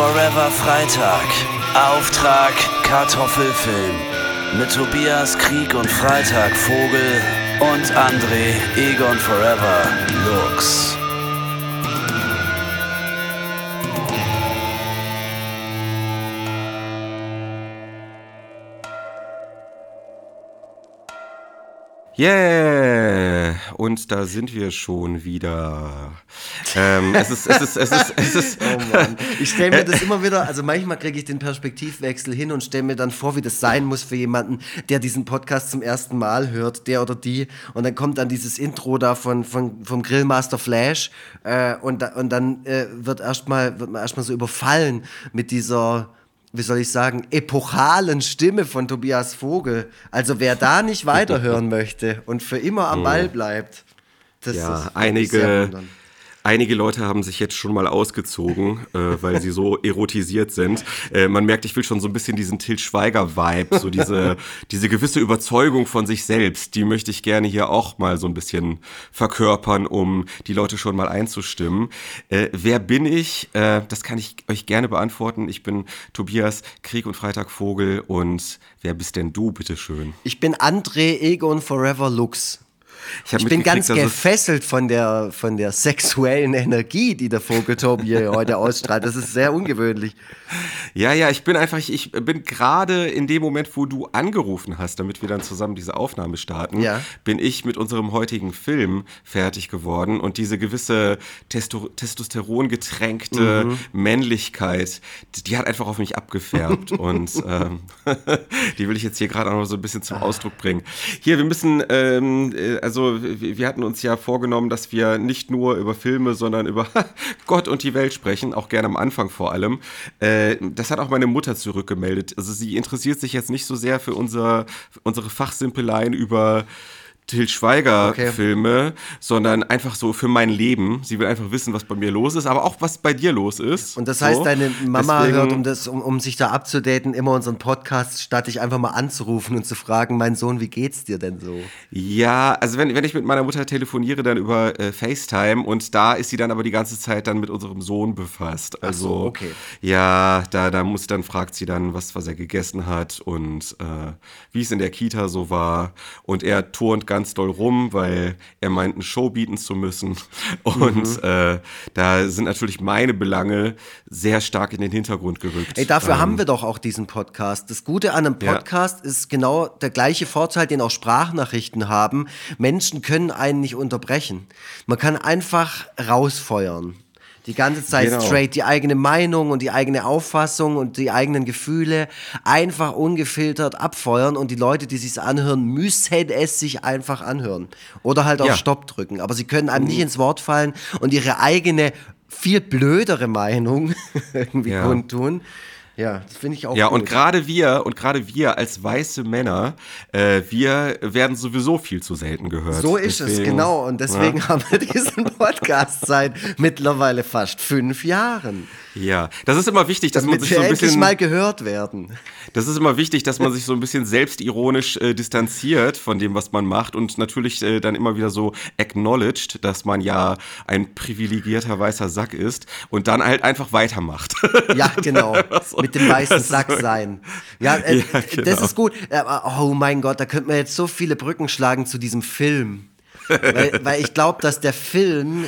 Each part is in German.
Forever Freitag. Auftrag Kartoffelfilm. Mit Tobias Krieg und Freitag Vogel und André Egon Forever Lux. Yeah! Und da sind wir schon wieder. Ähm, es ist, es ist, es ist, es ist. Oh Mann. Ich stelle mir das immer wieder, also manchmal kriege ich den Perspektivwechsel hin und stelle mir dann vor, wie das sein muss für jemanden, der diesen Podcast zum ersten Mal hört, der oder die. Und dann kommt dann dieses Intro da von, von, vom Grillmaster Flash äh, und, da, und dann äh, wird, erstmal, wird man erstmal so überfallen mit dieser wie soll ich sagen, epochalen Stimme von Tobias Vogel. Also wer da nicht weiterhören möchte und für immer am Ball bleibt, das Ja, ist einige, einige Leute haben sich jetzt schon mal ausgezogen, äh, weil sie so erotisiert sind. Äh, man merkt, ich will schon so ein bisschen diesen Til Schweiger-Vibe, so diese, diese gewisse Überzeugung von sich selbst, die möchte ich gerne hier auch mal so ein bisschen verkörpern, um die Leute schon mal einzustimmen. Äh, wer bin ich? Äh, das kann ich euch gerne beantworten. Ich bin Tobias Krieg und Freitag Vogel und wer bist denn du, bitteschön? Ich bin André Egon Forever Lux. Hab Ich bin ganz gefesselt von der, von der sexuellen Energie, die der Vogel Tobi hier heute ausstrahlt. Das ist sehr ungewöhnlich. Ja, ja, ich bin einfach, ich, ich bin gerade in dem Moment, wo du angerufen hast, damit wir dann zusammen diese Aufnahme starten, Ja. bin ich mit unserem heutigen Film fertig geworden und diese gewisse Testo Testosteron getränkte Mhm. Männlichkeit, die, hat einfach auf mich abgefärbt und ähm, die will ich jetzt hier gerade auch noch so ein bisschen zum Ausdruck bringen. Hier, wir müssen, ähm, äh, also wir, hatten uns ja vorgenommen, dass wir nicht nur über Filme, sondern über Gott und die Welt sprechen, auch gerne am Anfang vor allem. Äh, das hat auch meine Mutter zurückgemeldet. Also sie interessiert sich jetzt nicht so sehr für unser, unsere Fachsimpeleien über Til Schweiger Okay. Filme, sondern einfach so für mein Leben. Sie will einfach wissen, was bei mir los ist, aber auch was bei dir los ist. Und das heißt, So. deine Mama Deswegen- hört, um, das, um, um sich da abzudaten, immer unseren Podcast, statt dich einfach mal anzurufen und zu fragen, mein Sohn, wie geht's dir denn so? Ja, also wenn, wenn ich mit meiner Mutter telefoniere, dann über äh, FaceTime und da ist sie dann aber die ganze Zeit dann mit unserem Sohn befasst. Also so, okay. ja, da, da muss dann fragt sie dann, was, was er gegessen hat und äh, wie es in der Kita so war. Und er turnt ganz doll rum, weil er meint, eine Show bieten zu müssen. Und Mhm. äh, da sind natürlich meine Belange sehr stark in den Hintergrund gerückt. Ey, dafür Ähm, haben wir doch auch diesen Podcast. Das Gute an einem Ja. Podcast ist genau der gleiche Vorteil, den auch Sprachnachrichten haben. Menschen können einen nicht unterbrechen. Man kann einfach rausfeuern. Die ganze Zeit Genau. straight die eigene Meinung und die eigene Auffassung und die eigenen Gefühle einfach ungefiltert abfeuern und die Leute, die sich's anhören, müssen es sich einfach anhören oder halt auf Ja. Stopp drücken. Aber sie können einem nicht ins Wort fallen und ihre eigene viel blödere Meinung irgendwie Ja. kundtun. Ja, das finde ich auch Ja, gut. und gerade wir, und gerade wir als weiße Männer, äh, wir werden sowieso viel zu selten gehört. so ist es, Deswegen- genau. Und deswegen haben wir diesen Podcast seit mittlerweile fast fünf Jahren. Ja, das ist immer wichtig, dass man Damit sich wir so ein bisschen, mal gehört werden. das ist immer wichtig, dass man sich so ein bisschen selbstironisch äh, distanziert von dem, was man macht und natürlich äh, dann immer wieder so acknowledged, dass man ja ein privilegierter weißer Sack ist und dann halt einfach weitermacht. Ja, genau. So. Mit dem weißen Das Sack so- sein. Ja, äh, Ja, das genau. ist gut. Aber, oh mein Gott, da könnte man jetzt so viele Brücken schlagen zu diesem Film. weil, weil ich glaube, dass der Film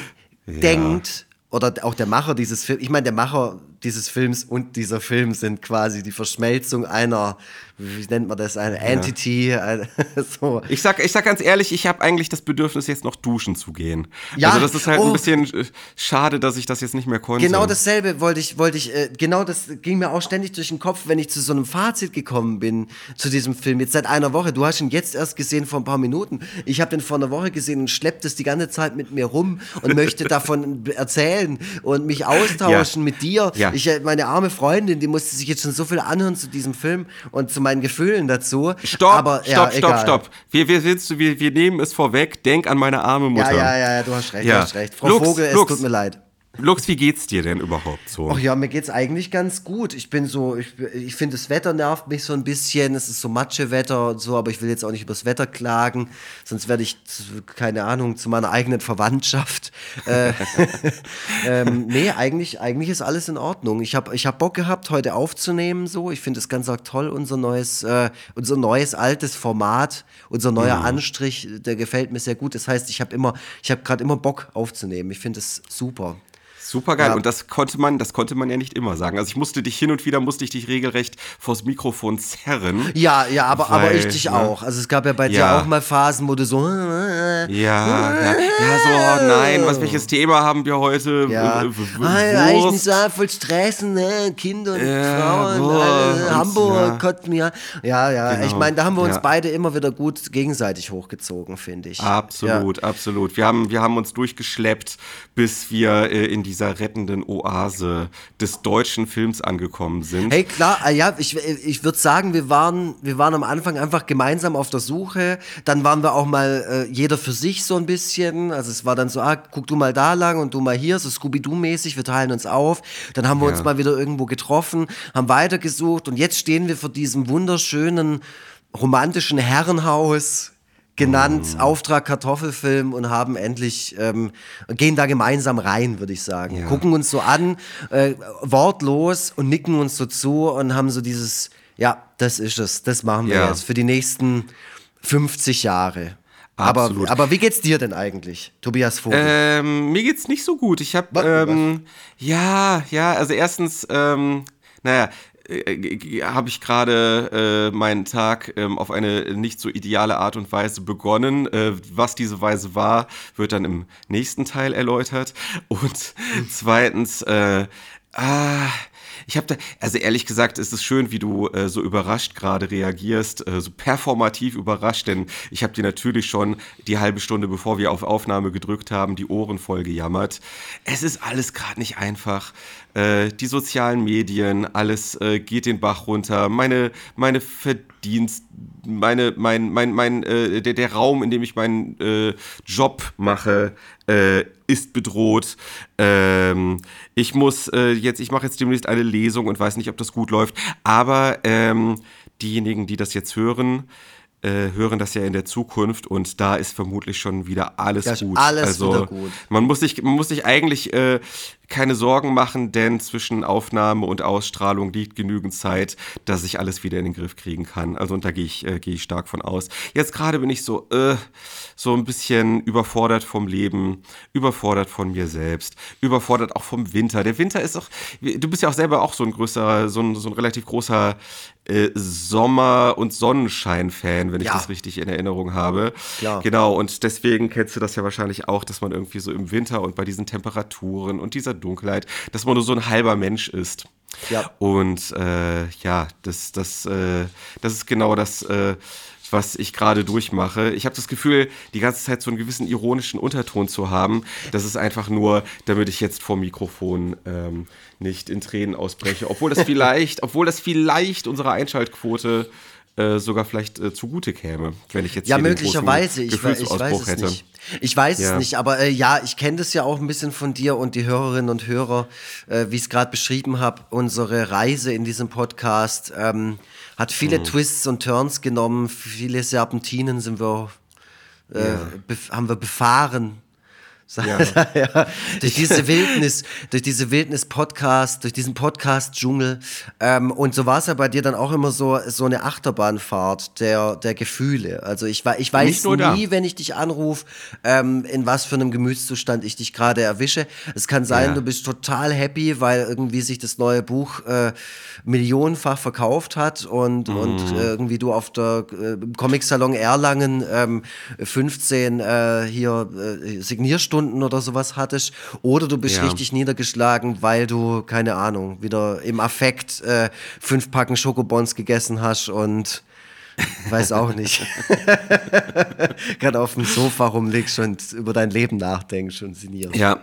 denkt, oder auch der Macher dieses Films, ich meine, der Macher dieses Films und dieser Film sind quasi die Verschmelzung einer, wie nennt man das, eine Entity, eine, so. Ich sag, ich sag ganz ehrlich, ich habe eigentlich das Bedürfnis, jetzt noch duschen zu gehen. Ja, also das ist halt oh. ein bisschen äh, schade, dass ich das jetzt nicht mehr konnte. Genau dasselbe wollte ich, wollte ich, äh, genau das ging mir auch ständig durch den Kopf, wenn ich zu so einem Fazit gekommen bin zu diesem Film. Jetzt seit einer Woche. Du hast ihn jetzt erst gesehen vor ein paar Minuten. Ich habe den vor einer Woche gesehen und schleppt es die ganze Zeit mit mir rum und möchte davon erzählen und mich austauschen Ja. mit dir. Ja. Ich, äh, meine arme Freundin, die musste sich jetzt schon so viel anhören zu diesem Film und zu meinen Gefühlen dazu. Stopp, Aber, stopp, ja, stopp, egal. stopp. Wir, wir, wir, wir, wir nehmen es vorweg. Denk an meine arme Mutter. Ja, ja, ja, ja, du hast recht, Ja. du hast recht. Frau Lux, Vogel, es Lux. tut mir leid. Lux, wie geht's dir denn überhaupt so? Ach ja, mir geht's eigentlich ganz gut. Ich bin so, ich, ich finde, das Wetter nervt mich so ein bisschen. Es ist so Matschewetter und so, aber ich will jetzt auch nicht übers Wetter klagen, sonst werde ich, keine Ahnung, zu meiner eigenen Verwandtschaft. äh, ähm, nee, eigentlich, eigentlich ist alles in Ordnung. Ich habe ich hab Bock gehabt, heute aufzunehmen. So, ich finde es ganz arg toll, unser neues, äh, unser neues altes Format, unser neuer mhm. Anstrich, der gefällt mir sehr gut. Das heißt, ich habe immer, ich habe gerade immer Bock aufzunehmen. Ich finde es super. Super geil. Ja. Und das konnte man, das konnte man ja nicht immer sagen. Also ich musste dich hin und wieder, musste ich dich regelrecht vors Mikrofon zerren. Ja, ja, aber, weil, aber ich dich ne? auch. Also es gab ja bei ja. dir auch mal Phasen, wo du so. Ja, ja, ja, so, nein, was welches Thema haben wir heute? Ja. Ah, eigentlich nicht so voll stressen, ne? Kinder und Frauen, Wurst, Hamburg, ja. mir. Ja, ja. Genau. Ich meine, da haben wir uns beide immer wieder gut gegenseitig hochgezogen, finde ich. Absolut, absolut. Wir haben, wir haben uns durchgeschleppt, bis wir äh, in dieser rettenden Oase des deutschen Films angekommen sind. Hey, klar, äh, ja, ich, ich würde sagen, wir waren, wir waren am Anfang einfach gemeinsam auf der Suche. Dann waren wir auch mal äh, jeder für sich so ein bisschen. Also es war dann so, ah, guck du mal da lang und du mal hier, so Scooby-Doo-mäßig, wir teilen uns auf. Dann haben wir ja. uns mal wieder irgendwo getroffen, haben weitergesucht und jetzt stehen wir vor diesem wunderschönen romantischen Herrenhaus genannt, mm. Auftrag Kartoffelfilm und haben endlich, ähm, gehen da gemeinsam rein, würde ich sagen. Ja. Gucken uns so an, äh, wortlos und nicken uns so zu und haben so dieses, ja, das ist es, das machen wir ja. jetzt für die nächsten 50 Jahre. Aber, aber wie geht's dir denn eigentlich, Tobias Vogel? Ähm, mir geht's nicht so gut. Ich habe, ähm, ja, ja, also erstens, ähm, naja, äh, habe ich gerade äh, meinen Tag ähm, auf eine nicht so ideale Art und Weise begonnen. Äh, was diese Weise war, wird dann im nächsten Teil erläutert. Und zweitens, äh, ah, ich habe da, also ehrlich gesagt, ist es schön, wie du äh, so überrascht gerade reagierst, äh, so performativ überrascht, denn ich habe dir natürlich schon die halbe Stunde, bevor wir auf Aufnahme gedrückt haben, die Ohren voll gejammert. Es ist alles gerade nicht einfach. Äh, die sozialen Medien, alles äh, geht den Bach runter. Meine, meine Verdienst, meine, mein, mein, mein, äh, der, der Raum, in dem ich meinen äh, Job mache, äh, ist bedroht. Ähm, ich muss äh, jetzt, ich mache jetzt demnächst eine Lesung und weiß nicht, ob das gut läuft. Aber ähm, diejenigen, die das jetzt hören, äh, hören das ja in der Zukunft und da ist vermutlich schon wieder alles ja, gut. Alles also, wieder gut. Man muss sich, man muss sich eigentlich äh, keine Sorgen machen, denn zwischen Aufnahme und Ausstrahlung liegt genügend Zeit, dass ich alles wieder in den Griff kriegen kann. Also und da gehe ich, äh, gehe ich stark von aus. Jetzt gerade bin ich so, äh, so ein bisschen überfordert vom Leben, überfordert von mir selbst, überfordert auch vom Winter. Der Winter ist auch, du bist ja auch selber auch so ein größer, so ein, so ein relativ großer äh, Sommer- und Sonnenschein-Fan, wenn ich ja. das richtig in Erinnerung habe. Klar. Genau, und deswegen kennst du das ja wahrscheinlich auch, dass man irgendwie so im Winter und bei diesen Temperaturen und dieser Dunkelheit, dass man nur so ein halber Mensch ist. Ja. Und äh, ja, das, das, äh, das ist genau das, äh, was ich gerade durchmache. Ich habe das Gefühl, die ganze Zeit so einen gewissen ironischen Unterton zu haben. Das ist einfach nur, damit ich jetzt vor Mikrofon ähm, nicht in Tränen ausbreche. Obwohl das vielleicht, obwohl das vielleicht unsere Einschaltquote äh, sogar vielleicht äh, zugute käme, wenn ich jetzt ja möglicherweise ich, ich weiß es hätte. nicht. Ich weiß ja. es nicht, aber äh, ja, ich kenne das ja auch ein bisschen von dir und die Hörerinnen und Hörer, äh, wie ich es gerade beschrieben habe. Unsere Reise in diesem Podcast ähm, hat viele mhm. Twists und Turns genommen, viele Serpentinen sind wir, äh, ja. haben wir befahren ja. ja. Durch diese Wildnis, durch diese Wildnis-Podcast, durch diesen Podcast-Dschungel. Ähm, und so war es ja bei dir dann auch immer so, so eine Achterbahnfahrt der, der Gefühle. Also ich, ich weiß nie, da. wenn ich dich anrufe, ähm, in was für einem Gemütszustand ich dich gerade erwische. Es kann sein, ja. du bist total happy, weil irgendwie sich das neue Buch äh, millionenfach verkauft hat und, mm. und äh, irgendwie du auf der äh, Comic-Salon Erlangen ähm, 15 äh, hier äh, Signierstunden Stunden oder sowas hattest. Oder du bist ja. richtig niedergeschlagen, weil du, keine Ahnung, wieder im Affekt äh, fünf Packen Schokobons gegessen hast und weiß auch nicht. Gerade auf dem Sofa rumliegst und über dein Leben nachdenkst und sinnierst. Ja,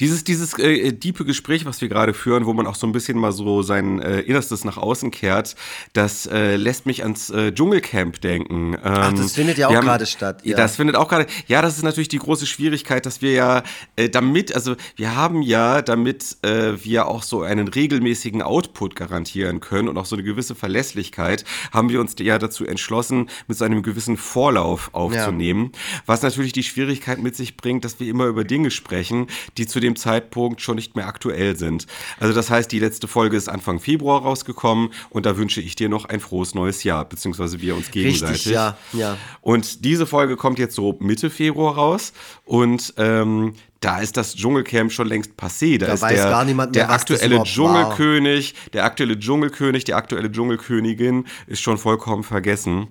Dieses, dieses äh, diepe Gespräch, was wir gerade führen, wo man auch so ein bisschen mal so sein äh, Innerstes nach außen kehrt, das äh, lässt mich ans äh, Dschungelcamp denken. Ähm, Ach, das findet ja auch gerade statt. Ja. Das findet auch gerade. Ja, das ist natürlich die große Schwierigkeit, dass wir ja äh, damit, also wir haben ja, damit äh, wir auch so einen regelmäßigen Output garantieren können und auch so eine gewisse Verlässlichkeit, haben wir uns ja dazu entschlossen, mit so einem gewissen Vorlauf aufzunehmen. Was natürlich die Schwierigkeit mit sich bringt, dass wir immer über Dinge sprechen, die zu dem Zeitpunkt schon nicht mehr aktuell sind. Also das heißt, die letzte Folge ist Anfang Februar rausgekommen und da wünsche ich dir noch ein frohes neues Jahr, beziehungsweise wir uns gegenseitig. Richtig, ja, ja. Und diese Folge kommt jetzt so Mitte Februar raus und ähm, da ist das Dschungelcamp schon längst passé. Da, Da ist weiß der, gar niemand mehr, der aktuelle Dschungelkönig, der aktuelle Dschungelkönig, die aktuelle Dschungelkönigin ist schon vollkommen vergessen.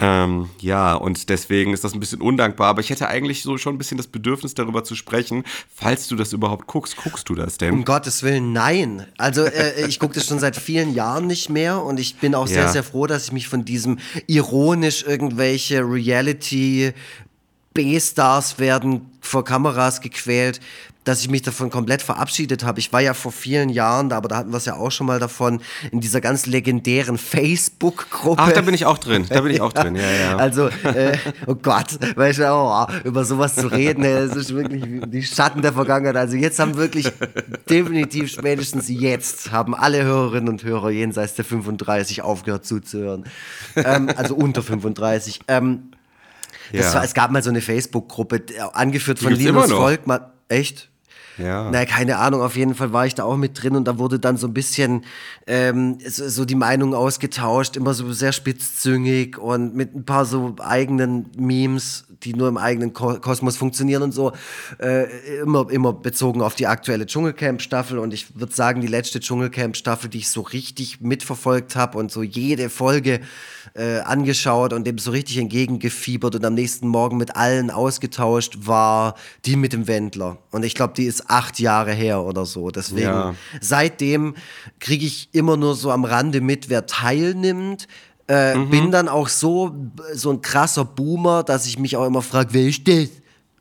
Ähm, ja, und deswegen ist das ein bisschen undankbar, aber ich hätte eigentlich so schon ein bisschen das Bedürfnis darüber zu sprechen, falls du das überhaupt guckst. Guckst du das denn? Um Gottes Willen, nein. Also äh, ich gucke das schon seit vielen Jahren nicht mehr und ich bin auch sehr, Ja. sehr froh, dass ich mich von diesem ironisch irgendwelche Reality B-Stars werden vor Kameras gequält, dass ich mich davon komplett verabschiedet habe. Ich war ja vor vielen Jahren da, aber da hatten wir es ja auch schon mal davon, in dieser ganz legendären Facebook-Gruppe. Ach, da bin ich auch drin. Da bin ich auch drin, ja, ja. Also, äh, oh Gott, weißt du, oh, über sowas zu reden, das ist wirklich die Schatten der Vergangenheit. Also jetzt haben wirklich definitiv spätestens jetzt haben alle Hörerinnen und Hörer jenseits der 35 aufgehört zuzuhören. Ähm, also unter 35. Ähm, das Ja. war, es gab mal so eine Facebook-Gruppe, äh, angeführt von Linus. Volkmann. Echt? Ja. Na, keine Ahnung, auf jeden Fall war ich da auch mit drin und da wurde dann so ein bisschen ähm, so, so die Meinung ausgetauscht, immer so sehr spitzzüngig und mit ein paar so eigenen Memes, die nur im eigenen Ko Kosmos funktionieren und so, äh, immer, immer bezogen auf die aktuelle Dschungelcamp-Staffel und ich würde sagen, die letzte Dschungelcamp-Staffel, die ich so richtig mitverfolgt habe und so jede Folge äh, angeschaut und dem so richtig entgegengefiebert und am nächsten Morgen mit allen ausgetauscht, war die mit dem Wendler. Und ich glaube, die ist acht Jahre her oder so. Deswegen, Ja. seitdem kriege ich immer nur so am Rande mit, wer teilnimmt. Äh, Bin dann auch so, so ein krasser Boomer, dass ich mich auch immer frage, wer ist das?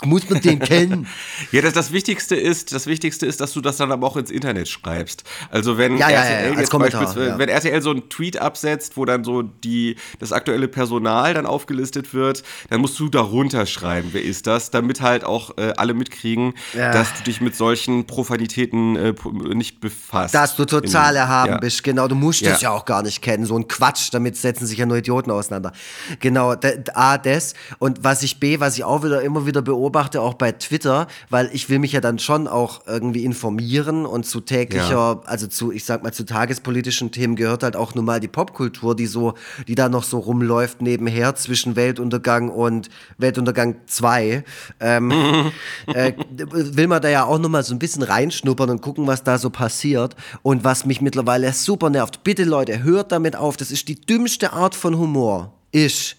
Muss man den kennen? Ja, das, das Wichtigste ist, das Wichtigste ist, dass du das dann aber auch ins Internet schreibst. Also wenn Ja, ja, ja, RTL jetzt Kommentar, beispielsweise, ja. wenn RTL so einen Tweet absetzt, wo dann so die, das aktuelle Personal dann aufgelistet wird, dann musst du darunter schreiben, wer ist das, damit halt auch äh, alle mitkriegen, Ja. dass du dich mit solchen Profanitäten äh, nicht befasst. Dass du total erhaben ja. bist, genau. Du musst Ja. das ja auch gar nicht kennen. So ein Quatsch, damit setzen sich ja nur Idioten auseinander. Genau, A, das. Und was ich B, was ich auch wieder immer wieder beobachte, auch bei Twitter, weil ich will mich ja dann schon auch irgendwie informieren und zu täglicher, Ja. also zu, ich sag mal, zu tagespolitischen Themen gehört halt auch nun mal die Popkultur, die so, die da noch so rumläuft nebenher zwischen Weltuntergang und Weltuntergang 2. Ähm, äh, will man da ja auch noch mal so ein bisschen reinschnuppern und gucken, was da so passiert. Und was mich mittlerweile super nervt, bitte Leute, hört damit auf, das ist die dümmste Art von Humor, ist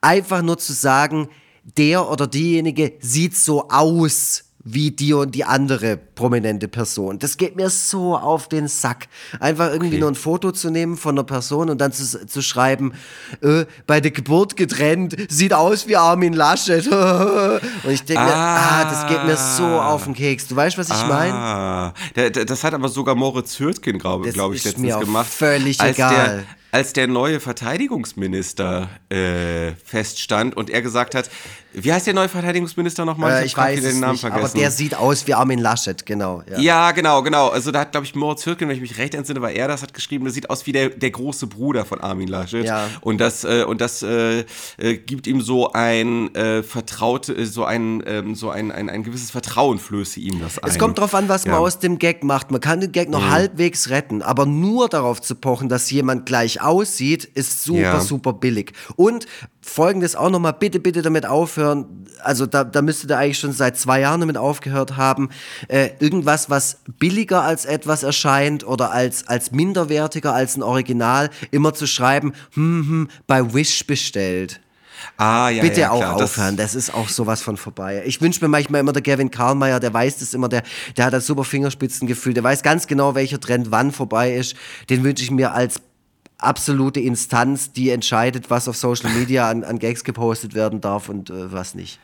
einfach nur zu sagen, der oder diejenige sieht so aus wie die und die andere prominente Person. Das geht mir so auf den Sack. Einfach irgendwie Okay. nur ein Foto zu nehmen von einer Person und dann zu, zu schreiben, äh, bei der Geburt getrennt, sieht aus wie Armin Laschet. und ich denke mir, ah, das geht mir so auf den Keks. Du weißt, was ich meine? Ah, der, das hat aber sogar Moritz Hürtgen, glaube glaub ich, letztens gemacht. völlig als egal. Der, als der neue Verteidigungsminister äh, feststand und er gesagt hat, wie heißt der neue Verteidigungsminister nochmal? Äh, hab ich grad weiß den Namen nicht, vergessen. aber der sieht aus wie Armin Laschet, genau. Ja. Ja, genau, genau. Also da hat, glaube ich, Moritz Hürtgen, wenn ich mich recht entsinne, war er das, hat geschrieben, der sieht aus wie der, der große Bruder von Armin Laschet. Ja. Und das, äh, und das äh, äh, gibt ihm so ein äh, vertraute, äh, so ein, ähm, so ein, ein, ein gewisses Vertrauen flöße ihm das ein. Es kommt drauf an, was man Ja. Mhm. aus dem Gag macht. Man kann den Gag noch halbwegs retten, aber nur darauf zu pochen, dass jemand gleich aussieht, ist super, Ja. super billig. Und folgendes auch nochmal, bitte, bitte damit aufhören. Also da, da müsstet ihr eigentlich schon seit zwei Jahren damit aufgehört haben. Äh, irgendwas, was billiger als etwas erscheint oder als, als minderwertiger als ein Original, immer zu schreiben, hm, hm, bei Wish bestellt. Ah, ja, Bitte ja, auch klar, das- aufhören, das ist auch sowas von vorbei. Ich wünsche mir manchmal immer der Gavin Karlmeier, der weiß das immer, der, der hat ein super Fingerspitzengefühl, der weiß ganz genau, welcher Trend wann vorbei ist. Den wünsche ich mir als absolute Instanz, die entscheidet, was auf Social Media an, an Gags gepostet werden darf und äh, was nicht.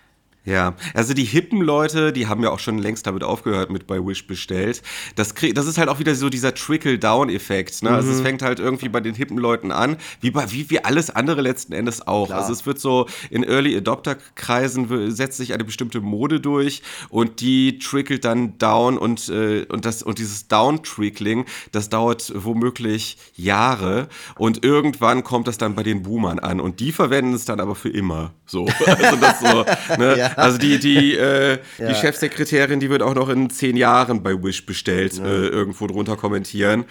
Ja, also die hippen Leute, die haben ja auch schon längst damit aufgehört, mit bei Wish bestellt. Das, das ist halt auch wieder so dieser Trickle-Down-Effekt. Ne? Mhm. Also es mhm. fängt halt irgendwie bei den hippen Leuten an, wie bei wie, wie alles andere letzten Endes auch. Klar. Also es wird so in Early Adopter-Kreisen setzt sich eine bestimmte Mode durch und die trickelt dann down und, äh, und, das, und dieses Down-Trickling, das dauert womöglich Jahre und irgendwann kommt das dann bei den Boomern an und die verwenden es dann aber für immer. So. Also das so, ne? ja. Also die, die, äh, ja. die Chefsekretärin, die wird auch noch in zehn Jahren bei Wish bestellt, ja. äh, irgendwo drunter kommentieren.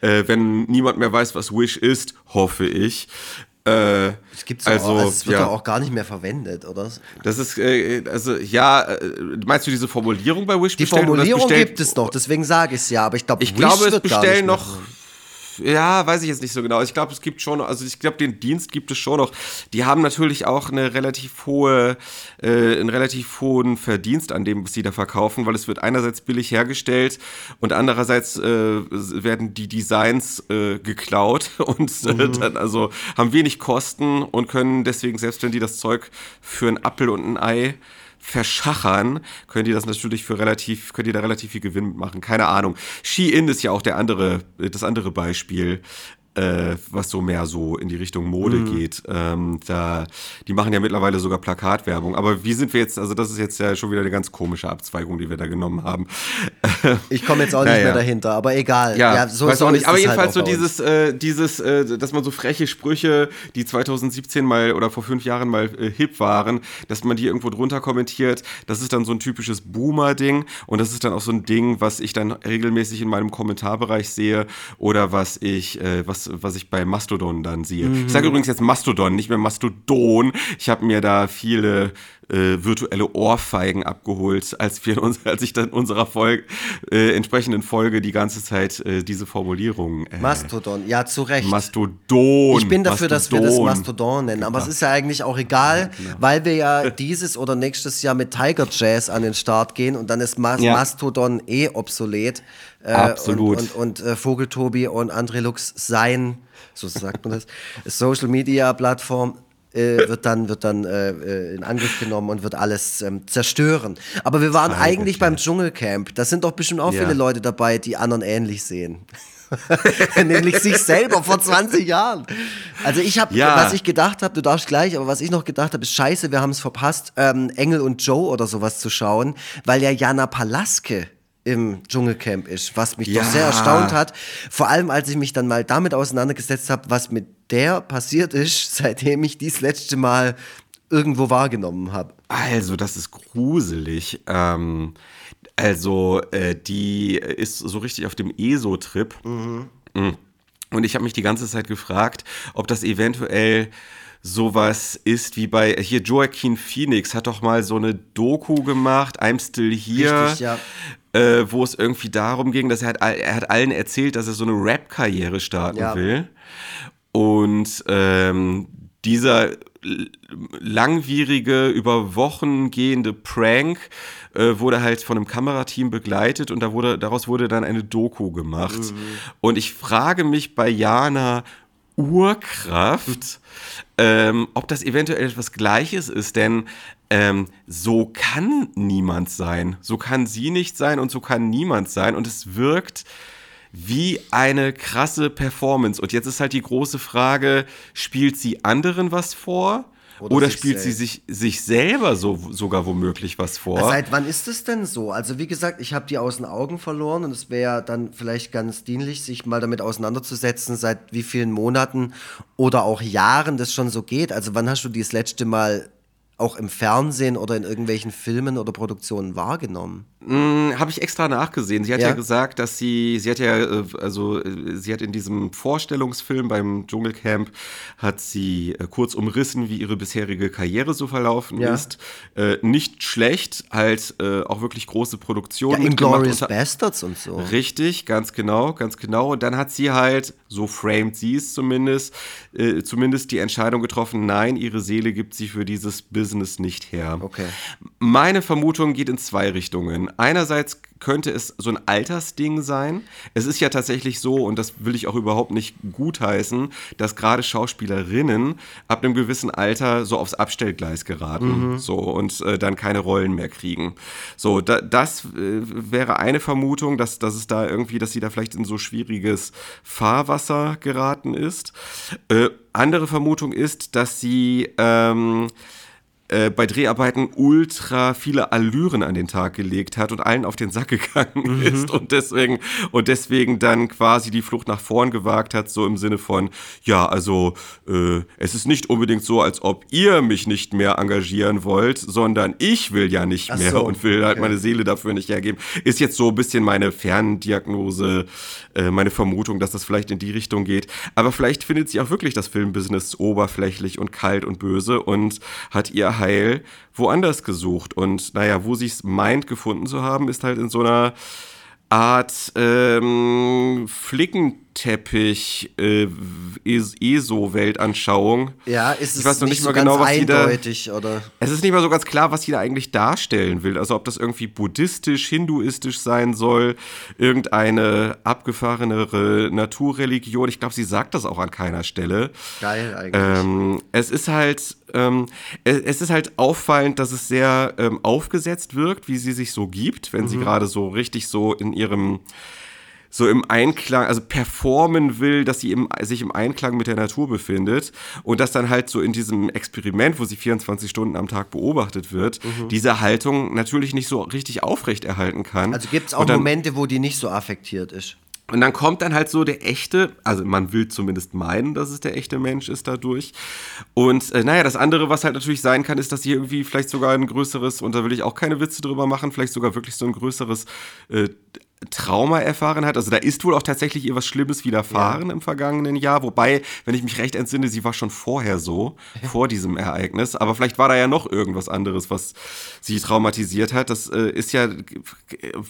Äh, wenn niemand mehr weiß, was Wish ist, hoffe ich. Äh, es gibt's also, auch, also es wird ja. auch gar nicht mehr verwendet, oder? Das ist, äh, also ja, äh, meinst du diese Formulierung bei Wish? Die Formulierung gibt es noch, deswegen sage ich es ja, aber ich, glaub, ich glaube, es bestellen noch ja, weiß ich jetzt nicht so genau. Ich glaube, es gibt schon, also ich glaube, den Dienst gibt es schon noch. Die haben natürlich auch eine relativ hohe, äh, einen relativ hohen Verdienst an dem, was sie da verkaufen, weil es wird einerseits billig hergestellt und andererseits äh, werden die Designs äh, geklaut und äh, mhm. dann also haben wenig Kosten und können deswegen, selbst wenn die das Zeug für ein Apfel und ein Ei verschachern, könnt ihr das natürlich für relativ, könnt ihr da relativ viel Gewinn machen. Keine Ahnung. Shein ist ja auch der andere, das andere Beispiel äh, was so mehr so in die Richtung Mode mhm. geht. Ähm, da, die machen ja mittlerweile sogar Plakatwerbung. Aber wie sind wir jetzt, also das ist jetzt ja schon wieder eine ganz komische Abzweigung, die wir da genommen haben. Ich komme jetzt auch nicht ja, mehr dahinter, aber egal. Ja, ja so, weiß so auch nicht. Aber halt jedenfalls halt so dieses, äh, dieses, äh, dass man so freche Sprüche, die 2017 mal oder vor fünf Jahren mal äh, hip waren, dass man die irgendwo drunter kommentiert, das ist dann so ein typisches Boomer-Ding und das ist dann auch so ein Ding, was ich dann regelmäßig in meinem Kommentarbereich sehe oder was ich, äh, was was, ich bei Mastodon dann sehe. Mhm. Ich sage übrigens jetzt Mastodon, nicht mehr Mastodon. Ich habe mir da viele äh, virtuelle Ohrfeigen abgeholt, als wir uns, als ich dann unserer Folge, äh, entsprechenden Folge die ganze Zeit äh, diese Formulierung. Äh, Mastodon, ja, zu Recht. Mastodon. Ich bin dafür, Mastodon. dass wir das Mastodon nennen, aber ja. es ist ja eigentlich auch egal, ja. weil wir ja dieses oder nächstes Jahr mit Tiger Jazz an den Start gehen und dann ist Mas ja. Mastodon eh obsolet. Äh, Absolut. Und, und, und äh, Vogeltobi und André Lux sein, so sagt man das, Social Media Plattform äh, wird dann, wird dann äh, äh, in Angriff genommen und wird alles ähm, zerstören. Aber wir waren eigentlich, eigentlich beim Dschungelcamp. Da sind doch bestimmt auch ja. viele Leute dabei, die anderen ähnlich sehen. Nämlich sich selber vor 20 Jahren. Also ich habe, ja. was ich gedacht habe, du darfst gleich, aber was ich noch gedacht habe, ist scheiße, wir haben es verpasst, ähm, Engel und Joe oder sowas zu schauen, weil ja Jana Palaske im Dschungelcamp ist, was mich ja. doch sehr erstaunt hat. Vor allem, als ich mich dann mal damit auseinandergesetzt habe, was mit der passiert ist, seitdem ich dies letzte Mal irgendwo wahrgenommen habe. Also, das ist gruselig. Ähm, also, äh, die ist so richtig auf dem ESO-Trip. Mhm. mhm. Und ich habe mich die ganze Zeit gefragt, ob das eventuell sowas ist wie bei hier Joaquin Phoenix hat doch mal so eine Doku gemacht, I'm Still Here. Richtig, ja äh, wo es irgendwie darum ging, dass er hat, er hat allen erzählt, dass er so eine Rap-Karriere starten ja. will. Und ähm, dieser langwierige, über Wochen gehende Prank äh, wurde halt von einem Kamerateam begleitet und da wurde, daraus wurde dann eine Doku gemacht. Mhm. Und ich frage mich bei Jana Urkraft, ähm, ob das eventuell etwas Gleiches ist, denn ähm, so kann niemand sein. So kann sie nicht sein und so kann niemand sein. Und es wirkt wie eine krasse Performance. Und jetzt ist halt die große Frage, spielt sie anderen was vor? Oder, Oder spielt selbst. sie sich, sich selber so, sogar womöglich was vor? Seit wann ist es denn so? Also wie gesagt, ich habe die aus den Augen verloren und es wäre dann vielleicht ganz dienlich, sich mal damit auseinanderzusetzen, seit wie vielen Monaten oder auch Jahren das schon so geht. Also wann hast du die das letzte Mal auch im Fernsehen oder in irgendwelchen Filmen oder Produktionen wahrgenommen? Hm, Habe ich extra nachgesehen. Sie hat ja. ja. gesagt, dass sie, sie hat ja, äh, also äh, sie hat in diesem Vorstellungsfilm beim Dschungelcamp, hat sie äh, kurz umrissen, wie ihre bisherige Karriere so verlaufen ja. ist. Äh, nicht schlecht, halt äh, auch wirklich große Produktionen. Ja, Inglourious Bastards und so. Richtig, ganz genau, ganz genau. Und dann hat sie halt, so framed sie es zumindest, äh, zumindest die Entscheidung getroffen, nein, ihre Seele gibt sie für dieses Business Filmbusiness nicht her. Okay. Meine Vermutung geht in zwei Richtungen. Einerseits könnte es so ein Altersding sein. Es ist ja tatsächlich so, und das will ich auch überhaupt nicht gutheißen, dass gerade Schauspielerinnen ab einem gewissen Alter so aufs Abstellgleis geraten so und äh, dann keine Rollen mehr kriegen. So, da, das äh, wäre eine Vermutung, dass, dass es da irgendwie, dass sie da vielleicht in so schwieriges Fahrwasser geraten ist. Äh, andere Vermutung ist, dass sie ähm, äh, bei Dreharbeiten ultra viele Allüren an den Tag gelegt hat und allen auf den Sack gegangen ist und deswegen und deswegen dann quasi die Flucht nach vorn gewagt hat, so im Sinne von, ja, also äh, es ist nicht unbedingt so, als ob ihr mich nicht mehr engagieren wollt, sondern ich will ja nicht Ach mehr so, und will halt okay. meine Seele dafür nicht hergeben. Ist jetzt so ein bisschen meine Ferndiagnose, äh, meine Vermutung, dass das vielleicht in die Richtung geht. Aber vielleicht findet sie auch wirklich das Filmbusiness oberflächlich und kalt und böse und hat ihr Heil woanders gesucht. Und naja, wo sie es meint gefunden zu haben, ist halt in so einer Art ähm, Flickenteppich äh, Es- ESO-Weltanschauung. Ja, ist es Ich weiß noch nicht, nicht so mal ganz genau, was die da- eindeutig, oder? Es ist nicht mal so ganz klar, was sie da eigentlich darstellen will. Also ob das irgendwie buddhistisch, hinduistisch sein soll, irgendeine abgefahrenere Naturreligion. Ich glaube, sie sagt das auch an keiner Stelle. Geil eigentlich. Ähm, es ist halt, ähm, es, es ist halt auffallend, dass es sehr ähm, aufgesetzt wirkt, wie sie sich so gibt, wenn sie gerade so richtig so in ihrem so im Einklang, also performen will, dass sie im, sich im Einklang mit der Natur befindet und dass dann halt so in diesem Experiment, wo sie 24 Stunden am Tag beobachtet wird, diese Haltung natürlich nicht so richtig aufrechterhalten kann. Also gibt es auch dann- Momente, wo die nicht so affektiert ist. und dann kommt dann halt so der echte, also man will zumindest meinen, dass es der echte Mensch ist dadurch. Und äh, naja, das andere, was halt natürlich sein kann, ist, dass sie irgendwie vielleicht sogar ein größeres, und da will ich auch keine Witze drüber machen, vielleicht sogar wirklich so ein größeres äh, Trauma erfahren hat. Also da ist wohl auch tatsächlich ihr was Schlimmes widerfahren im vergangenen Jahr. Wobei, wenn ich mich recht entsinne, sie war schon vorher so, vor diesem Ereignis. Aber vielleicht war da ja noch irgendwas anderes, was sie traumatisiert hat. Das äh, ist ja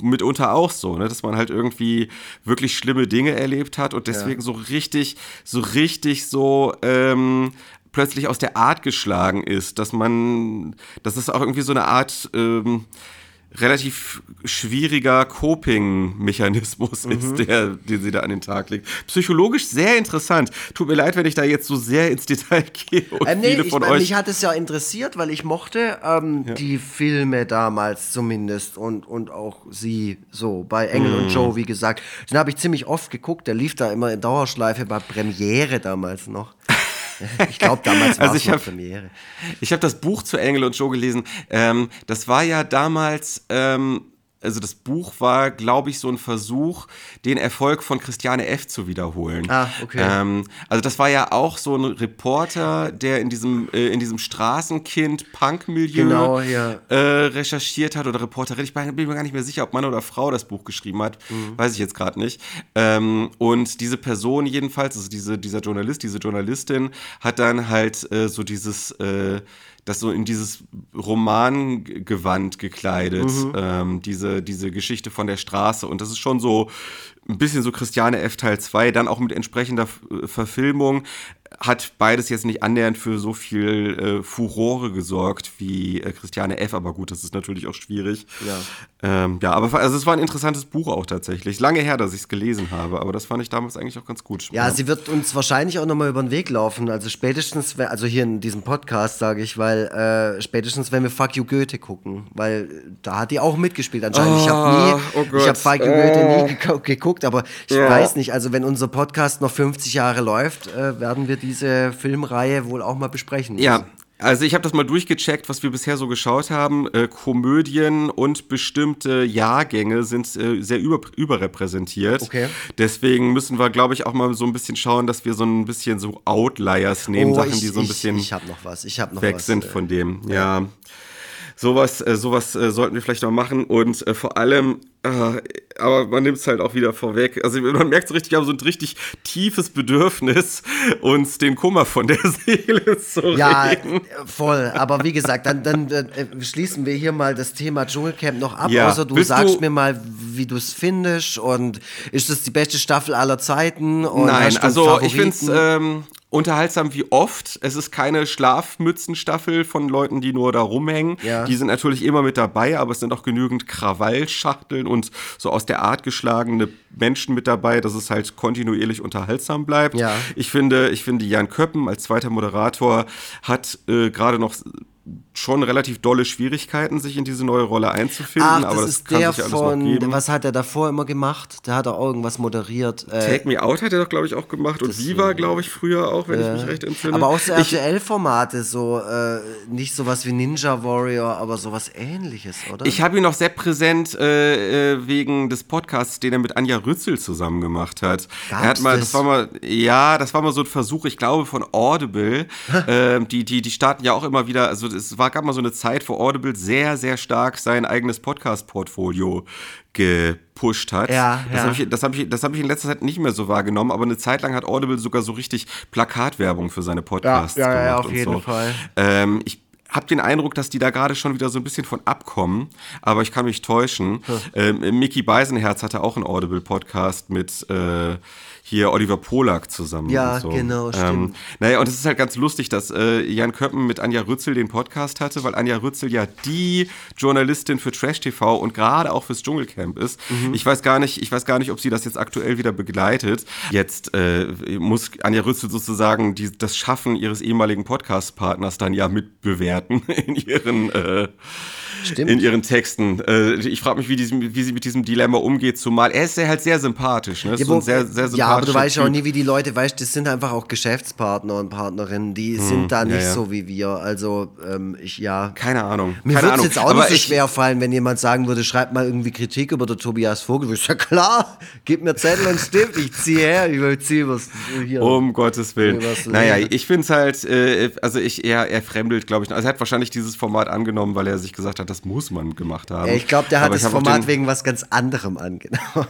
mitunter auch so, ne? dass man halt irgendwie wirklich schlimme Dinge erlebt hat und deswegen so richtig, so richtig so ähm, plötzlich aus der Art geschlagen ist, dass man, dass es auch irgendwie so eine Art ähm, relativ schwieriger Coping-Mechanismus ist, der, den sie da an den Tag legt. Psychologisch sehr interessant. Tut mir leid, wenn ich da jetzt so sehr ins Detail gehe und Ähm, nee, viele ich, von mein, euch. mich hat es ja interessiert, weil ich mochte ähm, die Filme damals zumindest und, und auch sie so bei Engel Mhm. und Joe, wie gesagt. Den habe ich ziemlich oft geguckt. Der lief da immer in Dauerschleife bei Premiere damals noch. Ich glaube, damals war Also es ich hab- Premiere. Ich habe das Buch zu Engel und Joe gelesen. Ähm, das war ja damals, ähm, also das Buch war, glaube ich, so ein Versuch, den Erfolg von Christiane F. zu wiederholen. Ah, okay. Ähm, also das war ja auch so ein Reporter, der in diesem, äh, in diesem Straßenkind-Punk-Milieu Genau, ja. äh, recherchiert hat oder Reporterin. Ich bin mir gar nicht mehr sicher, ob Mann oder Frau das Buch geschrieben hat. Mhm. Weiß ich jetzt gerade nicht. Ähm, und diese Person jedenfalls, also diese, dieser Journalist, diese Journalistin, hat dann halt äh, so dieses, äh, das so in dieses Romangewand gekleidet, Mhm. ähm, diese, diese Geschichte von der Straße. Und das ist schon so ein bisschen so Christiane F. Teil 2, dann auch mit entsprechender Verfilmung hat beides jetzt nicht annähernd für so viel äh, Furore gesorgt wie äh, Christiane F., aber gut, das ist natürlich auch schwierig. Ja. Ähm, ja, aber also es war ein interessantes Buch auch tatsächlich. Lange her, dass ich es gelesen habe, aber das fand ich damals eigentlich auch ganz gut. Ja, sie wird uns wahrscheinlich auch nochmal über den Weg laufen. Also spätestens, also hier in diesem Podcast sage ich, weil äh, spätestens, wenn wir Fuck You Goethe gucken, weil da hat die auch mitgespielt anscheinend. ich habe nie, oh ich habe Fuck You Goethe nie geko- geguckt, aber ich Ja. weiß nicht. Also wenn unser Podcast noch 50 Jahre läuft, äh, werden wir diese Filmreihe wohl auch mal besprechen. Ja, also ich habe das mal durchgecheckt, was wir bisher so geschaut haben. Äh, Komödien und bestimmte Jahrgänge sind äh, sehr über, überrepräsentiert. Okay. Deswegen müssen wir, glaube ich, auch mal so ein bisschen schauen, dass wir so ein bisschen so Outliers nehmen, Oh, Sachen, ich, die so ein ich, bisschen Ich habe noch was. Ich noch weg was. sind äh, von dem. Ja. Sowas, äh, sowas äh, sollten wir vielleicht noch machen und äh, vor allem, äh, aber man nimmt es halt auch wieder vorweg. Also man merkt so richtig, wir haben so ein richtig tiefes Bedürfnis, uns den Kummer von der Seele zu Ja, reden. äh, voll. Aber wie gesagt, dann, dann äh, schließen wir hier mal das Thema Dschungelcamp noch ab. Ja. Außer du Bist sagst du- mir mal, wie du es findest und ist das die beste Staffel aller Zeiten? Nein, also ich finde es ähm, unterhaltsam wie oft. Es ist keine Schlafmützenstaffel von Leuten, die nur da rumhängen. Ja. Die sind natürlich immer mit dabei, aber es sind auch genügend Krawallschachteln und so aus der Art geschlagene Menschen mit dabei, dass es halt kontinuierlich unterhaltsam bleibt. Ja. Ich finde, ich finde, Jan Köppen als zweiter Moderator hat äh, gerade noch schon relativ dolle Schwierigkeiten, sich in diese neue Rolle einzufinden, Ach, das aber das ist kann der sich alles noch von, geben. was hat er davor immer gemacht? Der hat auch irgendwas moderiert. Äh, Take Me Out hat er doch, glaube ich, auch gemacht und Viva, glaube ich, früher auch, wenn ich mich recht entsinne. aber auch so RTL-Formate, so äh, nicht sowas wie Ninja Warrior, aber sowas ähnliches, oder? Ich habe ihn noch sehr präsent äh, äh, wegen des Podcasts, den er mit Anja Rützel zusammen gemacht hat. er hat Gab's mal, das? das war mal, ja, das war mal so ein Versuch, ich glaube, von Audible. ähm, die, die, die starten ja auch immer wieder, also es war gab mal so eine Zeit, wo Audible sehr, sehr stark sein eigenes Podcast-Portfolio gepusht hat. Ja, das ja. habe ich, das hab ich, das hab ich in letzter Zeit nicht mehr so wahrgenommen, aber eine Zeit lang hat Audible sogar so richtig Plakatwerbung für seine Podcasts Ja, ja, ja, gemacht auf und jeden so. Fall. Ähm, ich habe den Eindruck, dass die da gerade schon wieder so ein bisschen von abkommen, aber ich kann mich täuschen. Ähm, Mickey Beisenherz hatte auch einen Audible-Podcast mit äh, hier Oliver Polak zusammen. Ja, und so. genau, Ähm, stimmt. naja, und es ist halt ganz lustig, dass äh, Jan Köppen mit Anja Rützel den Podcast hatte, weil Anja Rützel ja die Journalistin für Trash TV und gerade auch fürs Dschungelcamp ist. Mhm. Ich weiß gar nicht, ich weiß gar nicht, ob sie das jetzt aktuell wieder begleitet. Jetzt äh, muss Anja Rützel sozusagen die, das Schaffen ihres ehemaligen Podcast-Partners dann ja mitbewerten in ihren äh, Stimmt. in ihren Texten. Äh, ich frage mich, wie, diesem, wie sie mit diesem Dilemma umgeht, zumal er ist ja halt sehr sympathisch. Ne? Ist Ja, so sehr, sehr ja, aber du weißt ja auch nie, wie die Leute, weißt das sind einfach auch Geschäftspartner und Partnerinnen, die sind da nicht Hm, ja. so wie wir. Also, ähm, ich, ja. Keine Ahnung. Mir würde es jetzt auch Aber nicht so schwer fallen, wenn jemand sagen würde, schreib mal irgendwie Kritik über den Tobias Vogel. Ich sag, klar, gib mir Zettel und Stift, ich ziehe her, ich ziehe was hier. Um Gottes Willen. Naja, ich finde es halt, äh, also ich, er, er fremdelt, glaube ich. Also er hat wahrscheinlich dieses Format angenommen, weil er sich gesagt hat, das muss man gemacht haben. ich glaube, der hat Aber das Format den, wegen was ganz anderem angenommen.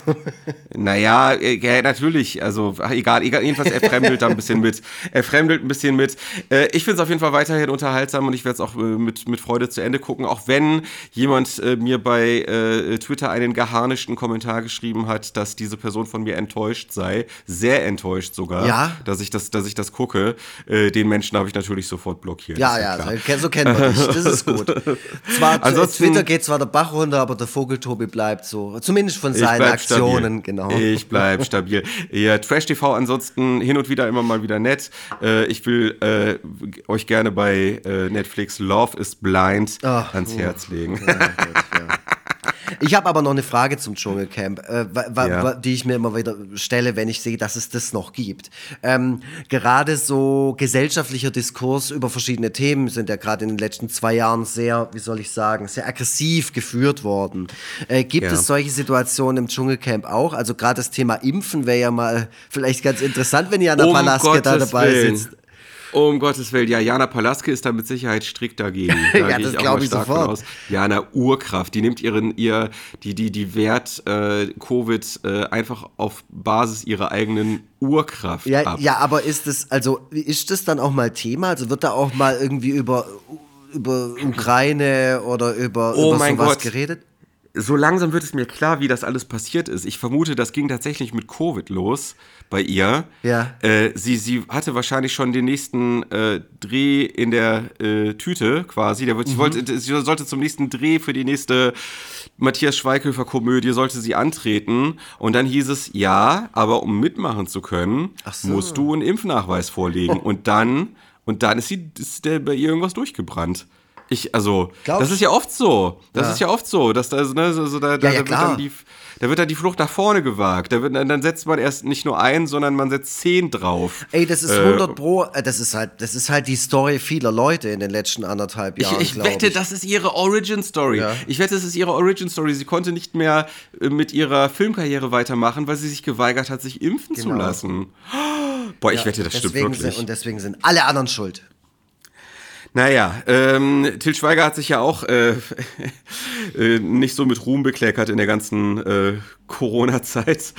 Naja, ja, natürlich. Also egal, egal, jedenfalls er fremdelt da ein bisschen mit. Er fremdelt ein bisschen mit. Äh, ich finde es auf jeden Fall weiterhin unterhaltsam und ich werde es auch äh, mit, mit Freude zu Ende gucken, auch wenn jemand äh, mir bei Twitter einen geharnischten Kommentar geschrieben hat, dass diese Person von mir enttäuscht sei. Sehr enttäuscht sogar, Ja? dass ich das, dass ich das gucke. Den Menschen habe ich natürlich sofort blockiert. Ja, ja, so, so kennen wir dich. Das ist gut. Zwar zu Ansonsten- Twitter geht zwar der Bach runter, aber der Vogeltobi bleibt so. Zumindest von seinen Aktionen, stabil. genau. Ich bleib stabil. Ja, Trash TV ansonsten hin und wieder immer mal wieder nett. Äh, ich will äh, euch gerne bei äh, Netflix Love is Blind Ach, ans oh. Herz legen. Ja, gut, ja. Ich habe aber noch eine Frage zum Dschungelcamp, äh, wa, wa, Ja. die ich mir immer wieder stelle, wenn ich sehe, dass es das noch gibt. Ähm, gerade so gesellschaftlicher Diskurs über verschiedene Themen sind ja gerade in den letzten zwei Jahren sehr, wie soll ich sagen, sehr aggressiv geführt worden. Äh, gibt Ja. es solche Situationen im Dschungelcamp auch? Also gerade das Thema Impfen wäre ja mal vielleicht ganz interessant, wenn Jana Palaske da dabei Willen. sitzt. Um Gottes Willen, ja, Jana Palaske ist da mit Sicherheit strikt dagegen. Da Ja, das auch glaub mal ich sofort. aus. Jana Urkraft, die nimmt ihren, ihr, die, die, die Wert äh, Covid äh, einfach auf Basis ihrer eigenen Urkraft Ja, ab. ja, aber ist das, also ist das dann auch mal Thema? Also wird da auch mal irgendwie über, über Ukraine oder über, Oh über mein sowas Gott. geredet? So langsam wird es mir klar, wie das alles passiert ist. Ich vermute, das ging tatsächlich mit Covid los bei ihr. Ja. Äh, sie, sie hatte wahrscheinlich schon den nächsten äh, Dreh in der äh, Tüte quasi. Der, Mhm. sie, wollte, sie sollte zum nächsten Dreh für die nächste Matthias Schweighöfer-Komödie sollte sie antreten. Und dann hieß es, ja, aber um mitmachen zu können, so. musst du einen Impfnachweis vorlegen. Und dann, und dann ist, sie, ist der bei ihr irgendwas durchgebrannt. Ich, also, Glaubst das ist ja oft so. Das Ja. ist ja oft so, dass da, ne, so, so, da, da, Ja, ja, da, wird dann die, da wird dann die Flucht nach vorne gewagt. Da wird, dann setzt man erst nicht nur ein, sondern man setzt zehn drauf. Ey, das ist Äh, 100 Pro, äh, das ist halt, das ist halt die Story vieler Leute in den letzten anderthalb Ich, Jahren, ich glaub wette, ich. das ist ihre Origin Story. Ich wette, das ist ihre Origin Story. Sie konnte nicht mehr äh, mit ihrer Filmkarriere weitermachen, weil sie sich geweigert hat, sich impfen zu Genau. lassen. Boah, ich wette, das stimmt wirklich. Sind, und deswegen sind alle anderen schuld. Naja, ähm, Til Schweiger hat sich ja auch äh, äh, nicht so mit Ruhm bekleckert in der ganzen äh, Corona-Zeit.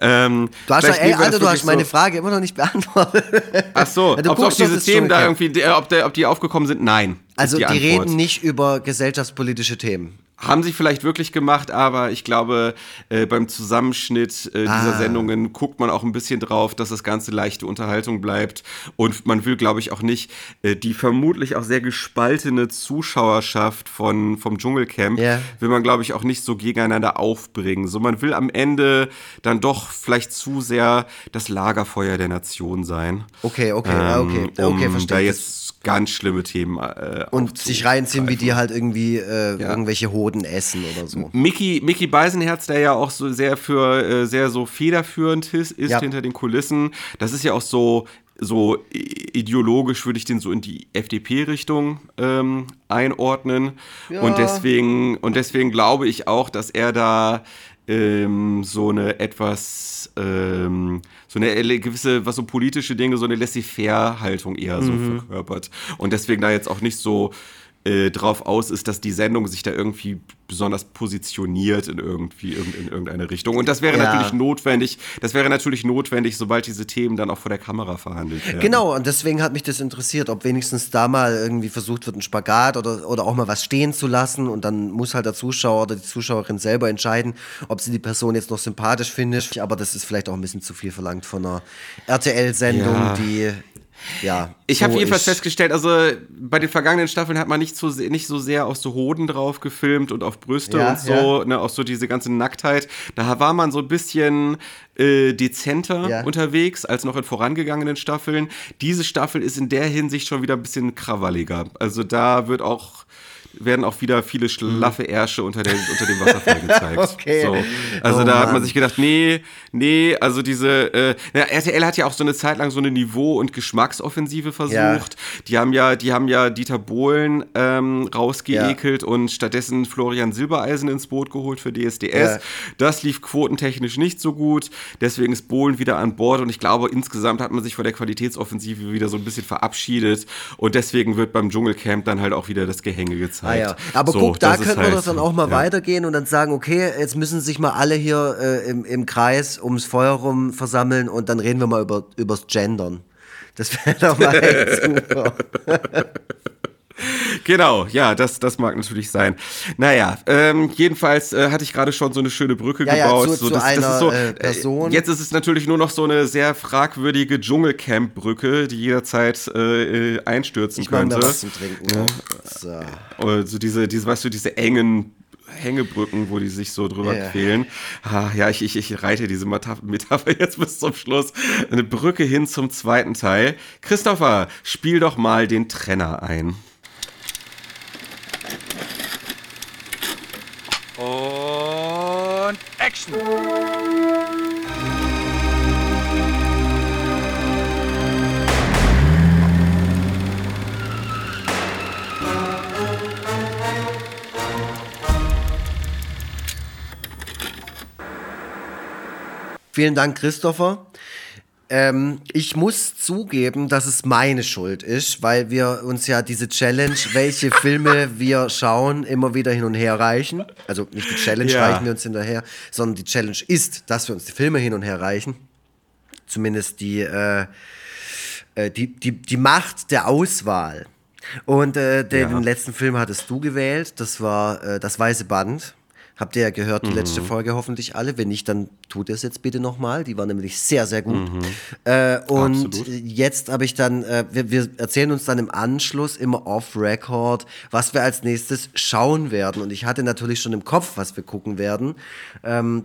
Ähm, Du hast ja, ey, Alter, du hast meine so- Frage immer noch nicht beantwortet. Ach so, Ja, du ob, ob diese Themen da irgendwie, ob, der, ob die aufgekommen sind? Nein. Also die, Antwort. reden nicht über gesellschaftspolitische Themen. Haben sie vielleicht wirklich gemacht, aber ich glaube, äh, beim Zusammenschnitt äh, dieser Ah. Sendungen guckt man auch ein bisschen drauf, dass das Ganze leichte Unterhaltung bleibt. Und man will, glaube ich, auch nicht äh, die vermutlich auch sehr gespaltene Zuschauerschaft von, vom Dschungelcamp, Ja. will man, glaube ich, auch nicht so gegeneinander aufbringen. So, man will am Ende dann doch vielleicht zu sehr das Lagerfeuer der Nation sein. Okay, okay, ah, okay, ähm, um okay, verstehe. Da jetzt ganz schlimme Themen äh, und sich reinziehen, wie die halt irgendwie äh, Ja. irgendwelche Hoden essen oder so. Mickey, Mickey Beisenherz, der ja auch so sehr für äh, sehr so federführend ist, ist Ja. hinter den Kulissen. Das ist ja auch so so ideologisch würde ich den so in die FDP-Richtung ähm, einordnen Ja. und deswegen und deswegen glaube ich auch, dass er da ähm, so eine etwas ähm, so eine gewisse was so politische Dinge so eine laissez-faire-Haltung eher so Mhm. verkörpert und deswegen da jetzt auch nicht so äh, drauf aus ist, dass die Sendung sich da irgendwie besonders positioniert in irgendwie in, in irgendeine Richtung. Und das wäre Ja. natürlich notwendig. Das wäre natürlich notwendig, sobald diese Themen dann auch vor der Kamera verhandelt werden. Genau, und deswegen hat mich das interessiert, ob wenigstens da mal irgendwie versucht wird, einen Spagat oder, oder auch mal was stehen zu lassen und dann muss halt der Zuschauer oder die Zuschauerin selber entscheiden, ob sie die Person jetzt noch sympathisch findet. Aber das ist vielleicht auch ein bisschen zu viel verlangt von einer RTL-Sendung, Ja. die ja. Ich so habe jedenfalls festgestellt, also bei den vergangenen Staffeln hat man nicht so, nicht so sehr auf so Hoden drauf gefilmt und auf Brüste Ja, und so, ne, auch so diese ganze Nacktheit. Da war man so ein bisschen äh, dezenter Ja. unterwegs als noch in vorangegangenen Staffeln. Diese Staffel ist in der Hinsicht schon wieder ein bisschen krawalliger. Also da wird auch werden auch wieder viele schlaffe Ärsche unter, der, unter dem Wasserfall gezeigt. Okay. So. Also Oh da hat man sich gedacht, nee, nee, also diese, äh, na, RTL hat ja auch so eine Zeit lang so eine Niveau- und Geschmacksoffensive versucht. Ja. Die haben ja, die haben ja Dieter Bohlen ähm, rausgeekelt und stattdessen Florian Silbereisen ins Boot geholt für DSDS. Ja. Das lief quotentechnisch nicht so gut. Deswegen ist Bohlen wieder an Bord und ich glaube, insgesamt hat man sich von der Qualitätsoffensive wieder so ein bisschen verabschiedet und deswegen wird beim Dschungelcamp dann halt auch wieder das Gehänge gezeigt. Ah, ja. Aber So, guck, da könnten wir halt doch dann auch mal ja. weitergehen und dann sagen, okay, jetzt müssen sich mal alle hier äh, im, im Kreis ums Feuer rum versammeln und dann reden wir mal über, übers Gendern. Das wäre doch mal super. Genau, ja, das, das mag natürlich sein. Naja, ähm, jedenfalls äh, hatte ich gerade schon so eine schöne Brücke Ja, ja, gebaut. zu- so, zu das, das einer, ist so, äh, Person. Jetzt ist es natürlich nur noch so eine sehr fragwürdige Dschungelcamp-Brücke, die jederzeit äh, äh, einstürzen Ich mache mir könnte. was zum Trinken. Ne? So. Also diese, diese, weißt du, diese engen Hängebrücken, wo die sich so drüber Ja. quälen. Ah, ja, ich, ich, ich reite diese Metapher Metapher jetzt bis zum Schluss. Eine Brücke hin zum zweiten Teil. Christopher, spiel doch mal den Trenner ein. Und Action! Vielen Dank, Christopher. Ähm, ich muss zugeben, dass es meine Schuld ist, weil wir uns ja diese Challenge, welche Filme wir schauen, immer wieder hin und her reichen. Also nicht die Challenge Ja. reichen wir uns hinterher, sondern die Challenge ist, dass wir uns die Filme hin und her reichen. Zumindest die, äh, äh, die, die, die Macht der Auswahl. Und äh, den Ja. letzten Film hattest du gewählt, das war äh, Das Weiße Band. Habt ihr ja gehört, die Mhm. letzte Folge hoffentlich alle. Wenn nicht, dann tut es jetzt bitte nochmal. Die war nämlich sehr, sehr gut. Mhm. Äh, und Absolut. jetzt habe ich dann, äh, wir, wir erzählen uns dann im Anschluss immer off-Record, was wir als nächstes schauen werden. Und ich hatte natürlich schon im Kopf, was wir gucken werden. Ähm,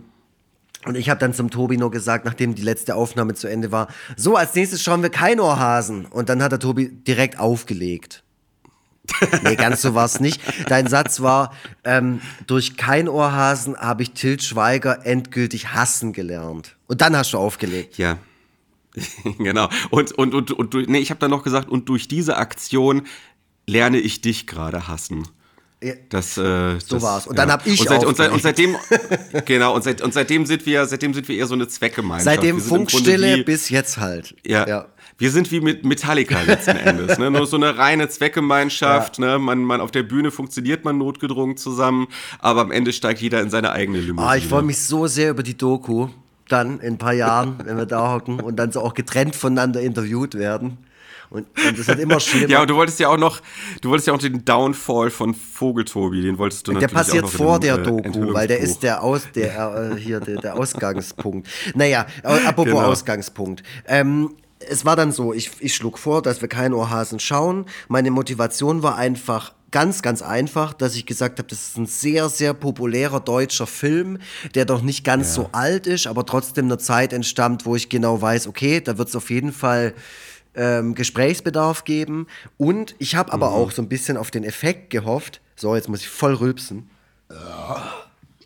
und ich habe dann zum Tobi nur gesagt, nachdem die letzte Aufnahme zu Ende war, so, als nächstes schauen wir kein Ohrhasen. Und dann hat der Tobi direkt aufgelegt. Nee, ganz so war es nicht. Dein Satz war, ähm, durch kein Ohrhasen habe ich Til Schweiger endgültig hassen gelernt. Und dann hast du aufgelegt. Ja. genau. Und, und, und, und nee, ich habe dann noch gesagt, und durch diese Aktion lerne ich dich gerade hassen. Ja. Das, äh, So das, war's. Und dann hab ich und, seit, und, seit, und seitdem, genau, und, seit, und seitdem sind wir, seitdem sind wir eher so eine Zweckgemeinschaft. Seitdem Funkstille wie- bis jetzt halt. Ja. Wir sind wie mit Metallica letzten Endes. Ne? Nur so eine reine Zweckgemeinschaft. Ne? Man, man auf der Bühne funktioniert man notgedrungen zusammen, aber am Ende steigt jeder in seine eigene Limousine. Ah, ich freue mich so sehr über die Doku. Dann in ein paar Jahren, wenn wir da hocken und dann so auch getrennt voneinander interviewt werden. Und, und das wird immer schlimmer. Ja, und du wolltest ja auch noch, du wolltest ja auch den Downfall von Vogeltobi, den wolltest du der natürlich passiert auch noch vor in der dem, äh, Doku, weil der ist der Aus, der äh, hier der, der Ausgangspunkt. Naja, apropos Genau. Ausgangspunkt. Ähm, es war dann so, ich, ich schlug vor, dass wir keinen Ohrhasen schauen. Meine Motivation war einfach ganz, ganz einfach, dass ich gesagt habe, das ist ein sehr, sehr populärer deutscher Film, der doch nicht ganz so alt ist, aber trotzdem einer Zeit entstammt, wo ich genau weiß, okay, da wird es auf jeden Fall ähm, Gesprächsbedarf geben. Und ich habe aber auch so ein bisschen auf den Effekt gehofft. So, jetzt muss ich voll rülpsen.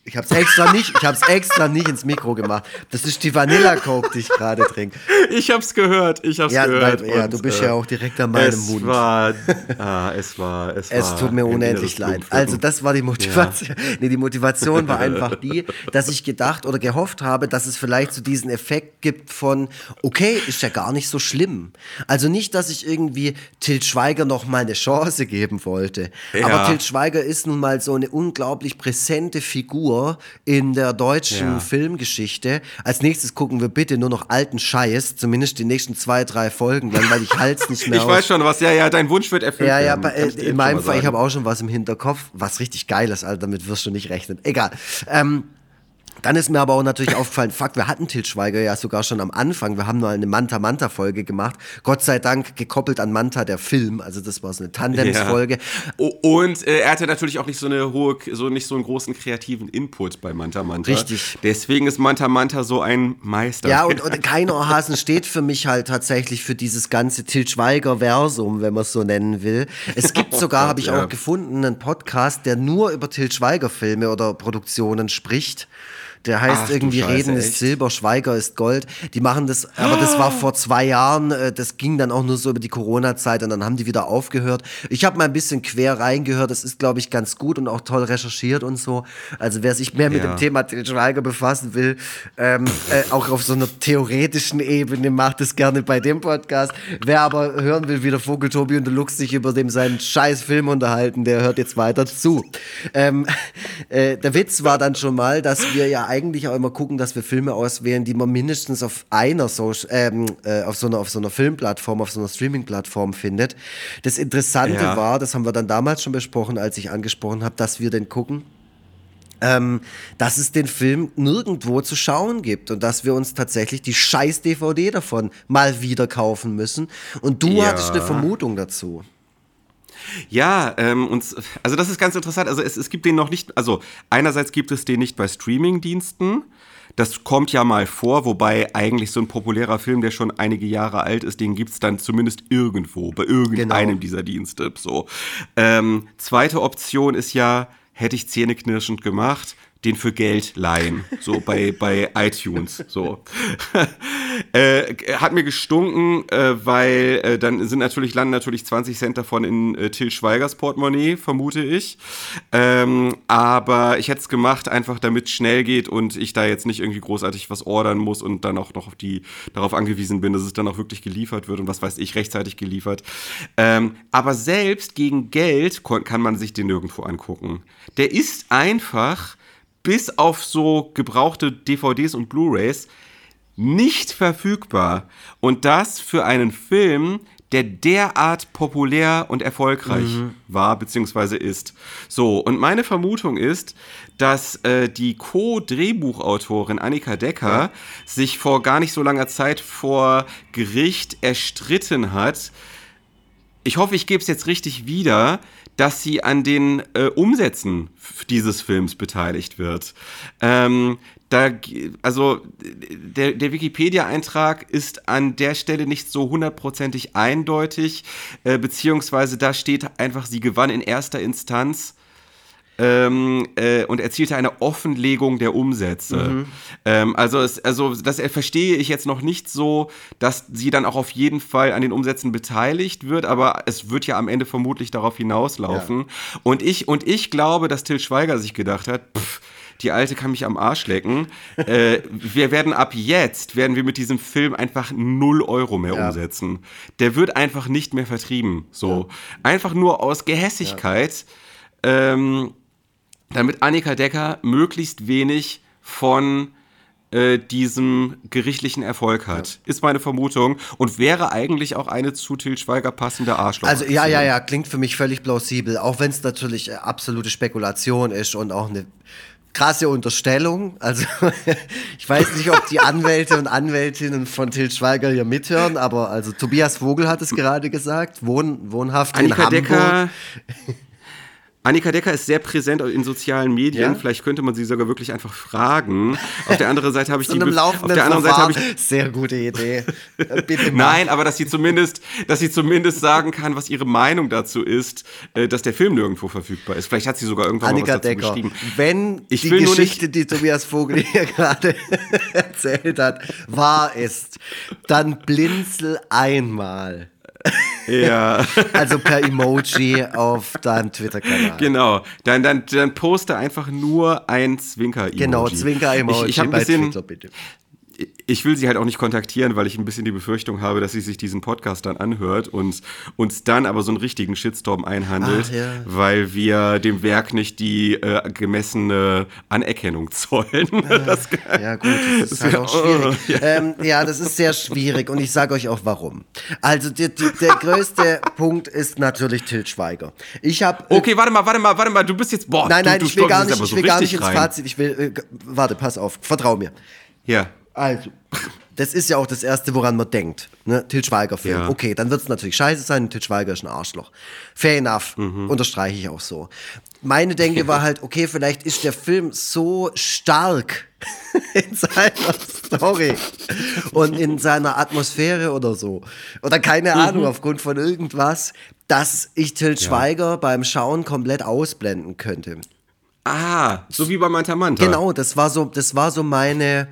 Ich hab's extra nicht, ich hab's extra nicht ins Mikro gemacht. Das ist die Vanilla Coke, die ich gerade trinke. Ich hab's gehört, ich hab's Ja, gehört. weil, ja, du bist äh, ja auch direkt an meinem es Mund. War, ah, es war, es, Es war tut mir unendlich leid. Also das war die Motivation. Nee, die Motivation war einfach die, dass ich gedacht oder gehofft habe, dass es vielleicht so diesen Effekt gibt von, okay, ist ja gar nicht so schlimm. Also nicht, dass ich irgendwie Til Schweiger noch mal eine Chance geben wollte. Ja. Aber Til Schweiger ist nun mal so eine unglaublich präsente Figur in der deutschen Ja. Filmgeschichte. Als nächstes gucken wir bitte nur noch alten Scheiß, zumindest die nächsten zwei, drei Folgen lang, weil ich halt's nicht mehr Ich aus. weiß schon was, ja, ja, dein Wunsch wird erfüllt Ja, ja, bei, äh, in meinem schon mal Fall, ich habe auch schon was im Hinterkopf, was richtig geil ist, Alter, damit wirst du nicht rechnen. Egal. Ähm, dann ist mir aber auch natürlich aufgefallen, fuck, wir hatten Til Schweiger ja sogar schon am Anfang. Wir haben nur eine Manta-Manta-Folge gemacht. Gott sei Dank gekoppelt an Manta, der Film. Also das war so eine Tandems-Folge. O- Und äh, er hatte natürlich auch nicht so eine hohe, so nicht so einen großen kreativen Input bei Manta Manta. Richtig. Deswegen ist Manta Manta so ein Meister. Ja, und, und kein Ohrhasen steht für mich halt tatsächlich für dieses ganze Til Schweiger-Versum, wenn man es so nennen will. Es gibt sogar, habe ich Ja. auch gefunden, einen Podcast, der nur über Til Schweiger-Filme oder Produktionen spricht. Der heißt Ach irgendwie Scheiße, Reden echt? ist Silber, Schweiger ist Gold. Die machen das, aber das war vor zwei Jahren. äh, Das ging dann auch nur so über die Corona-Zeit und dann haben die wieder aufgehört. Ich habe mal ein bisschen quer reingehört. Das ist, glaube ich, ganz gut und auch toll recherchiert und so. Also wer sich mehr mit Ja. dem Thema Til Schweiger befassen will, ähm, äh, auch auf so einer theoretischen Ebene, macht es gerne bei dem Podcast. Wer aber hören will, wie der Vogel Tobi und der Lux sich über dem seinen scheiß Film unterhalten, der hört jetzt weiter zu. Ähm, äh, der Witz war dann schon mal, dass wir ja eigentlich auch immer gucken, dass wir Filme auswählen, die man mindestens auf einer Social, ähm, äh, auf so einer, auf so einer Filmplattform, auf so einer Streaming-Plattform findet. Das Interessante Ja. war, das haben wir dann damals schon besprochen, als ich angesprochen habe, dass wir den gucken ähm, dass es den Film nirgendwo zu schauen gibt und dass wir uns tatsächlich die scheiß DVD davon mal wieder kaufen müssen. Und du Ja. hattest eine Vermutung dazu. Ja, ähm, und, also das ist ganz interessant. Also es, es gibt den noch nicht, also einerseits gibt es den nicht bei Streaming-Diensten. Das kommt ja mal vor, wobei eigentlich so ein populärer Film, der schon einige Jahre alt ist, den gibt's dann zumindest irgendwo, bei irgendeinem Genau. dieser Dienste. So. Ähm, zweite Option ist ja, hätte ich zähneknirschend gemacht, den für Geld leihen, so bei, bei iTunes, so. äh, hat mir gestunken, äh, weil äh, dann sind natürlich, landen natürlich 20 Cent davon in äh, Till Schweigers Portemonnaie, vermute ich. Ähm, aber ich hätte es gemacht, einfach damit es schnell geht und ich da jetzt nicht irgendwie großartig was ordern muss und dann auch noch auf die, darauf angewiesen bin, dass es dann auch wirklich geliefert wird und was weiß ich, rechtzeitig geliefert. Ähm, aber selbst gegen Geld kann man sich den nirgendwo angucken. Der ist einfach bis auf so gebrauchte DVDs und Blu-rays nicht verfügbar. Und das für einen Film, der derart populär und erfolgreich war bzw. ist. So, und meine Vermutung ist, dass äh, die Co-Drehbuchautorin Annika Decker sich vor gar nicht so langer Zeit vor Gericht erstritten hat, ich hoffe, ich gebe es jetzt richtig wieder, dass sie an den äh, Umsätzen dieses Films beteiligt wird. Ähm, da, also der, der Wikipedia-Eintrag ist an der Stelle nicht so hundertprozentig eindeutig, äh, beziehungsweise da steht einfach, sie gewann in erster Instanz ähm, äh, und erzielte eine Offenlegung der Umsätze. Ähm, also, es, also das verstehe ich jetzt noch nicht so, dass sie dann auch auf jeden Fall an den Umsätzen beteiligt wird, aber es wird ja am Ende vermutlich darauf hinauslaufen. Und ich und ich glaube, dass Till Schweiger sich gedacht hat, pff, die Alte kann mich am Arsch lecken. äh, wir werden ab jetzt, werden wir mit diesem Film einfach 0 Euro mehr Ja. umsetzen. Der wird einfach nicht mehr vertrieben. So. Einfach nur aus Gehässigkeit. Ähm, damit Annika Decker möglichst wenig von äh, diesem gerichtlichen Erfolg hat. Ist meine Vermutung. Und wäre eigentlich auch eine zu Til Schweiger passende Arschloch. Also ja, ja, ja, klingt für mich völlig plausibel, auch wenn es natürlich äh, absolute Spekulation ist und auch eine krasse Unterstellung. Also ich weiß nicht, ob die Anwälte und Anwältinnen von Til Schweiger hier mithören, aber also Tobias Vogel hat es gerade gesagt, wohn, wohnhaft Annika in Hamburg. Decker. Annika Decker ist sehr präsent in sozialen Medien. Ja? Vielleicht könnte man sie sogar wirklich einfach fragen. Auf der anderen Seite habe ich So die auf der anderen Seite habe ich. Sehr gute Idee. Äh, Bitte. Nein, aber dass sie zumindest, dass sie zumindest sagen kann, was ihre Meinung dazu ist, äh, dass der Film nirgendwo verfügbar ist. Vielleicht hat sie sogar irgendwann Annika was dazu Decker, geschrieben. wenn Ich die Geschichte, die Tobias Vogel hier gerade erzählt hat, wahr ist, dann blinzel einmal. Ja, Also per Emoji auf deinem Twitter-Kanal. genau. Dann, dann, dann poste einfach nur ein Zwinker-Emoji. Genau, Zwinker-Emoji Ich, ich bei bisschen, Twitter, bitte. Ich will sie halt auch nicht kontaktieren, weil ich ein bisschen die Befürchtung habe, dass sie sich diesen Podcast dann anhört und uns dann aber so einen richtigen Shitstorm einhandelt, Ach, ja. weil wir dem Werk nicht die äh, gemessene Anerkennung zollen. das, Ja, gut, das ist halt wär- auch schwierig. Ähm, ja, das ist sehr schwierig und ich sage euch auch warum. Also, die, die, der größte Punkt ist natürlich Til Schweiger. Ich habe. okay, warte mal, warte mal, warte mal, du bist jetzt, boah, nein, du, nein, du ich will gar nicht, ich so will gar nicht ins rein. Fazit. Ich will. Äh, warte, pass auf, vertrau mir. Ja. Also, das ist ja auch das Erste, woran man denkt. Ne? Til Schweiger-Film. Ja. Okay, dann wird es natürlich scheiße sein. Til Schweiger ist ein Arschloch. Fair enough. Mhm. Unterstreiche ich auch so. Meine Denke war halt, okay, vielleicht ist der Film so stark in seiner Story und in seiner Atmosphäre oder so. Oder keine Mhm. Ahnung, aufgrund von irgendwas, dass ich Til Schweiger beim Schauen komplett ausblenden könnte. Ah, so wie bei Manta Manta. Genau, das war so, das war so meine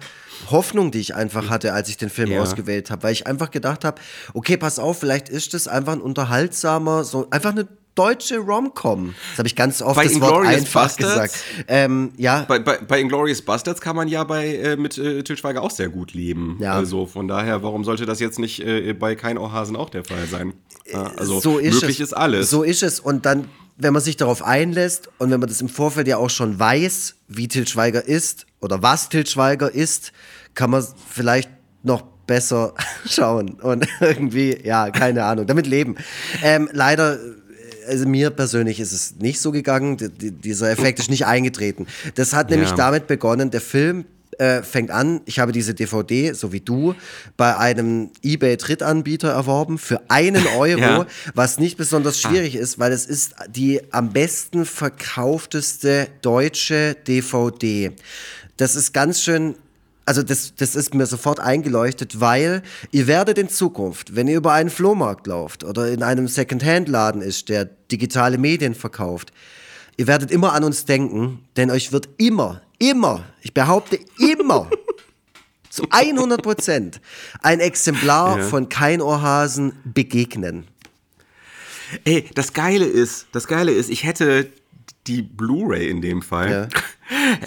Hoffnung, die ich einfach hatte, als ich den Film Ja. ausgewählt habe, weil ich einfach gedacht habe, okay, pass auf, vielleicht ist es einfach ein unterhaltsamer, so einfach eine deutsche Rom-Com. Das habe ich ganz oft Bei das Wort Inglourious einfach Basterds? gesagt. Ähm, ja, Bei, bei, bei Inglourious Bastards kann man ja bei, äh, mit äh, Til Schweiger auch sehr gut leben. Ja. Also von daher, warum sollte das jetzt nicht äh, bei Kein Ohrhasen auch der Fall sein? Ja, also so ist möglich es. ist alles. So ist es. Und dann, wenn man sich darauf einlässt und wenn man das im Vorfeld ja auch schon weiß, wie Til Schweiger ist oder was Til Schweiger ist, kann man vielleicht noch besser schauen und irgendwie, ja, keine Ahnung, damit leben. Ähm, leider also mir persönlich ist es nicht so gegangen. D d- dieser Effekt ist nicht eingetreten. Das hat nämlich Ja. damit begonnen, der Film äh, fängt an, ich habe diese DVD, so wie du, bei einem eBay-Drittanbieter erworben für einen Euro, Ja. was nicht besonders schwierig ist, weil es ist die am besten verkaufteste deutsche DVD. Das ist ganz schön also das, das ist mir sofort eingeleuchtet, weil ihr werdet in Zukunft, wenn ihr über einen Flohmarkt lauft oder in einem Second-Hand-Laden ist, der digitale Medien verkauft, ihr werdet immer an uns denken, denn euch wird immer, immer, ich behaupte immer, zu 100 Prozent ein Exemplar von Kein Ohrhasen begegnen. Ey, das Geile ist, das Geile ist, ich hätte die Blu-ray in dem Fall,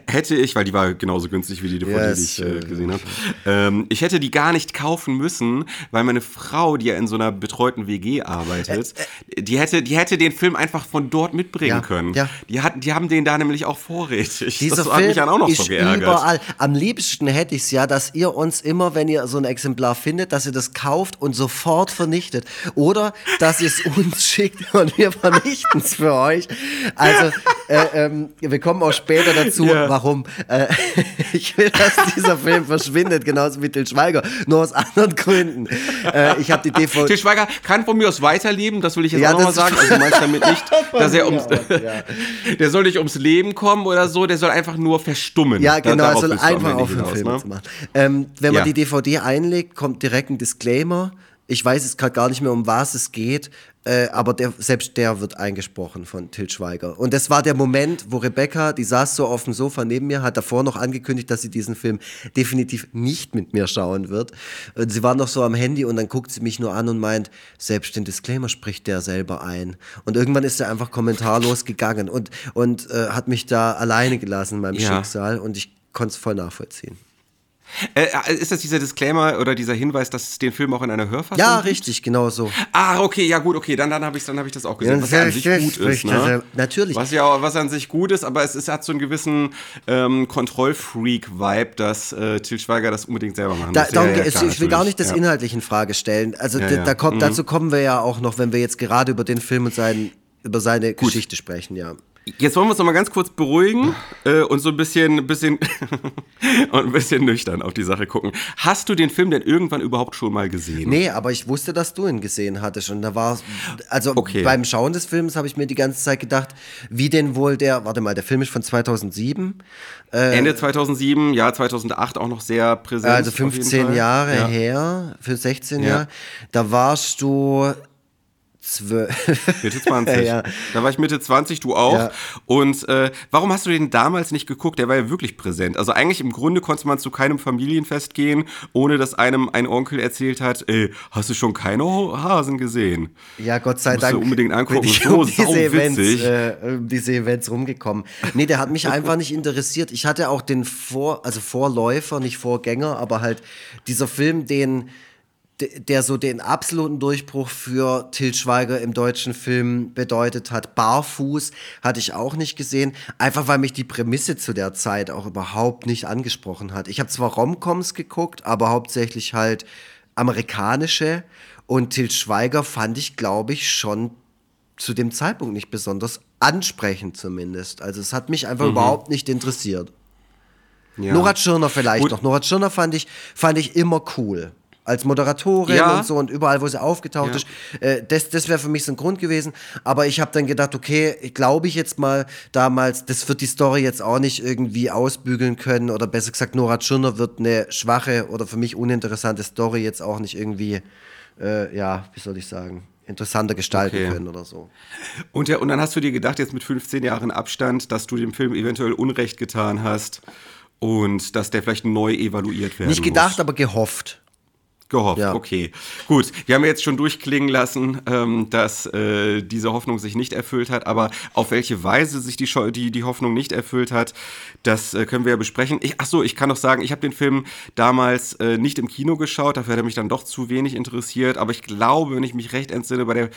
hätte ich, weil die war genauso günstig wie die DVD, Ja, die ich äh, äh, gesehen habe, ähm, ich hätte die gar nicht kaufen müssen, weil meine Frau, die ja in so einer betreuten WG arbeitet, die hätte, die hätte den Film einfach von dort mitbringen Äh, Ja, können. ja. Die, hatten, die haben den da nämlich auch vorrätig. Dieser das hat Film mich dann auch noch ist so geärgert. überall. Am liebsten hätte ich es ja, dass ihr uns immer, wenn ihr so ein Exemplar findet, dass ihr das kauft und sofort vernichtet. Oder dass ihr es uns schickt und wir vernichten es für euch. Also, äh, ähm, wir kommen auch später dazu, Ja. warum. Äh, ich will, dass dieser Film verschwindet, genauso wie Til Schweiger, nur aus anderen Gründen. Äh, ich habe die DVD. Til Schweiger kann von mir aus weiterleben, das will ich jetzt Ja, auch nochmal sagen. Also du meinst damit nicht, dass er ums, Ja. der soll nicht ums Leben kommen oder so, der soll einfach nur verstummen. Ja, genau, darauf es soll einfach aufhören, hinaus, Filme ne? machen. Ähm, wenn man die DVD einlegt, kommt direkt ein Disclaimer. Ich weiß jetzt gerade gar nicht mehr, um was es geht, äh, aber der, selbst der wird eingesprochen von Til Schweiger. Und das war der Moment, wo Rebecca, die saß so auf dem Sofa neben mir, hat davor noch angekündigt, dass sie diesen Film definitiv nicht mit mir schauen wird. Und sie war noch so am Handy und dann guckt sie mich nur an und meint, selbst den Disclaimer spricht der selber ein. Und irgendwann ist er einfach kommentarlos gegangen und, und äh, hat mich da alleine gelassen in meinem Ja. Schicksal und ich konnte es voll nachvollziehen. Äh, äh, ist das dieser Disclaimer oder dieser Hinweis, dass es den Film auch in einer Hörfassung Ja, gibt? richtig, genau so. Ah, okay, ja gut, okay, dann, dann habe ich, hab ich das auch gesehen. was ja an sich gut ist. Ne? Natürlich. Was ja was an sich gut ist, aber es, es hat so einen gewissen ähm, Kontrollfreak-Vibe, dass äh, Til Schweiger das unbedingt selber machen da, muss. Ja, ja, klar, ich will gar nicht das inhaltlich in Frage stellen. Also da kommt, mhm. dazu kommen wir ja auch noch, wenn wir jetzt gerade über den Film und seinen, über seine gut. Geschichte sprechen, ja. Jetzt wollen wir uns noch mal ganz kurz beruhigen äh, und so ein bisschen, bisschen und ein bisschen nüchtern auf die Sache gucken. Hast du den Film denn irgendwann überhaupt schon mal gesehen? Nee, aber ich wusste, dass du ihn gesehen hattest und da war also okay. beim Schauen des Films habe ich mir die ganze Zeit gedacht, wie denn wohl der, warte mal, der Film ist von 2007. Äh, Ende 2007, ja 2008 auch noch sehr präsent. Also 15 Jahre ja. her, für 16 ja. Jahre. Da warst du zwölf. Mitte 20. ja. Da war ich Mitte 20, du auch. Ja. Und äh, warum hast du den damals nicht geguckt? Der war ja wirklich präsent. Also eigentlich im Grunde konnte man zu keinem Familienfest gehen, ohne dass einem ein Onkel erzählt hat, ey, hast du schon keine Hasen gesehen? Ja, Gott sei Musst Dank. Du unbedingt angucken. Ich so um diese, Events, äh, um diese Events rumgekommen. Nee, der hat mich einfach nicht interessiert. Ich hatte auch den Vor, also Vorläufer, nicht Vorgänger, aber halt dieser Film, den der so den absoluten Durchbruch für Til Schweiger im deutschen Film bedeutet hat. Barfuß hatte ich auch nicht gesehen, einfach weil mich die Prämisse zu der Zeit auch überhaupt nicht angesprochen hat. Ich habe zwar Romcoms geguckt, aber hauptsächlich halt amerikanische und Til Schweiger fand ich, glaube ich, schon zu dem Zeitpunkt nicht besonders ansprechend zumindest. Also es hat mich einfach mhm. überhaupt nicht interessiert. Ja. Nora Tschirner vielleicht Gut. noch. Nora Tschirner fand ich, fand ich immer cool als Moderatorin ja. und so und überall, wo sie aufgetaucht ja. ist. Äh, das das wäre für mich so ein Grund gewesen. Aber ich habe dann gedacht, okay, glaube ich jetzt mal damals, das wird die Story jetzt auch nicht irgendwie ausbügeln können oder besser gesagt, Nora Tschirner wird eine schwache oder für mich uninteressante Story jetzt auch nicht irgendwie, äh, ja, wie soll ich sagen, interessanter gestalten okay. können oder so. Und, ja, und dann hast du dir gedacht, jetzt mit 15 Jahren Abstand, dass du dem Film eventuell Unrecht getan hast und dass der vielleicht neu evaluiert werden Nicht gedacht, muss. aber gehofft. Gehofft, ja. okay. Gut, wir haben jetzt schon durchklingen lassen, ähm, dass äh, diese Hoffnung sich nicht erfüllt hat, aber auf welche Weise sich die, die, die Hoffnung nicht erfüllt hat, das äh, können wir ja besprechen. Ich, ach so, ich kann noch sagen, ich habe den Film damals äh, nicht im Kino geschaut, dafür hat er mich dann doch zu wenig interessiert, aber ich glaube, wenn ich mich recht entsinne, bei der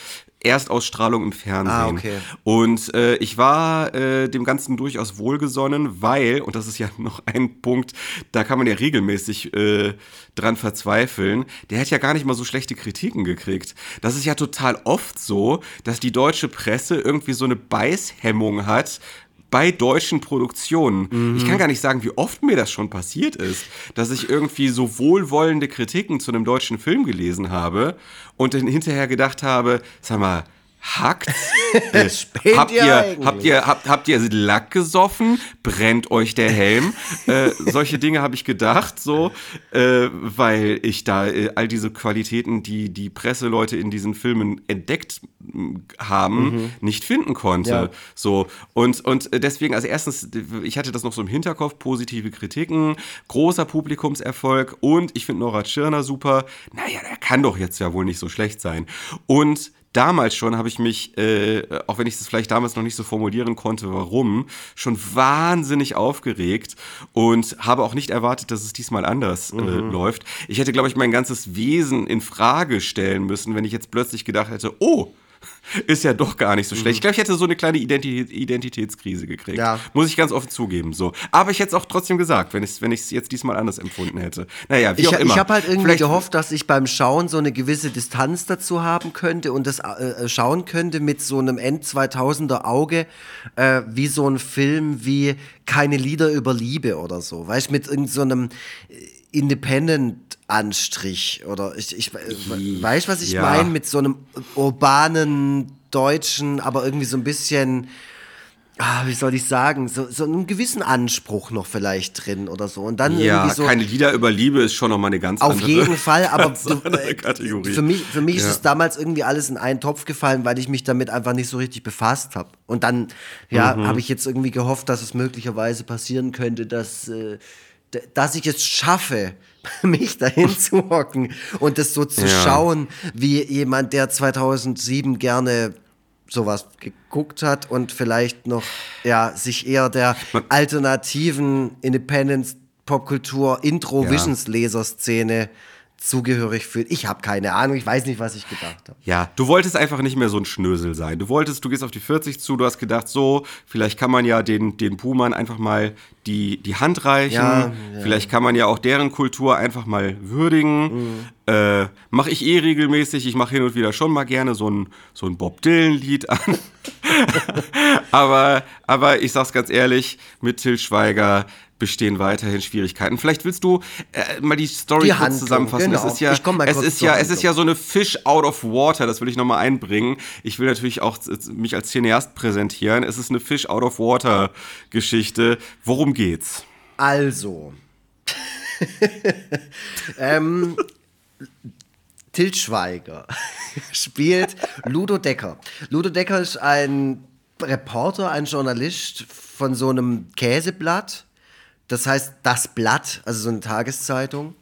Erstausstrahlung im Fernsehen. Ah, okay. Und äh, ich war äh, dem Ganzen durchaus wohlgesonnen, weil, und das ist ja noch ein Punkt, da kann man ja regelmäßig äh, dran verzweifeln, der hätte ja gar nicht mal so schlechte Kritiken gekriegt. Das ist ja total oft so, dass die deutsche Presse irgendwie so eine Beißhemmung hat, bei deutschen Produktionen. Mhm. Ich kann gar nicht sagen, wie oft mir das schon passiert ist, dass ich irgendwie so wohlwollende Kritiken zu einem deutschen Film gelesen habe und dann hinterher gedacht habe, sag mal, hackt? Äh, habt, ihr, habt, ihr, habt, habt ihr Lack gesoffen? Brennt euch der Helm? äh, solche Dinge habe ich gedacht, so, äh, weil ich da äh, all diese Qualitäten, die die Presseleute in diesen Filmen entdeckt haben, mhm. nicht finden konnte. Ja. So, und, und deswegen, also erstens, ich hatte das noch so im Hinterkopf, positive Kritiken, großer Publikumserfolg und ich finde Nora Tschirner super. Naja, der kann doch jetzt ja wohl nicht so schlecht sein. Und damals schon habe ich mich, äh, auch wenn ich es vielleicht damals noch nicht so formulieren konnte, warum, schon wahnsinnig aufgeregt und habe auch nicht erwartet, dass es diesmal anders äh, mhm. läuft. Ich hätte, glaube ich, mein ganzes Wesen in Frage stellen müssen, wenn ich jetzt plötzlich gedacht hätte, oh, ist ja doch gar nicht so schlecht. Mhm. Ich glaube, ich hätte so eine kleine Identität, Identitätskrise gekriegt. Ja. Muss ich ganz offen zugeben. So. Aber ich hätte es auch trotzdem gesagt, wenn ich es wenn jetzt diesmal anders empfunden hätte. Naja, wie ich, auch immer. Ich habe halt irgendwie Vielleicht gehofft, dass ich beim Schauen so eine gewisse Distanz dazu haben könnte und das äh, äh schauen könnte mit so einem End-2000er Auge, äh, wie so ein Film wie Keine Lieder über Liebe oder so. Weißt du, mit irgendeinem so Independent Anstrich oder ich, ich weiß, was ich ja. meine mit so einem urbanen deutschen, aber irgendwie so ein bisschen ah, wie soll ich sagen, so, so einen gewissen Anspruch noch vielleicht drin oder so. Und dann ja, irgendwie so. keine Lieder über Liebe ist schon nochmal eine ganz auf andere Auf jeden Fall, aber äh, Kategorie. für mich, für mich ja. ist es damals irgendwie alles in einen Topf gefallen, weil ich mich damit einfach nicht so richtig befasst habe. Und dann, ja, mhm. habe ich jetzt irgendwie gehofft, dass es möglicherweise passieren könnte, dass, äh, dass ich es schaffe, mich dahin zu hocken und das so zu ja. schauen, wie jemand, der 2007 gerne sowas geguckt hat und vielleicht noch ja sich eher der alternativen Independence Popkultur-Intro-Visions-Leser-Szene zugehörig fühlt. Ich habe keine Ahnung, ich weiß nicht, was ich gedacht habe. Ja, du wolltest einfach nicht mehr so ein Schnösel sein. Du wolltest, du gehst auf die 40 zu, du hast gedacht, so, vielleicht kann man ja den, den Boomern einfach mal die, die Hand reichen. Ja, ja. Vielleicht kann man ja auch deren Kultur einfach mal würdigen. Mhm. Äh, mache ich eh regelmäßig. Ich mache hin und wieder schon mal gerne so ein, so ein Bob Dylan-Lied an. aber, aber ich sag's ganz ehrlich, mit Till Schweiger bestehen weiterhin Schwierigkeiten. Vielleicht willst du äh, mal die Story Die kurz Handlung, zusammenfassen. genau. Es ist ja, Ich komm mal es ist ja, es ist Handlung. ja so eine Fish out of water. Das will ich noch mal einbringen. Ich will natürlich auch mich als Cineast präsentieren. Es ist eine Fish out of water Geschichte. Worum geht's? Also. ähm, Til Schweiger spielt Ludo Decker. Ludo Decker ist ein Reporter, ein Journalist von so einem Käseblatt. Das heißt Das Blatt, also so eine Tageszeitung.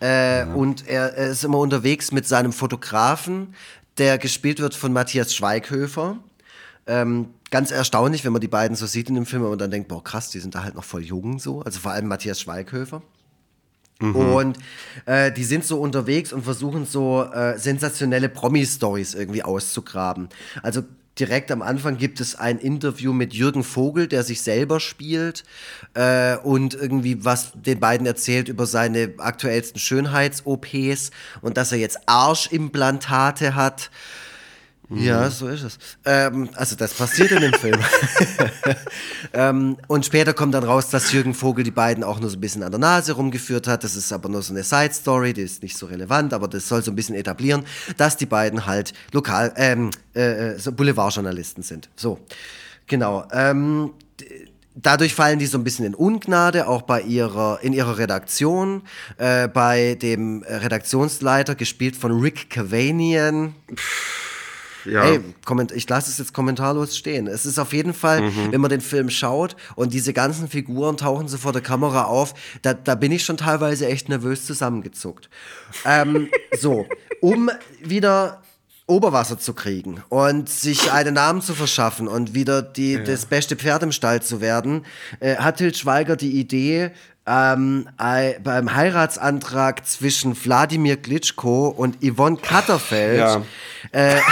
Äh, Und er, er ist immer unterwegs mit seinem Fotografen, der gespielt wird von Matthias Schweighöfer. Ähm, ganz erstaunlich, wenn man die beiden so sieht in dem Film und dann denkt, boah, krass, die sind da halt noch voll jung so. Also vor allem Matthias Schweighöfer. Und äh, die sind so unterwegs und versuchen so äh, sensationelle Promi-Stories irgendwie auszugraben. Also direkt am Anfang gibt es ein Interview mit Jürgen Vogel, der sich selber spielt äh, und irgendwie was den beiden erzählt über seine aktuellsten Schönheits-OPs und dass er jetzt Arschimplantate hat. Ja, so ist es. Ähm, also das passiert in dem Film. ähm, und später kommt dann raus, dass Jürgen Vogel die beiden auch nur so ein bisschen an der Nase rumgeführt hat. Das ist aber nur so eine Side-Story, die ist nicht so relevant, aber das soll so ein bisschen etablieren, dass die beiden halt lokal, ähm, äh, so Boulevardjournalisten sind. So, genau. Ähm, Dadurch fallen die so ein bisschen in Ungnade, auch bei ihrer, in ihrer Redaktion, äh, bei dem äh, Redaktionsleiter, gespielt von Rick Cavanian. Ja. Ey, komment ich lasse es jetzt kommentarlos stehen. Es ist auf jeden Fall, wenn man den Film schaut und diese ganzen Figuren tauchen so vor der Kamera auf, da, da bin ich schon teilweise echt nervös zusammengezuckt. Ähm, so, um wieder Oberwasser zu kriegen und sich einen Namen zu verschaffen und wieder die, das beste Pferd im Stall zu werden, äh, hat Til Schweiger die Idee, ähm, ei- beim Heiratsantrag zwischen Wladimir Klitschko und Yvonne Katterfeld Ja.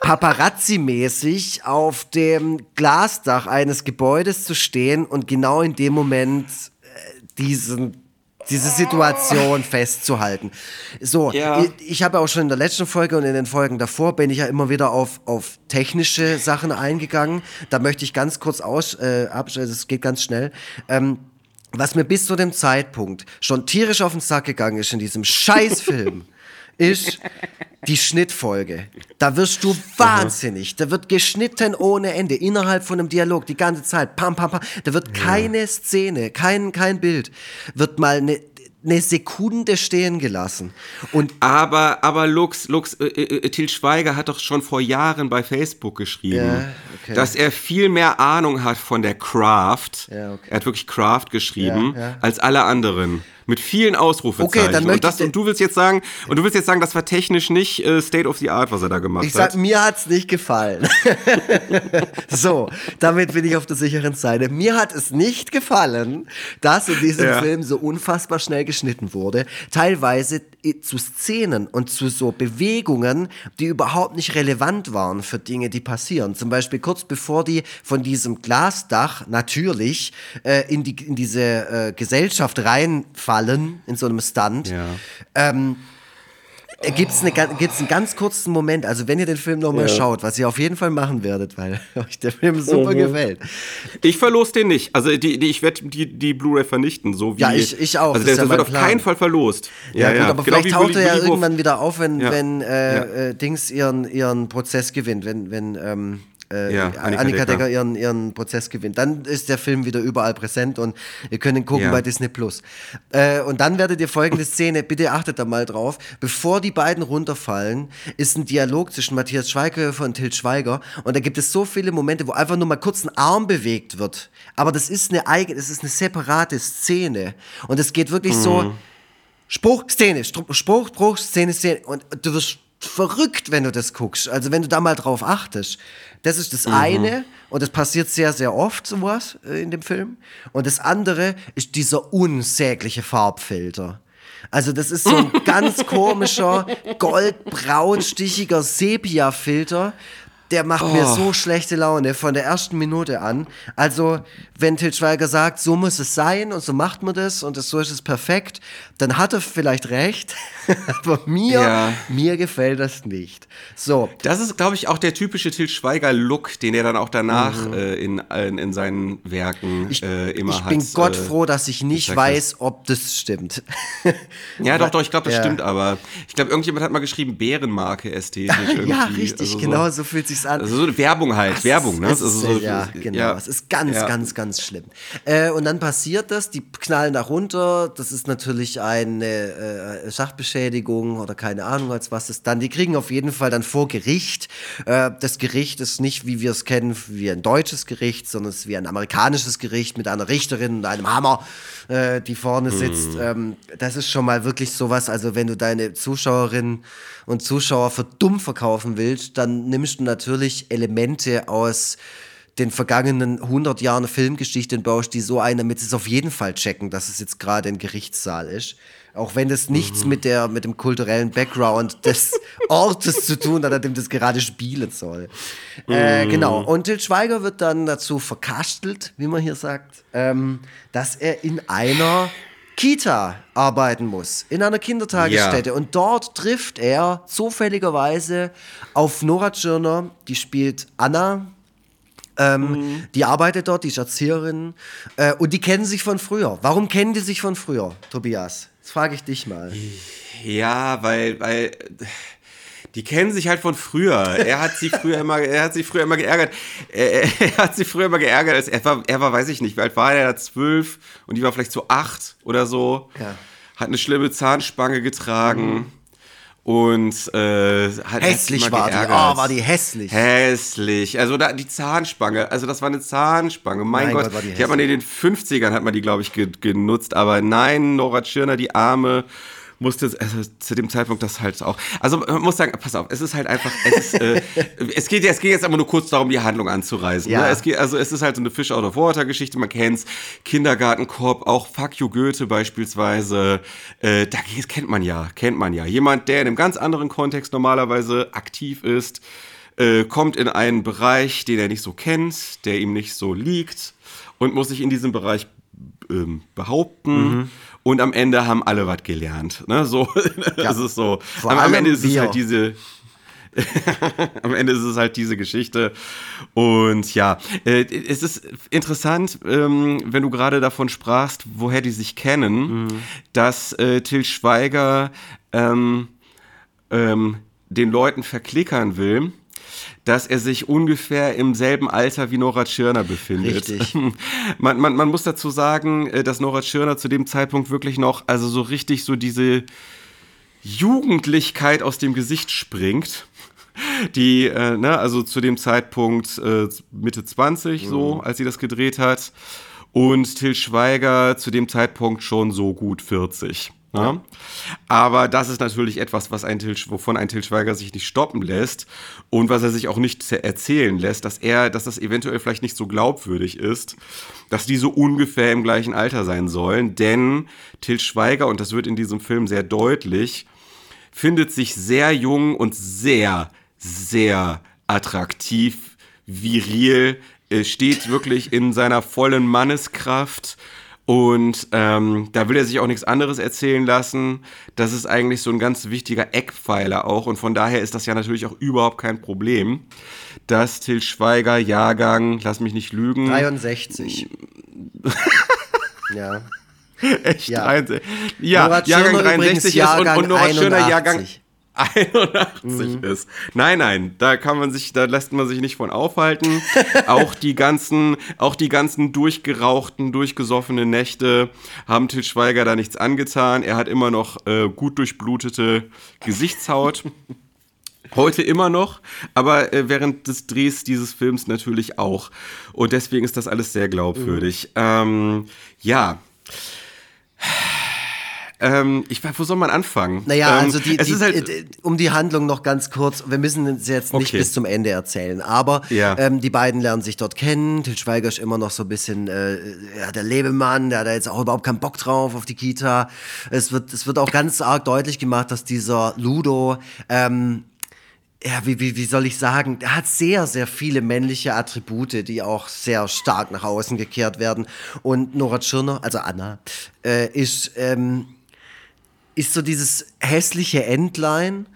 paparazzi-mäßig auf dem Glasdach eines Gebäudes zu stehen und genau in dem Moment äh, diesen diese Situation festzuhalten. So, Ja. ich, ich habe auch schon in der letzten Folge und in den Folgen davor bin ich ja immer wieder auf, auf technische Sachen eingegangen. Da möchte ich ganz kurz aus, äh, abstellen, es geht ganz schnell. Ähm, was mir bis zu dem Zeitpunkt schon tierisch auf den Sack gegangen ist in diesem Scheißfilm, ist die Schnittfolge. Da wirst du wahnsinnig. Da wird geschnitten ohne Ende, innerhalb von einem Dialog, die ganze Zeit. Pam, pam, pam. Da wird keine Szene, kein, kein Bild, wird mal eine eine Sekunde stehen gelassen. Und Aber, aber Lux, Lux, äh, äh, Til Schweiger hat doch schon vor Jahren bei Facebook geschrieben, Ja, okay. dass er viel mehr Ahnung hat von der Craft. Ja, okay. Er hat wirklich Craft geschrieben, Ja, ja. als alle anderen. Mit vielen Ausrufezeichen. Okay, dann möchte und, das, und du willst jetzt sagen, und du willst jetzt sagen, das war technisch nicht äh, State of the Art, was er da gemacht Ich sag, hat. mir hat's nicht gefallen. so, damit bin ich auf der sicheren Seite. Mir hat es nicht gefallen, dass in diesem Ja. Film so unfassbar schnell geschnitten wurde. Teilweise zu Szenen und zu so Bewegungen, die überhaupt nicht relevant waren für Dinge, die passieren. Zum Beispiel kurz bevor die von diesem Glasdach natürlich äh, in, die, in diese äh, Gesellschaft reinfallen, in so einem Stunt. Ja. Gibt es eine, gibt's einen ganz kurzen Moment, also wenn ihr den Film nochmal schaut, was ihr auf jeden Fall machen werdet, weil euch der Film super gefällt. Ich verlos den nicht. Also die, die, ich werde die, die Blu-ray vernichten, so wie. Ja, ich- ich auch. Also Das der, ja wird auf keinen Fall verlost. Ja, gut, aber Genau vielleicht taucht er ja irgendwann wieder auf, wenn, Ja. wenn äh, Ja. äh, Dings ihren, ihren Prozess gewinnt, wenn, wenn ähm, äh, Ja, Annika, Annika Decker, Decker. ihren, ihren Prozess gewinnt. Dann ist der Film wieder überall präsent und ihr könnt ihn gucken Ja. bei Disney Plus. Äh, und dann werdet ihr folgende Szene, bitte achtet da mal drauf, bevor die beiden runterfallen, ist ein Dialog zwischen Matthias Schweighöfer und Til Schweiger und da gibt es so viele Momente, wo einfach nur mal kurz ein Arm bewegt wird. Aber das ist eine eigene, das ist eine separate Szene und es geht wirklich Mhm. so, Spruch, Szene, Spruch, Spruch, Szene, Szene. Und du wirst verrückt, wenn du das guckst. Also wenn du da mal drauf achtest. Das ist das eine und das passiert sehr, sehr oft sowas äh, in dem Film. Und das andere ist dieser unsägliche Farbfilter. Also das ist so ein ganz komischer, goldbraunstichiger Sepia-Filter, der macht mir so schlechte Laune von der ersten Minute an. Also, wenn Til Schweiger sagt, so muss es sein und so macht man das und so ist es perfekt, dann hat er vielleicht recht. Aber mir, Ja. mir gefällt das nicht. So, Das ist, glaube ich, auch der typische Til Schweiger-Look, den er dann auch danach äh, in, in, in seinen Werken Mhm. ich, äh, immer ich hat. bin Gott äh, froh, dass ich nicht gesagt weiß, ob das stimmt. Ja, doch, doch, ich glaube, das Ja. stimmt, aber ich glaube, irgendjemand hat mal geschrieben, Bärenmarke-Ästhetik. irgendwie. ja, richtig, Also so- genau, so fühlt sich's an. Also so eine Werbung halt, Es Werbung, ne? ist- Also ist, so, ja, genau. ja. Es ist ganz, Ja. ganz, ganz schlimm. Äh, und dann passiert das, die knallen da runter. Das ist natürlich eine äh, Sachbeschädigung oder keine Ahnung, als was es dann. Die kriegen auf jeden Fall dann vor Gericht. Äh, das Gericht ist nicht, wie wir es kennen, wie ein deutsches Gericht, sondern es ist wie ein amerikanisches Gericht mit einer Richterin und einem Hammer, äh, die vorne sitzt. Ähm, das ist schon mal wirklich sowas. Also, wenn du deine Zuschauerinnen und Zuschauer für dumm verkaufen willst, dann nimmst du natürlich Elemente aus den vergangenen 100 Jahren Filmgeschichte und baust die so ein, damit sie es auf jeden Fall checken, dass es jetzt gerade ein Gerichtssaal ist. Auch wenn das nichts mit, der, mit dem kulturellen Background des Ortes zu tun hat, an dem das gerade spielen soll. Äh, genau. Und Til Schweiger wird dann dazu verkastelt, wie man hier sagt, ähm, dass er in einer Kita arbeiten muss, in einer Kindertagesstätte. Ja. Und dort trifft er zufälligerweise auf Nora Tschirner, die spielt Anna. Ähm, Die arbeitet dort, die ist Erzieherin. Äh, und die kennen sich von früher. Warum kennen die sich von früher, Tobias? Das frage ich dich mal. Ja, weil, weil die kennen sich halt von früher. Er hat sie früher immer, er hat sie früher immer geärgert. Er, er hat sie früher immer geärgert. Als er war, er war, weiß ich nicht, wie alt war er? zwölf und die war vielleicht so acht oder so. Ja. Hat eine schlimme Zahnspange getragen. Und äh, hat hat Hässlich immer war die. geärgert. Oh, war die hässlich. Hässlich. Also da, die Zahnspange, also das war eine Zahnspange. Mein, Mein Gott, Gott, war die die, hat man in den 50ern, hat man die, glaube ich, ge genutzt. Aber nein, Nora Tschirner, die Arme, musste also zu dem Zeitpunkt das halt auch. Also man muss sagen, pass auf, es ist halt einfach, es, ist, äh, es geht es geht jetzt aber nur kurz darum, die Handlung anzureisen. Ja. Ne? Es geht, also es ist halt so eine Fish out of Water Geschichte, man kennt's. Kindergartenkorb, auch Fuck You Goethe beispielsweise. Äh, da das kennt man ja, kennt man ja. Jemand, der in einem ganz anderen Kontext normalerweise aktiv ist, äh, kommt in einen Bereich, den er nicht so kennt, der ihm nicht so liegt und muss sich in diesem Bereich ähm, behaupten. Mhm. Und am Ende haben alle was gelernt. Ne? So, das ist so. Am, am Ende ist es halt diese. am Ende ist es halt diese Geschichte. Und ja, äh, es ist interessant, ähm, wenn du gerade davon sprachst, woher die sich kennen, dass äh, Till Schweiger ähm, ähm, den Leuten verklickern will, dass er sich ungefähr im selben Alter wie Nora Tschirner befindet. Richtig. Man, man, man muss dazu sagen, äh, dass Nora Tschirner zu dem Zeitpunkt wirklich noch, also so richtig so diese Jugendlichkeit aus dem Gesicht springt. Die, äh, ne, also zu dem Zeitpunkt äh, Mitte 20 so, als sie das gedreht hat. Und Till Schweiger zu dem Zeitpunkt schon so gut 40. Ne? Aber das ist natürlich etwas, was ein Till, wovon ein Till Schweiger sich nicht stoppen lässt und was er sich auch nicht erzählen lässt, dass er, dass das eventuell vielleicht nicht so glaubwürdig ist, dass die so ungefähr im gleichen Alter sein sollen. Denn Till Schweiger, und das wird in diesem Film sehr deutlich, findet sich sehr jung und sehr, sehr attraktiv, viril, äh, steht wirklich in seiner vollen Manneskraft. Und ähm, da will er sich auch nichts anderes erzählen lassen. Das ist eigentlich so ein ganz wichtiger Eckpfeiler auch. Und von daher ist das ja natürlich auch überhaupt kein Problem, dass Till Schweiger, Jahrgang, lass mich nicht lügen, 63. ja. Echt? Ja. Ja, Jahrgang Tschirner 63 übrigens ist Jahrgang und, und Nora Tschirner Jahrgang 81. 81 ist. Nein, nein, da kann man sich, da lässt man sich nicht von aufhalten. auch die ganzen, auch die ganzen durchgerauchten, durchgesoffenen Nächte haben Til Schweiger da nichts angetan. Er hat immer noch äh, gut durchblutete Gesichtshaut. Heute immer noch, aber äh, während des Drehs dieses Films natürlich auch. Und deswegen ist das alles sehr glaubwürdig. Ähm, ja. Ähm, ich weiß, wo soll man anfangen? Naja, ähm, also die, die, halt, äh, um die Handlung noch ganz kurz, wir müssen es jetzt nicht Okay. bis zum Ende erzählen, aber Ja. ähm, die beiden lernen sich dort kennen. Til Schweiger ist immer noch so ein bisschen äh, ja, der Lebemann, der hat da jetzt auch überhaupt keinen Bock drauf auf die Kita. Es wird, es wird auch ganz arg deutlich gemacht, dass dieser Ludo ähm, ja, wie, wie, wie soll ich sagen, er hat sehr, sehr viele männliche Attribute, die auch sehr stark nach außen gekehrt werden. Und Nora Tschirner, also Anna, äh, ist, ähm, ist so dieses hässliche Entlein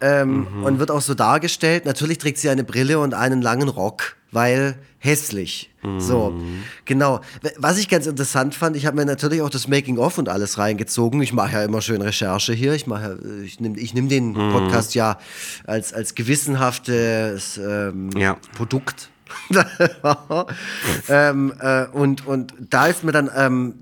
ähm, und wird auch so dargestellt. Natürlich trägt sie eine Brille und einen langen Rock, weil hässlich. So, genau. Was ich ganz interessant fand, ich habe mir natürlich auch das Making-of und alles reingezogen. Ich mache ja immer schön Recherche hier. Ich mache, ja, ich nehme ich nehm den Podcast ja als, als gewissenhaftes ähm, Ja. Produkt. ähm, äh, und, und da ist mir dann, ähm,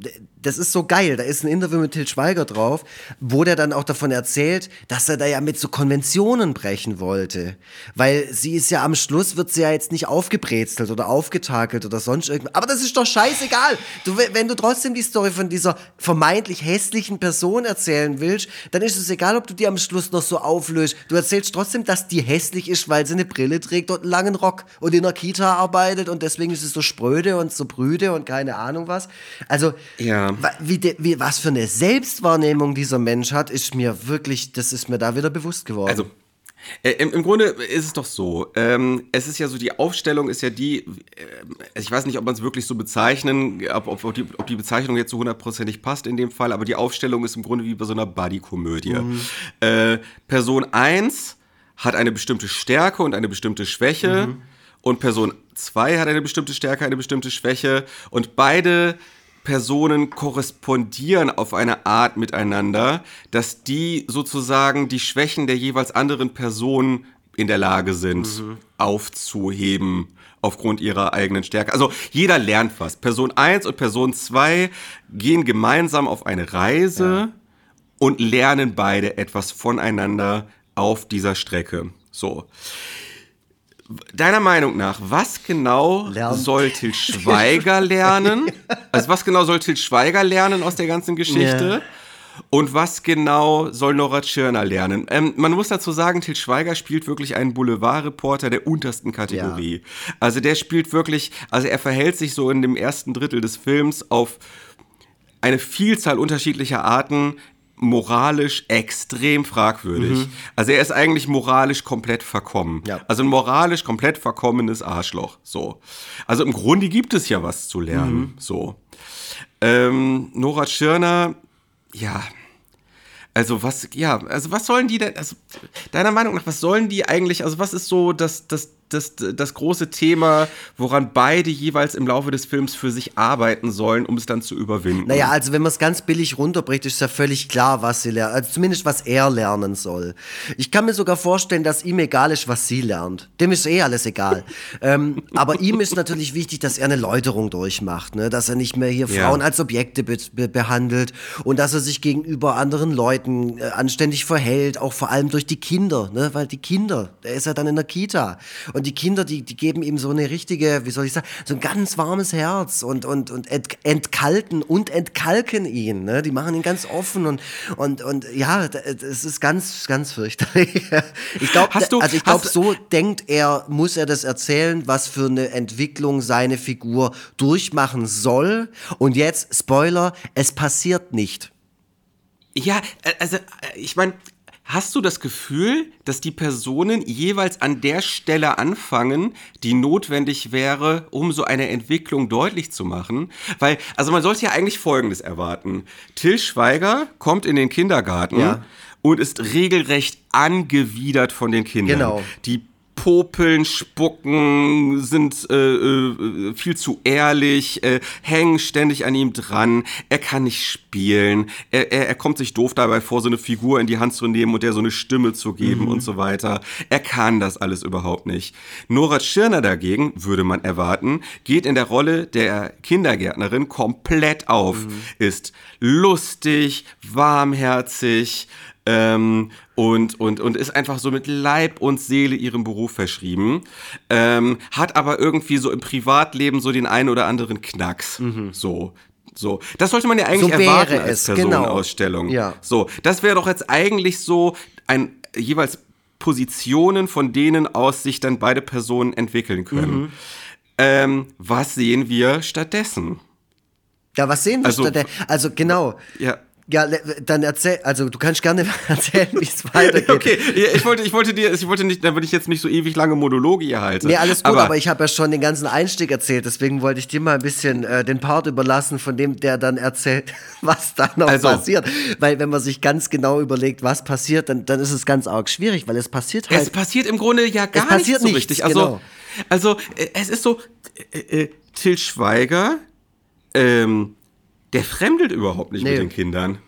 das ist so geil, da ist ein Interview mit Til Schweiger drauf, wo der dann auch davon erzählt, dass er da ja mit so Konventionen brechen wollte. Weil sie ist ja am Schluss, wird sie ja jetzt nicht aufgebrezelt oder aufgetakelt oder sonst irgendwas. Aber das ist doch scheißegal. Du, we- wenn du trotzdem die Story von dieser vermeintlich hässlichen Person erzählen willst, dann ist es egal, ob du die am Schluss noch so auflöst. Du erzählst trotzdem, dass die hässlich ist, weil sie eine Brille trägt und einen langen Rock und in der Kita arbeitet und deswegen ist sie so spröde und so brüde und keine Ahnung was. Also, Ja. Wie de, wie, was für eine Selbstwahrnehmung dieser Mensch hat, ist mir wirklich, das ist mir da wieder bewusst geworden. Also, äh, im, im Grunde ist es doch so. Ähm, es ist ja so, die Aufstellung ist ja die, äh, ich weiß nicht, ob man es wirklich so bezeichnen, ob, ob, ob, die, ob die Bezeichnung jetzt so hundertprozentig passt in dem Fall, aber die Aufstellung ist im Grunde wie bei so einer Buddy-Komödie. Äh, Person 1 hat eine bestimmte Stärke und eine bestimmte Schwäche und Person 2 hat eine bestimmte Stärke, eine bestimmte Schwäche und beide Personen korrespondieren auf eine Art miteinander, dass die sozusagen die Schwächen der jeweils anderen Person in der Lage sind aufzuheben aufgrund ihrer eigenen Stärke. Also jeder lernt was. Person 1 und Person 2 gehen gemeinsam auf eine Reise und lernen beide etwas voneinander auf dieser Strecke. So. Deiner Meinung nach, was genau Lernen. soll Til Schweiger lernen? Also was genau soll Til Schweiger lernen aus der ganzen Geschichte? Und was genau soll Nora Tschirner lernen? Ähm, man muss dazu sagen, Til Schweiger spielt wirklich einen Boulevardreporter der untersten Kategorie. Also der spielt wirklich, also er verhält sich so in dem ersten Drittel des Films auf eine Vielzahl unterschiedlicher Arten moralisch extrem fragwürdig. Also er ist eigentlich moralisch komplett verkommen. Ja. Also ein moralisch komplett verkommenes Arschloch. So. Also im Grunde gibt es ja was zu lernen. So. Ähm, Nora Tschirner, ja. Also was, ja, also was sollen die denn, also deiner Meinung nach, was sollen die eigentlich, also was ist so das, das, das, das große Thema, woran beide jeweils im Laufe des Films für sich arbeiten sollen, um es dann zu überwinden? Naja, also wenn man es ganz billig runterbricht, ist ja völlig klar, was sie lernen. Also zumindest was er lernen soll. Ich kann mir sogar vorstellen, dass ihm egal ist, was sie lernt. Dem ist eh alles egal. ähm, aber ihm ist natürlich wichtig, dass er eine Läuterung durchmacht, ne? dass er nicht mehr hier Ja. Frauen als Objekte be be behandelt und dass er sich gegenüber anderen Leuten äh, anständig verhält, auch vor allem durch die Kinder, ne? weil die Kinder, der ist ja dann in der Kita und die Kinder, die, die geben ihm so eine richtige, wie soll ich sagen, so ein ganz warmes Herz und, und, und ent, entkalten und entkalken ihn, ne? die machen ihn ganz offen und, und, und ja, es ist ganz, ganz fürchterlich. Ich glaube, also ich glaube, so denkt er, muss er das erzählen, was für eine Entwicklung seine Figur durchmachen soll. Und jetzt, Spoiler, es passiert nicht. Ja, äh, also äh, ich meine, hast du das Gefühl, dass die Personen jeweils an der Stelle anfangen, die notwendig wäre, um so eine Entwicklung deutlich zu machen? Weil, also man sollte ja eigentlich Folgendes erwarten. Till Schweiger kommt in den Kindergarten Ja. und ist regelrecht angewidert von den Kindern. Genau. Die popeln, spucken, sind äh, äh, viel zu ehrlich, äh, hängen ständig an ihm dran. Er kann nicht spielen. Er, er, er kommt sich doof dabei vor, so eine Figur in die Hand zu nehmen und der so eine Stimme zu geben und so weiter. Er kann das alles überhaupt nicht. Nora Tschirner dagegen, würde man erwarten, geht in der Rolle der Kindergärtnerin komplett auf. Ist lustig, warmherzig, ähm, und, und, und ist einfach so mit Leib und Seele ihrem Beruf verschrieben, ähm, hat aber irgendwie so im Privatleben so den einen oder anderen Knacks. So. So, das sollte man ja eigentlich So wäre erwarten als es, genau. Personenausstellung. Ja. So, das wäre doch jetzt eigentlich so ein jeweils Positionen, von denen aus sich dann beide Personen entwickeln können. Mhm. Ähm, was sehen wir stattdessen? Ja, was sehen wir Also- statt? Also genau. Ja. Ja, dann erzähl, also du kannst gerne erzählen, wie es weitergeht. Okay, ich wollte, ich wollte dir, ich wollte nicht, damit ich jetzt nicht so ewig lange Monologe hier halte. Nee, alles gut, aber, ich habe ja schon den ganzen Einstieg erzählt, deswegen wollte ich dir mal ein bisschen äh, den Part überlassen, von dem der dann erzählt, was da noch Also- passiert. Weil wenn man sich ganz genau überlegt, was passiert, dann, dann ist es ganz arg schwierig, weil es passiert halt. Es passiert im Grunde ja gar passiert nicht so nichts, richtig. Also, genau. also äh, es ist so, äh, äh, Till Schweiger, ähm, der fremdelt überhaupt nicht Nee. mit den Kindern.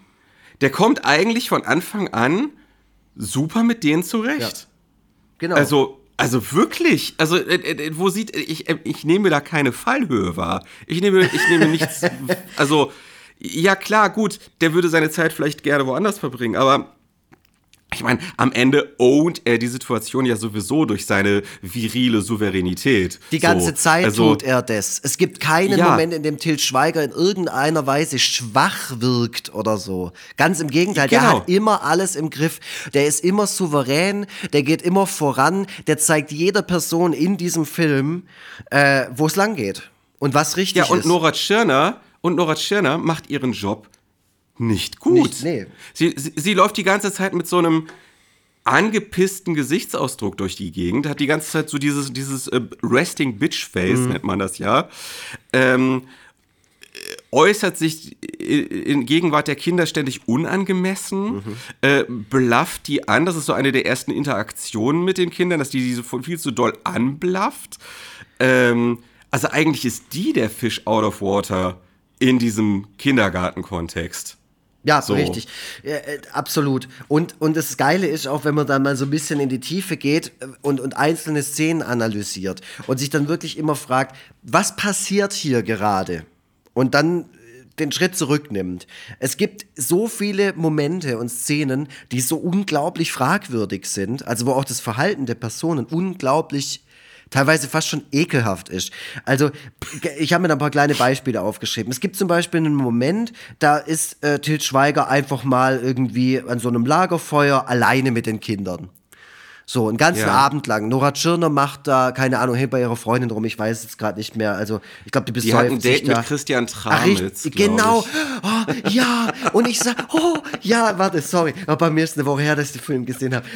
Der kommt eigentlich von Anfang an super mit denen zurecht. genau. Also, also wirklich, also äh, äh, wo sieht ich äh, ich nehme da keine Fallhöhe wahr. Ich nehme ich nehme nichts also ja klar, gut, der würde seine Zeit vielleicht gerne woanders verbringen, aber ich meine, am Ende ownt er die Situation ja sowieso durch seine virile Souveränität. Die ganze So, Zeit also, tut er das. Es gibt keinen Ja. Moment, in dem Til Schweiger in irgendeiner Weise schwach wirkt oder so. Ganz im Gegenteil, der Genau. hat immer alles im Griff. Der ist immer souverän, der geht immer voran, der zeigt jeder Person in diesem Film, äh, wo es lang geht und was richtig Ja, und ist. Nora Tschirner, und Nora Tschirner macht ihren Job nicht gut. Nicht, nee. sie, sie, sie läuft die ganze Zeit mit so einem angepissten Gesichtsausdruck durch die Gegend, hat die ganze Zeit so dieses, dieses äh, Resting Bitch Face, Mhm. nennt man das ja. Ähm, äh, äußert sich in Gegenwart der Kinder ständig unangemessen, äh, blafft die an. Das ist so eine der ersten Interaktionen mit den Kindern, dass die diese viel zu doll anblafft. Ähm, also eigentlich ist die der Fish out of water in diesem Kindergartenkontext. Ja, So. richtig. Ja, äh, absolut. Und, und das Geile ist auch, wenn man dann mal so ein bisschen in die Tiefe geht äh, und, und einzelne Szenen analysiert und sich dann wirklich immer fragt, was passiert hier gerade? Und dann äh, den Schritt zurücknimmt. Es gibt so viele Momente und Szenen, die so unglaublich fragwürdig sind, also wo auch das Verhalten der Personen unglaublich teilweise fast schon ekelhaft ist. Also, ich habe mir da ein paar kleine Beispiele aufgeschrieben. Es gibt zum Beispiel einen Moment, da ist äh, Til Schweiger einfach mal irgendwie an so einem Lagerfeuer alleine mit den Kindern. So, einen ganzen Ja. Abend lang. Nora Tschirner macht da, keine Ahnung, hey, bei ihrer Freundin rum, ich weiß jetzt gerade nicht mehr. Also, ich glaube, die Die besäuft hat ein Date da. mit Christian Ach, Tramitz. glaub genau. Ich. Oh, ja, und ich sag, oh, ja, warte, sorry. Aber bei mir ist eine Woche her, dass ich den Film gesehen habe.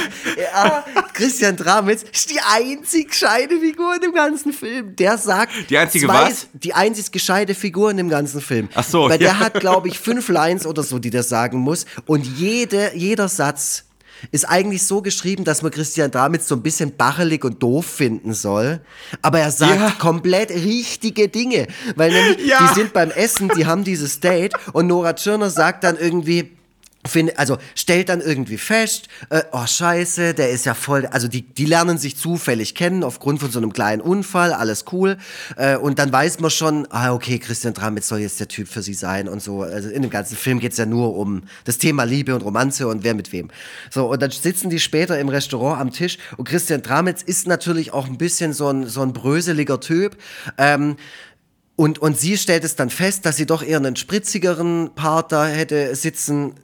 ja, Christian Dramitz ist die einzig gescheite Figur in dem ganzen Film. Der sagt. Die einzige zwei, was? Die einzig gescheite Figur in dem ganzen Film. Ach so, Weil der ja. hat, glaube ich, fünf Lines oder so, die der sagen muss. Und jede, jeder Satz ist eigentlich so geschrieben, dass man Christian Dramitz so ein bisschen bachelig und doof finden soll. Aber er sagt Ja. komplett richtige Dinge. Weil nämlich, Ja. die sind beim Essen, die haben dieses Date und Nora Tschirner sagt dann irgendwie, Find, also stellt dann irgendwie fest, äh, oh scheiße, der ist ja voll, also die, die lernen sich zufällig kennen aufgrund von so einem kleinen Unfall, alles cool. Äh, und dann weiß man schon, ah okay, Christian Dramitz soll jetzt der Typ für sie sein und so. Also in dem ganzen Film geht's ja nur um das Thema Liebe und Romanze und wer mit wem. So, und dann sitzen die später im Restaurant am Tisch und Christian Dramitz ist natürlich auch ein bisschen so ein, so ein bröseliger Typ. Ähm, und, und sie stellt es dann fest, dass sie doch eher einen spritzigeren Part da hätte sitzen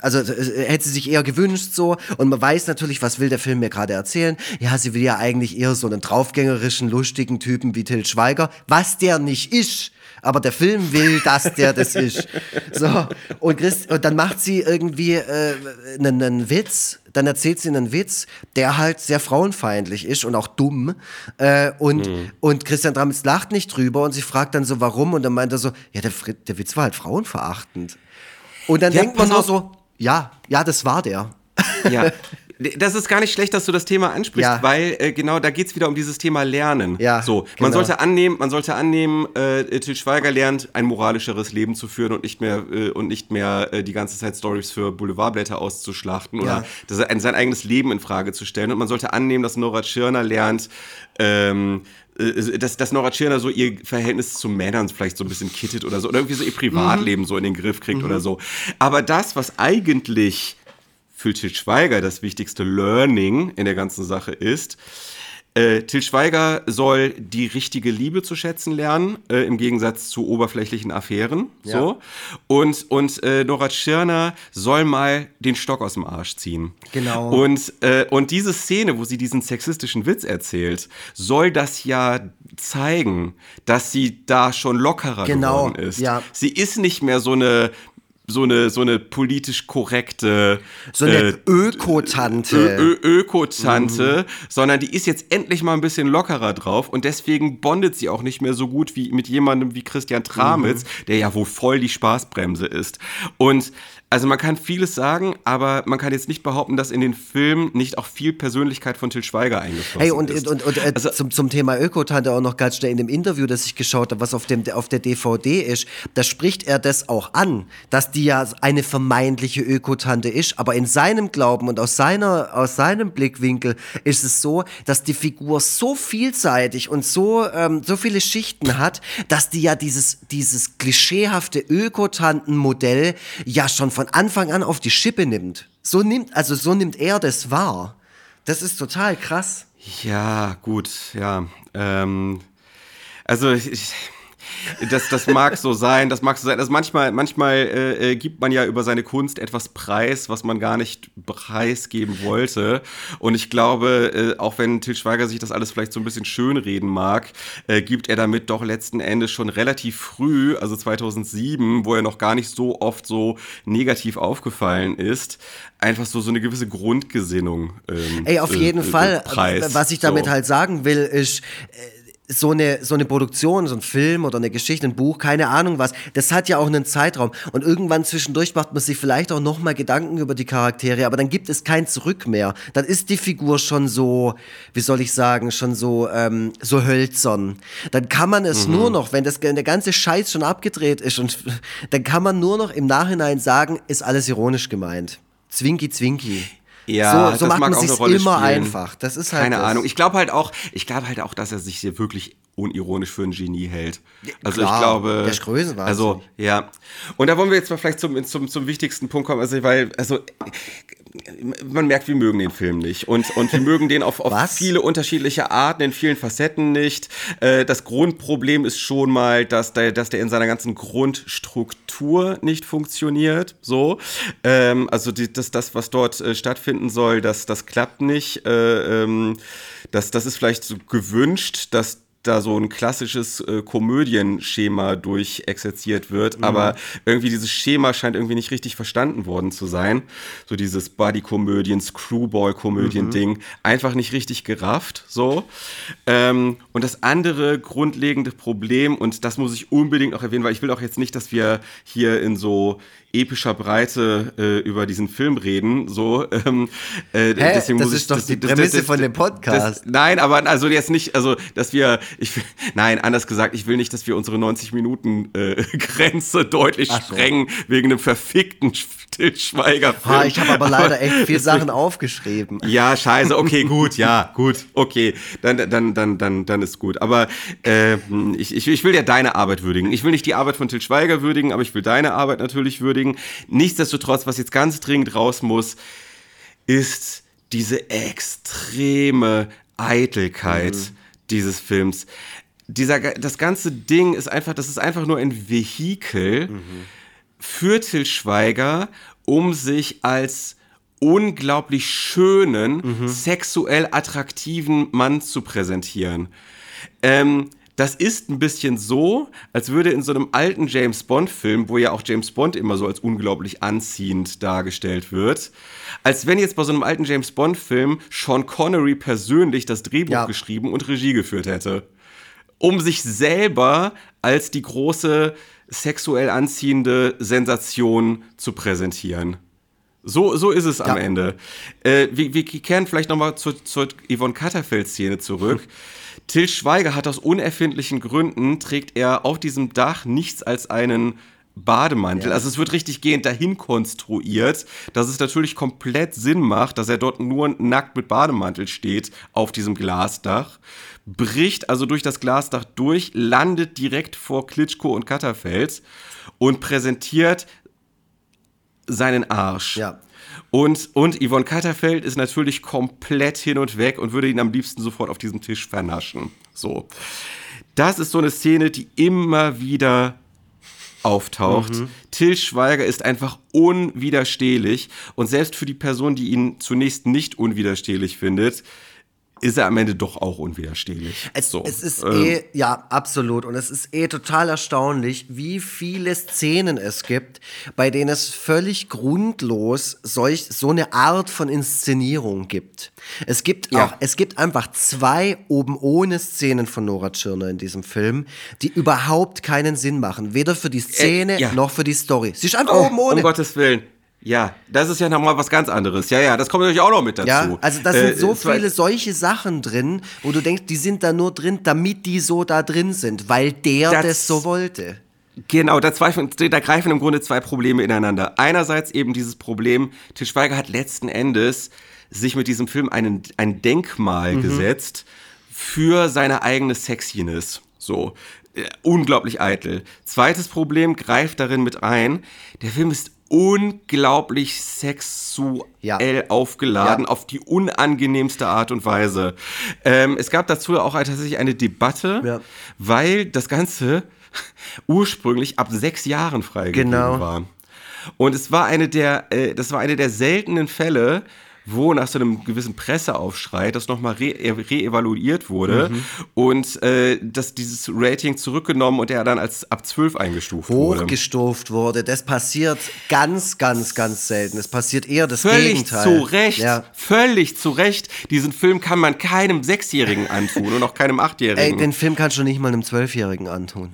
also äh, hätte sie sich eher gewünscht so und man weiß natürlich, was will der Film mir gerade erzählen. Ja, sie will ja eigentlich eher so einen draufgängerischen, lustigen Typen wie Til Schweiger, was der nicht ist. Aber der Film will, dass der das ist. So, und, Christ, und dann macht sie irgendwie äh, einen, einen Witz, dann erzählt sie einen Witz, der halt sehr frauenfeindlich ist und auch dumm. Äh, und, und Christian Dramitz lacht nicht drüber und sie fragt dann so, warum? Und dann meint er so, ja, der, der Witz war halt frauenverachtend. Und dann Ja, denkt man nur so, ja, ja, das war der. Ja. Das ist gar nicht schlecht, dass du das Thema ansprichst, Ja. weil äh, genau da geht's wieder um dieses Thema Lernen. Ja, so, man genau. sollte annehmen, man sollte annehmen, äh, Til Schweiger lernt ein moralischeres Leben zu führen und nicht mehr äh, und nicht mehr äh, die ganze Zeit Stories für Boulevardblätter auszuschlachten Ja. oder das, ein, sein eigenes Leben in Frage zu stellen. Und man sollte annehmen, dass Nora Tschirner lernt. Ähm, äh, dass, dass Nora Tschirner so ihr Verhältnis zu Männern vielleicht so ein bisschen kittet oder so, oder irgendwie so ihr Privatleben so in den Griff kriegt oder so. Aber das, was eigentlich für Til Schweiger das wichtigste Learning in der ganzen Sache ist, Äh, Til Schweiger soll die richtige Liebe zu schätzen lernen, äh, im Gegensatz zu oberflächlichen Affären. Ja. So. Und, und äh, Nora Tschirner soll mal den Stock aus dem Arsch ziehen. Genau. Und, äh, und diese Szene, wo sie diesen sexistischen Witz erzählt, soll das ja zeigen, dass sie da schon lockerer Genau, geworden ist. ja. Sie ist nicht mehr so eine so eine, so eine politisch korrekte So eine äh, Ökotante. Ö Ö Öko-Tante, sondern die ist jetzt endlich mal ein bisschen lockerer drauf und deswegen bondet sie auch nicht mehr so gut wie mit jemandem wie Christian Tramitz, der ja wohl voll die Spaßbremse ist. Und also man kann vieles sagen, aber man kann jetzt nicht behaupten, dass in den Film nicht auch viel Persönlichkeit von Til Schweiger eingeflossen Hey, und, ist. und, und äh, Also- zum, zum Thema Ökotante auch noch ganz schnell in dem Interview, das ich geschaut habe, was auf, dem, auf der DVD ist, da spricht er das auch an, dass die ja eine vermeintliche Ökotante ist, aber in seinem Glauben und aus, seiner, aus seinem Blickwinkel ist es so, dass die Figur so vielseitig und so, ähm, so viele Schichten hat, dass die ja dieses, dieses klischeehafte Ökotantenmodell ja schon von Anfang an auf die Schippe nimmt. So nimmt, also so nimmt er das wahr. Das ist total krass. Ja, gut, ja. Ähm, also ich, ich- das, das mag so sein, das mag so sein. Also manchmal, manchmal äh, äh, gibt man ja über seine Kunst etwas preis, was man gar nicht preisgeben wollte. Und ich glaube, äh, auch wenn Til Schweiger sich das alles vielleicht so ein bisschen schönreden mag, äh, gibt er damit doch letzten Endes schon relativ früh, also 2007, wo er noch gar nicht so oft so negativ aufgefallen ist, einfach so, so eine gewisse Grundgesinnung. Ähm, Ey, auf äh, jeden äh, Fall. Preis. Was ich damit So. halt sagen will, ist, äh, so eine, so eine Produktion, so ein Film oder eine Geschichte, ein Buch, keine Ahnung was, das hat ja auch einen Zeitraum. Und irgendwann zwischendurch macht man sich vielleicht auch nochmal Gedanken über die Charaktere, aber dann gibt es kein Zurück mehr. Dann ist die Figur schon so, wie soll ich sagen, schon so, ähm, so hölzern. Dann kann man es Mhm. nur noch, wenn das, der ganze Scheiß schon abgedreht ist, und dann kann man nur noch im Nachhinein sagen, ist alles ironisch gemeint. Zwinki, zwinki. Ja, so, so das macht man auch sich eine Rolle immer spielen. einfach. Das ist halt Keine das. Ahnung. Ich glaube halt auch, ich glaube halt auch, dass er sich hier wirklich unironisch für ein Genie hält. Also klar, ich glaube, der ist größenwahnsinnig. also ja. Und da wollen wir jetzt mal vielleicht zum, zum, zum wichtigsten Punkt kommen, also weil also man merkt, wir mögen den Film nicht und und wir mögen den auf, auf viele unterschiedliche Arten in vielen Facetten nicht. Äh, das Grundproblem ist schon mal, dass der, dass der in seiner ganzen Grundstruktur nicht funktioniert. So, ähm, also die, das, das, was dort äh, stattfinden soll, das, das klappt nicht. Äh, ähm, das, das ist vielleicht so gewünscht, dass da so ein klassisches äh, Komödienschema durchexerziert wird, aber irgendwie dieses Schema scheint irgendwie nicht richtig verstanden worden zu sein. So dieses Buddy-Komödien, Screwball-Komödien-Ding, einfach nicht richtig gerafft, so. Ähm, und das andere grundlegende Problem, und das muss ich unbedingt auch erwähnen, weil ich will auch jetzt nicht, dass wir hier in so epischer Breite äh, über diesen Film reden, so. Ähm, äh, das ist doch die Prämisse von dem Podcast. Das, nein, aber also jetzt nicht, also dass wir, ich, nein, anders gesagt, ich will nicht, dass wir unsere 90 Minuten äh, Grenze deutlich Ach so. sprengen wegen einem verfickten Stillschweiger-Film. Ha, ich habe aber leider echt viel Sachen aufgeschrieben. Ja, scheiße, okay, gut, ja, gut, okay, dann, dann, dann, dann, dann ist gut. Aber äh, ich, ich, ich will ja deine Arbeit würdigen. Ich will nicht die Arbeit von Til Schweiger würdigen, aber ich will deine Arbeit natürlich würdigen. Nichtsdestotrotz, was jetzt ganz dringend raus muss, ist diese extreme Eitelkeit dieses Films. Dieser, das ganze Ding ist einfach, das ist einfach nur ein Vehikel für Til Schweiger, um sich als unglaublich schönen, sexuell attraktiven Mann zu präsentieren. Ähm, das ist ein bisschen so, als würde in so einem alten James Bond-Film, wo ja auch James Bond immer so als unglaublich anziehend dargestellt wird, als wenn jetzt bei so einem alten James Bond-Film Sean Connery persönlich das Drehbuch Ja. geschrieben und Regie geführt hätte um sich selber als die große sexuell anziehende Sensation zu präsentieren. So, so ist es am Ja. Ende. Äh, wir, wir kehren vielleicht nochmal zur, zur Yvonne Katterfeld-Szene zurück. Till Schweiger hat aus unerfindlichen Gründen, trägt er auf diesem Dach nichts als einen Bademantel. Ja. Also es wird richtig gehend dahin konstruiert, dass es natürlich komplett Sinn macht, dass er dort nur nackt mit Bademantel steht auf diesem Glasdach, bricht also durch das Glasdach durch, landet direkt vor Klitschko und Katterfeld und präsentiert seinen Arsch. Ja. Und, und Yvonne Katterfeld ist natürlich komplett hin und weg und würde ihn am liebsten sofort auf diesem Tisch vernaschen. So. Das ist so eine Szene, die immer wieder auftaucht. Mhm. Till Schweiger ist einfach unwiderstehlich und selbst für die Person, die ihn zunächst nicht unwiderstehlich findet, ist er am Ende doch auch unwiderstehlich. Es, so. es ist ähm. eh, ja, absolut. Und es ist eh total erstaunlich, wie viele Szenen es gibt, bei denen es völlig grundlos solch, so eine Art von Inszenierung gibt. Es gibt ja. auch, es gibt einfach zwei oben ohne Szenen von Nora Tschirner in diesem Film, die überhaupt keinen Sinn machen. Weder für die Szene äh, ja. noch für die Story. Sie ist einfach oh, oben ohne. Um Gottes Willen. Ja, das ist ja nochmal was ganz anderes. Ja, ja, das kommt natürlich auch noch mit dazu. Ja, also da sind äh, so viele solche Sachen drin, wo du denkst, die sind da nur drin, damit die so da drin sind, weil der das, das so wollte. Genau, da, zwei, da greifen im Grunde zwei Probleme ineinander. Einerseits eben dieses Problem, Til Schweiger hat letzten Endes sich mit diesem Film einen, ein Denkmal mhm. gesetzt für seine eigene Sexiness. So, äh, unglaublich eitel. Zweites Problem greift darin mit ein, der Film ist unglaublich sexuell ja. aufgeladen, ja. auf die unangenehmste Art und Weise. Ähm, es gab dazu auch tatsächlich eine Debatte, ja. weil das Ganze ursprünglich ab sechs Jahren freigegeben genau. war. Und es war eine der, äh, das war eine der seltenen Fälle, wo nach so einem gewissen Presseaufschrei das nochmal reevaluiert re wurde mhm. und äh, dass dieses Rating zurückgenommen und er dann als ab 12 eingestuft wurde. Hochgestuft wurde. Das passiert ganz, ganz, ganz selten. Es passiert eher das völlig Gegenteil. Völlig zu Recht. Ja. Völlig zu Recht. Diesen Film kann man keinem Sechsjährigen antun und auch keinem Achtjährigen. Ey, den Film kannst du nicht mal einem Zwölfjährigen antun.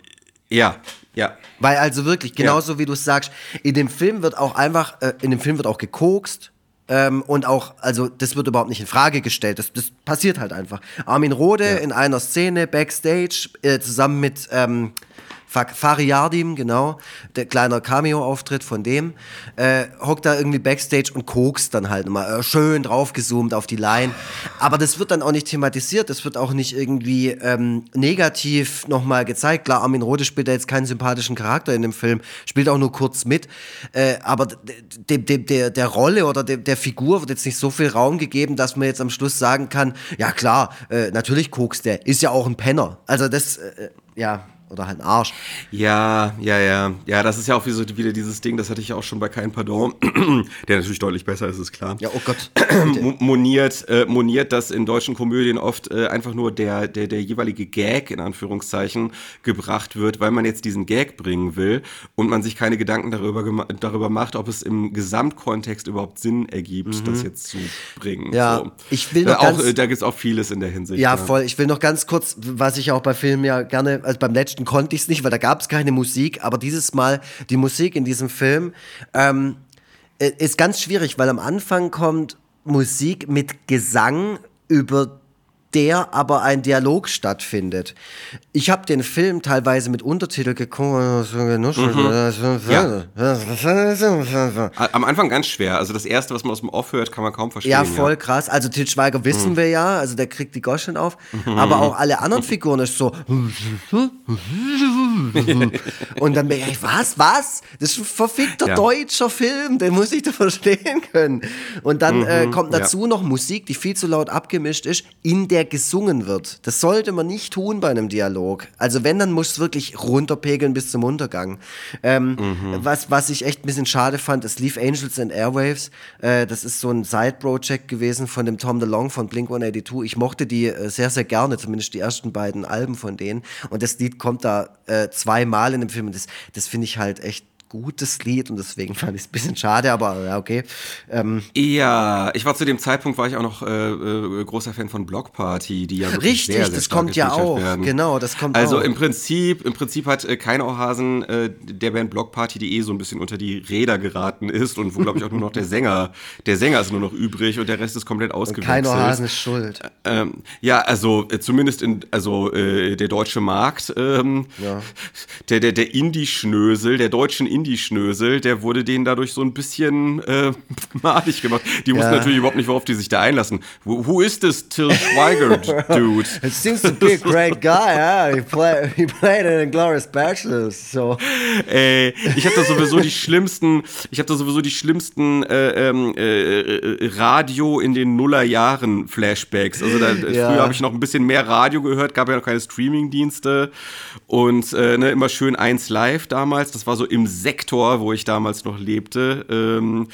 Ja, ja. Weil also wirklich, genauso ja. wie du es sagst, in dem Film wird auch einfach, äh, in dem Film wird auch gekokst, ähm, und auch, also das wird überhaupt nicht in Frage gestellt. Das, das passiert halt einfach. Armin Rode ja. in einer Szene backstage äh, zusammen mit ähm, Fariardim, genau, der kleine Cameo-Auftritt von dem, äh, hockt da irgendwie Backstage und kokst dann halt immer äh, schön draufgezoomt auf die Line. Aber das wird dann auch nicht thematisiert, das wird auch nicht irgendwie ähm, negativ nochmal gezeigt. Klar, Armin Rohde spielt da jetzt keinen sympathischen Charakter in dem Film, spielt auch nur kurz mit, äh, aber de, de, de, der Rolle oder der Figur wird jetzt nicht so viel Raum gegeben, dass man jetzt am Schluss sagen kann, ja klar, äh, natürlich kokst der, ist ja auch ein Penner. Also das, äh, ja, oder halt ein Arsch. Ja, ja, ja. Ja, das ist ja auch wieder dieses Ding, das hatte ich ja auch schon bei Kein Pardon, der natürlich deutlich besser ist, ist klar. Ja, oh Gott. moniert, äh, moniert, dass in deutschen Komödien oft äh, einfach nur der, der, der jeweilige Gag, in Anführungszeichen, gebracht wird, weil man jetzt diesen Gag bringen will und man sich keine Gedanken darüber, darüber macht, ob es im Gesamtkontext überhaupt Sinn ergibt, mhm. das jetzt zu bringen. Ja, so. ich will noch äh, auch, ganz, Da gibt es auch vieles in der Hinsicht. Ja, ja, voll. Ich will noch ganz kurz, was ich auch bei Filmen ja gerne, also beim letzten konnte ich es nicht, weil da gab es keine Musik, aber dieses Mal die Musik in diesem Film ähm, äh, ist ganz schwierig, weil am Anfang kommt Musik mit Gesang über der aber ein Dialog stattfindet. Ich habe den Film teilweise mit Untertitel geguckt. Mhm. Ja. Am Anfang ganz schwer. Also das Erste, was man aus dem Off hört, kann man kaum verstehen. Ja, voll ja. krass. Also Til Schweiger wissen mhm. wir ja, also der kriegt die Goschen auf. Mhm. Aber auch alle anderen Figuren ist so. Und dann bin ich, was, was? Das ist ein verfickter ja. deutscher Film, den muss ich da verstehen können. Und dann äh, mhm. kommt dazu ja. noch Musik, die viel zu laut abgemischt ist, in der gesungen wird. Das sollte man nicht tun bei einem Dialog. Also wenn, dann muss es wirklich runterpegeln bis zum Untergang. Ähm, mhm. was, was ich echt ein bisschen schade fand, es lief Angels and Airwaves. Äh, das ist so ein Side-Project gewesen von dem Tom DeLong von Blink-182. Ich mochte die äh, sehr, sehr gerne, zumindest die ersten beiden Alben von denen. Und das Lied kommt da äh, zweimal in dem Film. Das, das finde ich halt echt gutes Lied und deswegen fand ich es ein bisschen schade, aber ja, okay. Ähm. Ja, ich war zu dem Zeitpunkt, war ich auch noch äh, äh, großer Fan von Block Party, die ja Richtig, sehr, sehr das kommt ja auch, werden. genau, das kommt also auch. Also im Prinzip, im Prinzip hat äh, kein Ohrhasen äh, der Band Block Party, die eh so ein bisschen unter die Räder geraten ist und wo, glaube ich, auch nur noch der Sänger, der Sänger ist nur noch übrig und der Rest ist komplett ausgewechselt. Kein Ohrhasen ist schuld. Ähm, ja, also äh, zumindest in, also äh, der deutsche Markt, ähm, ja. der, der, der Indie-Schnösel, der deutschen Indie-Schnösel, der wurde denen dadurch so ein bisschen äh, madig gemacht. Die wussten Ja. natürlich überhaupt nicht, worauf die sich da einlassen. Who, who is this Till Schweiger dude? It seems to be a great guy, yeah. He, play, he played in Glorious Bachelors, so. Ey, ich habe da sowieso die schlimmsten, ich habe da sowieso die schlimmsten äh, ähm, äh, äh, Radio in den Nullerjahren Flashbacks. Also da, Ja. früher habe ich noch ein bisschen mehr Radio gehört, gab ja noch keine Streamingdienste und äh, ne, immer schön eins live damals. Das war so im Sektor, wo ich damals noch lebte. Ähm,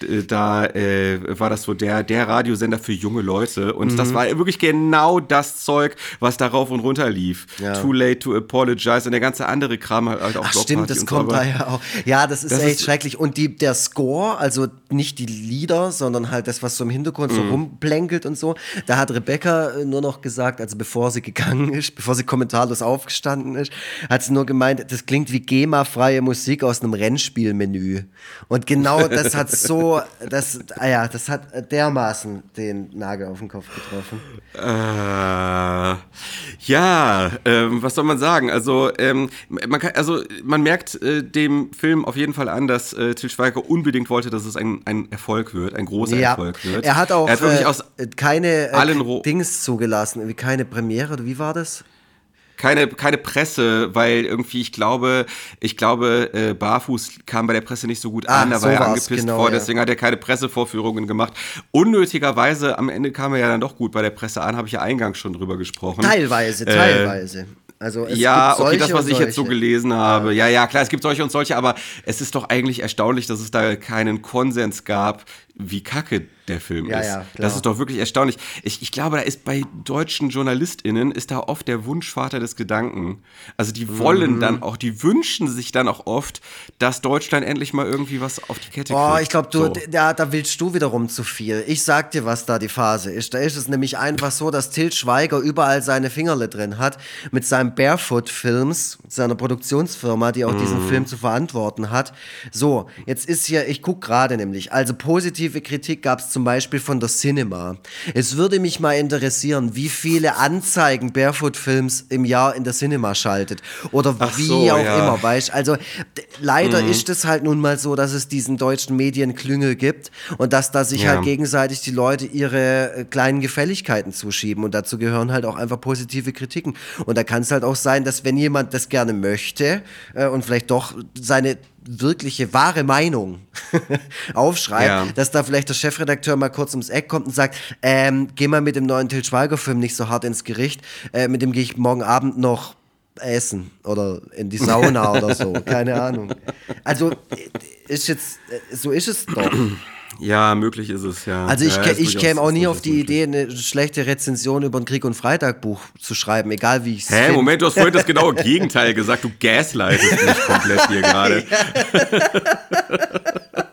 d- da äh, war das so der der Radiosender für junge Leute und Mhm. das war wirklich genau das Zeug, was da rauf und runter lief. Ja. Too late to apologize und der ganze andere Kram halt auch Ach stimmt, das so, kommt aber- da ja auch. Ja, das ist Das echt ist- schrecklich. Und die, der Score, also nicht die Lieder, sondern halt das, was so im Hintergrund Mhm. so rumplänkelt und so, da hat Rebecca äh, nur noch gesagt, also bevor sie gegangen ist, bevor sie kommentarlos aufgestanden ist, hat sie nur gemeint, das klingt wie GEMA-freie Musik aus einem Rennspielmenü. Und genau das hat so, das, ah ja, das hat dermaßen den Nagel auf den Kopf getroffen. Äh, ja, ähm, was soll man sagen? Also, ähm, man kann, also man merkt äh, dem Film auf jeden Fall an, dass äh, Til Schweiger unbedingt wollte, dass es ein, ein Erfolg wird, ein großer Ja, Erfolg wird. er hat auch er hat wirklich äh, aus keine allen äh, Ro- Dings zugelassen, irgendwie keine Premiere, wie war das? Keine, keine Presse, weil irgendwie, ich glaube, ich glaube, äh, Barfuß kam bei der Presse nicht so gut an, da war er angepisst genau, vor, ja. deswegen hat er keine Pressevorführungen gemacht. Unnötigerweise, am Ende kam er ja dann doch gut bei der Presse an, habe ich ja eingangs schon drüber gesprochen. Teilweise, Äh, teilweise. Also es ja, okay, das, was ich jetzt so gelesen habe. Ja, ja, klar, es gibt solche und solche, aber es ist doch eigentlich erstaunlich, dass es da keinen Konsens gab, wie kacke der Film Ja, ist. ja, das ist doch wirklich erstaunlich. Ich, ich glaube, da ist bei deutschen JournalistInnen ist da oft der Wunschvater des Gedanken. Also die wollen Mhm. dann auch, die wünschen sich dann auch oft, dass Deutschland endlich mal irgendwie was auf die Kette kriegt. Oh, ich glaube, du, So. da, da willst du wiederum zu viel. Ich sag dir, was da die Phase ist. Da ist es nämlich einfach so, dass Til Schweiger überall seine Fingerle drin hat mit seinem Barefoot Films, seiner Produktionsfirma, die auch Mhm. diesen Film zu verantworten hat. So, jetzt ist hier, ich guck gerade nämlich, also positive Kritik gab es zum Beispiel von der Cinema. Es würde mich mal interessieren, wie viele Anzeigen Barefoot Films im Jahr in der Cinema schaltet. Oder Ach wie so, auch ja. immer, weißt Also leider Mhm. ist es halt nun mal so, dass es diesen deutschen Medienklüngel gibt und dass da sich Ja. halt gegenseitig die Leute ihre äh, kleinen Gefälligkeiten zuschieben und dazu gehören halt auch einfach positive Kritiken. Und da kann es halt auch sein, dass wenn jemand das gerne möchte äh, und vielleicht doch seine wirkliche wahre Meinung aufschreibt, Ja. dass da vielleicht der Chefredakteur mal kurz ums Eck kommt und sagt, ähm, geh mal mit dem neuen Til Schweiger Film nicht so hart ins Gericht, äh, mit dem gehe ich morgen Abend noch essen oder in die Sauna oder so, keine Ahnung. Also äh, ist jetzt, äh, so ist es doch. Ja, möglich ist es, ja. Also ich, ja, ich käme auch nie auf die möglich. Idee, eine schlechte Rezension über ein Krieg- und Freitag-Buch zu schreiben, egal wie ich es Hä, Moment, du hast vorhin das genaue Gegenteil gesagt. Du gaslightest mich komplett hier gerade.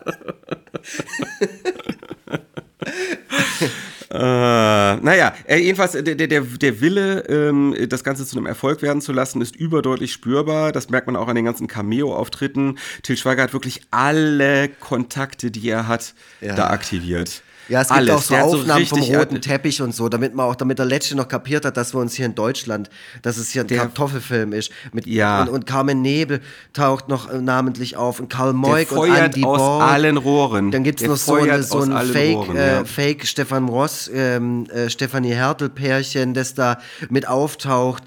naja, äh, jedenfalls der, der, der, der Wille, ähm, das Ganze zu einem Erfolg werden zu lassen, ist überdeutlich spürbar. Das merkt man auch an den ganzen Cameo-Auftritten. Til Schweiger hat wirklich alle Kontakte, die er hat, Ja. da aktiviert. Ja, es gibt Alles. auch so Der Aufnahmen vom richtig- roten Teppich und so, damit man auch, damit der Letzte noch kapiert hat, dass wir uns hier in Deutschland, dass es hier ein Der- Kartoffelfilm ist. Mit, Ja. und, und Carmen Nebel taucht noch äh, namentlich auf und Karl Moik und Andy aus Borg. allen Rohren. Dann gibt es noch so, eine, so ein Fake, Rohren, äh, ja. Fake Stefan Ross, ähm, äh, Stefanie Hertel-Pärchen, das da mit auftaucht.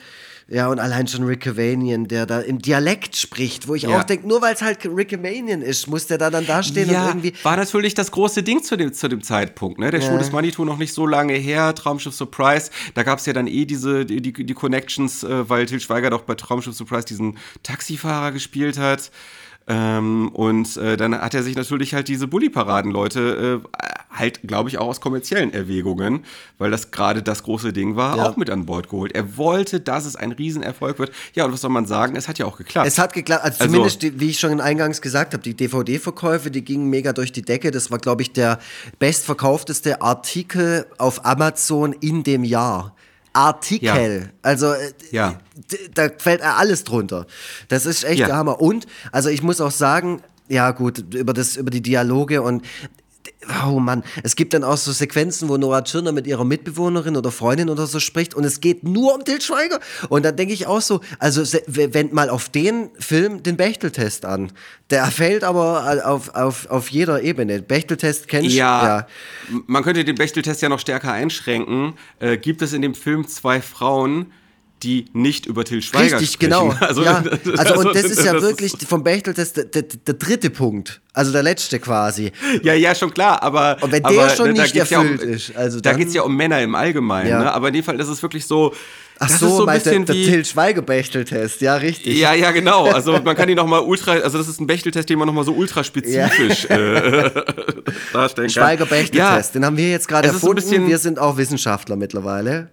Ja, und allein schon Rick Cavanian, der da im Dialekt spricht, wo ich Ja. auch denke, nur weil es halt Rick Cavanian ist, muss der da dann dastehen ja, und irgendwie. war natürlich das große Ding zu dem, zu dem Zeitpunkt. Ne? Der Schuh des Manitou noch nicht so lange her, Traumschiff Surprise. Da gab es ja dann eh diese, die, die, die Connections, äh, weil Til Schweiger doch bei Traumschiff Surprise diesen Taxifahrer gespielt hat. Ähm, und äh, dann hat er sich natürlich halt diese Bully-Paraden-Leute äh, halt, glaube ich, auch aus kommerziellen Erwägungen, weil das gerade das große Ding war, Ja. auch mit an Bord geholt. Er wollte, dass es ein Riesenerfolg wird. Ja, und was soll man sagen? Es hat ja auch geklappt. Es hat geklappt, also, Also- zumindest, die, wie ich schon eingangs gesagt habe, die DVD-Verkäufe, die gingen mega durch die Decke. Das war, glaube ich, der bestverkaufteste Artikel auf Amazon in dem Jahr. Artikel. Also, äh, Ja. da fällt alles drunter. Das ist echt Ja. der Hammer. Und, also ich muss auch sagen, ja gut, über, das, über die Dialoge und oh Mann, es gibt dann auch so Sequenzen, wo Nora Tschirner mit ihrer Mitbewohnerin oder Freundin oder so spricht und es geht nur um Til Schweiger. Und dann denke ich auch so, also wend mal auf den Film den Bechteltest an. Der fällt aber auf, auf, auf jeder Ebene. Bechteltest kennst du? Ja, ja, man könnte den Bechteltest ja noch stärker einschränken. Äh, gibt es in dem Film zwei Frauen, die nicht über Till Schweiger Richtig, sprechen. genau. Also, ja. also, und das ist ja das wirklich ist vom Bechtel das, der, der, der, dritte Punkt. Also der letzte quasi. Ja, ja, schon klar, aber. Und wenn aber, der schon nicht erfüllt ja um, ist. Also da geht es ja um Männer im Allgemeinen, ja. ne? aber in dem Fall ist es wirklich so. Ach so, ist so ein bisschen der, der Till Schweiger Bechteltest, ja, richtig. Ja, ja, genau. Also man kann ihn nochmal ultra, also das ist ein Bechteltest, den man nochmal so ultra spezifisch äh, darstellen kann. Schweiger Bechteltest, den haben wir jetzt gerade erfunden. Wir sind auch Wissenschaftler mittlerweile.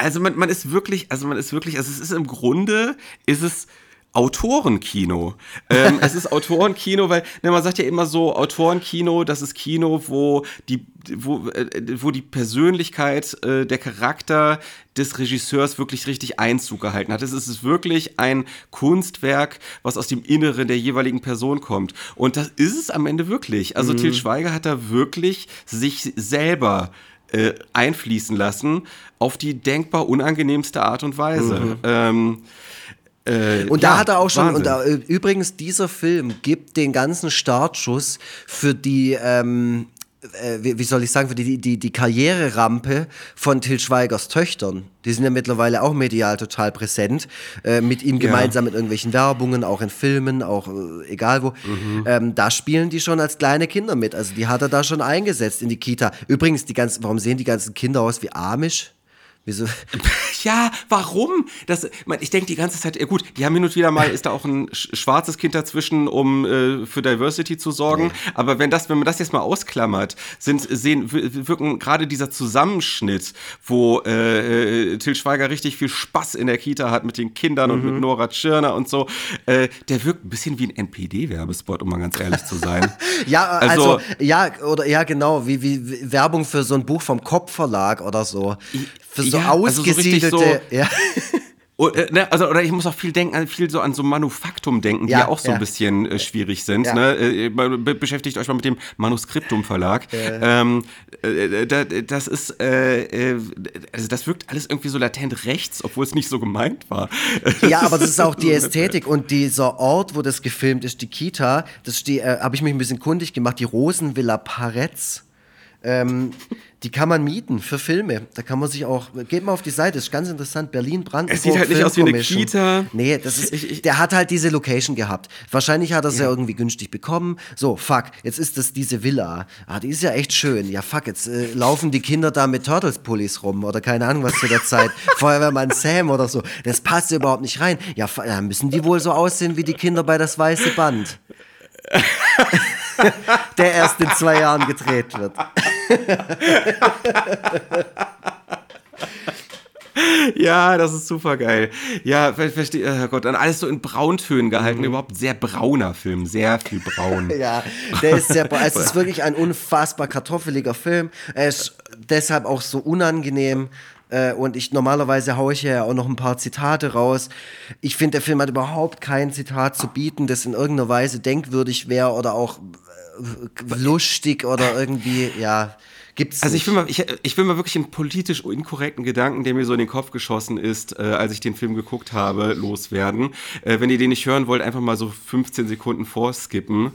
Also man, man ist wirklich, also man ist wirklich, also es ist im Grunde, ist es Autorenkino. ähm, es ist Autorenkino, weil ne, man sagt ja immer so, Autorenkino, das ist Kino, wo die, wo, äh, wo die Persönlichkeit, äh, der Charakter des Regisseurs wirklich richtig Einzug gehalten hat. Es ist wirklich ein Kunstwerk, was aus dem Inneren der jeweiligen Person kommt. Und das ist es am Ende wirklich. Also mhm. Til Schweiger hat da wirklich sich selber äh, einfließen lassen auf die denkbar unangenehmste Art und Weise. Mhm. Ähm, äh, und da ja, hat er auch schon, und da, äh, übrigens, dieser Film gibt den ganzen Startschuss für die, ähm, äh, wie, wie, soll ich sagen, für die, die, die Karriererampe von Till Schweigers Töchtern. Die sind ja mittlerweile auch medial total präsent, äh, mit ihm gemeinsam ja. in irgendwelchen Werbungen, auch in Filmen, auch äh, egal wo. Mhm. Ähm, da spielen die schon als kleine Kinder mit. Also die hat er da schon eingesetzt in die Kita. Übrigens, die ganzen, warum sehen die ganzen Kinder aus wie Amish? Wieso? Ja, warum? Das, ich denke die ganze Zeit, ja gut, die haben hin und wieder mal, ist da auch ein schwarzes Kind dazwischen, um äh, für Diversity zu sorgen. Nee. Aber wenn das, wenn man das jetzt mal ausklammert, sind, sehen, wirken gerade dieser Zusammenschnitt, wo äh, äh, Till Schweiger richtig viel Spaß in der Kita hat mit den Kindern mhm. und mit mhm. Nora Tschirner und so, äh, der wirkt ein bisschen wie ein NPD-Werbespot, um mal ganz ehrlich zu sein. ja, also, also, ja, oder ja, genau, wie, wie Werbung für so ein Buch vom Kopfverlag oder so. Für so ja, ausgesiedelte. Also so ja. Und, äh, ne, also, oder ich muss auch viel denken, viel so an so Manufaktum denken, die ja, ja auch so ja. ein bisschen äh, schwierig sind. Ja. Ne? Äh, be beschäftigt euch mal mit dem Manuskriptum Verlag. Ähm, äh, das ist, äh, äh, also das wirkt alles irgendwie so latent rechts, obwohl es nicht so gemeint war. Ja, aber das ist auch die Ästhetik und dieser Ort, wo das gefilmt ist, die Kita, das habe ich mich ein bisschen kundig gemacht, die Rosenvilla Paretz. Ähm, die kann man mieten für Filme. Da kann man sich auch, geht mal auf die Seite, ist ganz interessant. Berlin, Brandenburg. Es sieht halt nicht aus wie eine Kita. Nee, das ist, ich, ich, der hat halt diese Location gehabt. Wahrscheinlich hat er es ja. ja. irgendwie günstig bekommen. So, fuck, jetzt ist das diese Villa. Ah, die ist ja echt schön. Ja, fuck, jetzt äh, laufen die Kinder da mit Turtles-Pullis rum oder keine Ahnung was zu der Zeit. Feuerwehrmann Sam oder so. Das passt überhaupt nicht rein. Ja, da müssen die wohl so aussehen wie die Kinder bei das Weiße Band. der erst in zwei Jahren gedreht wird. ja, das ist super geil. Ja, verstehe, oh Gott, dann alles so in Brauntönen gehalten, mhm. überhaupt sehr brauner Film, sehr viel braun. ja, der ist sehr braun. Es ist wirklich ein unfassbar kartoffeliger Film. Er ist deshalb auch so unangenehm. Äh, und ich normalerweise haue ich ja auch noch ein paar Zitate raus. Ich finde, der Film hat überhaupt kein Zitat zu bieten, das in irgendeiner Weise denkwürdig wäre oder auch lustig oder irgendwie, ja. Gibt's also ich will, mal, ich, ich, will mal wirklich einen politisch inkorrekten Gedanken, der mir so in den Kopf geschossen ist, äh, als ich den Film geguckt habe, loswerden. Äh, wenn ihr den nicht hören wollt, einfach mal so 15 Sekunden vorskippen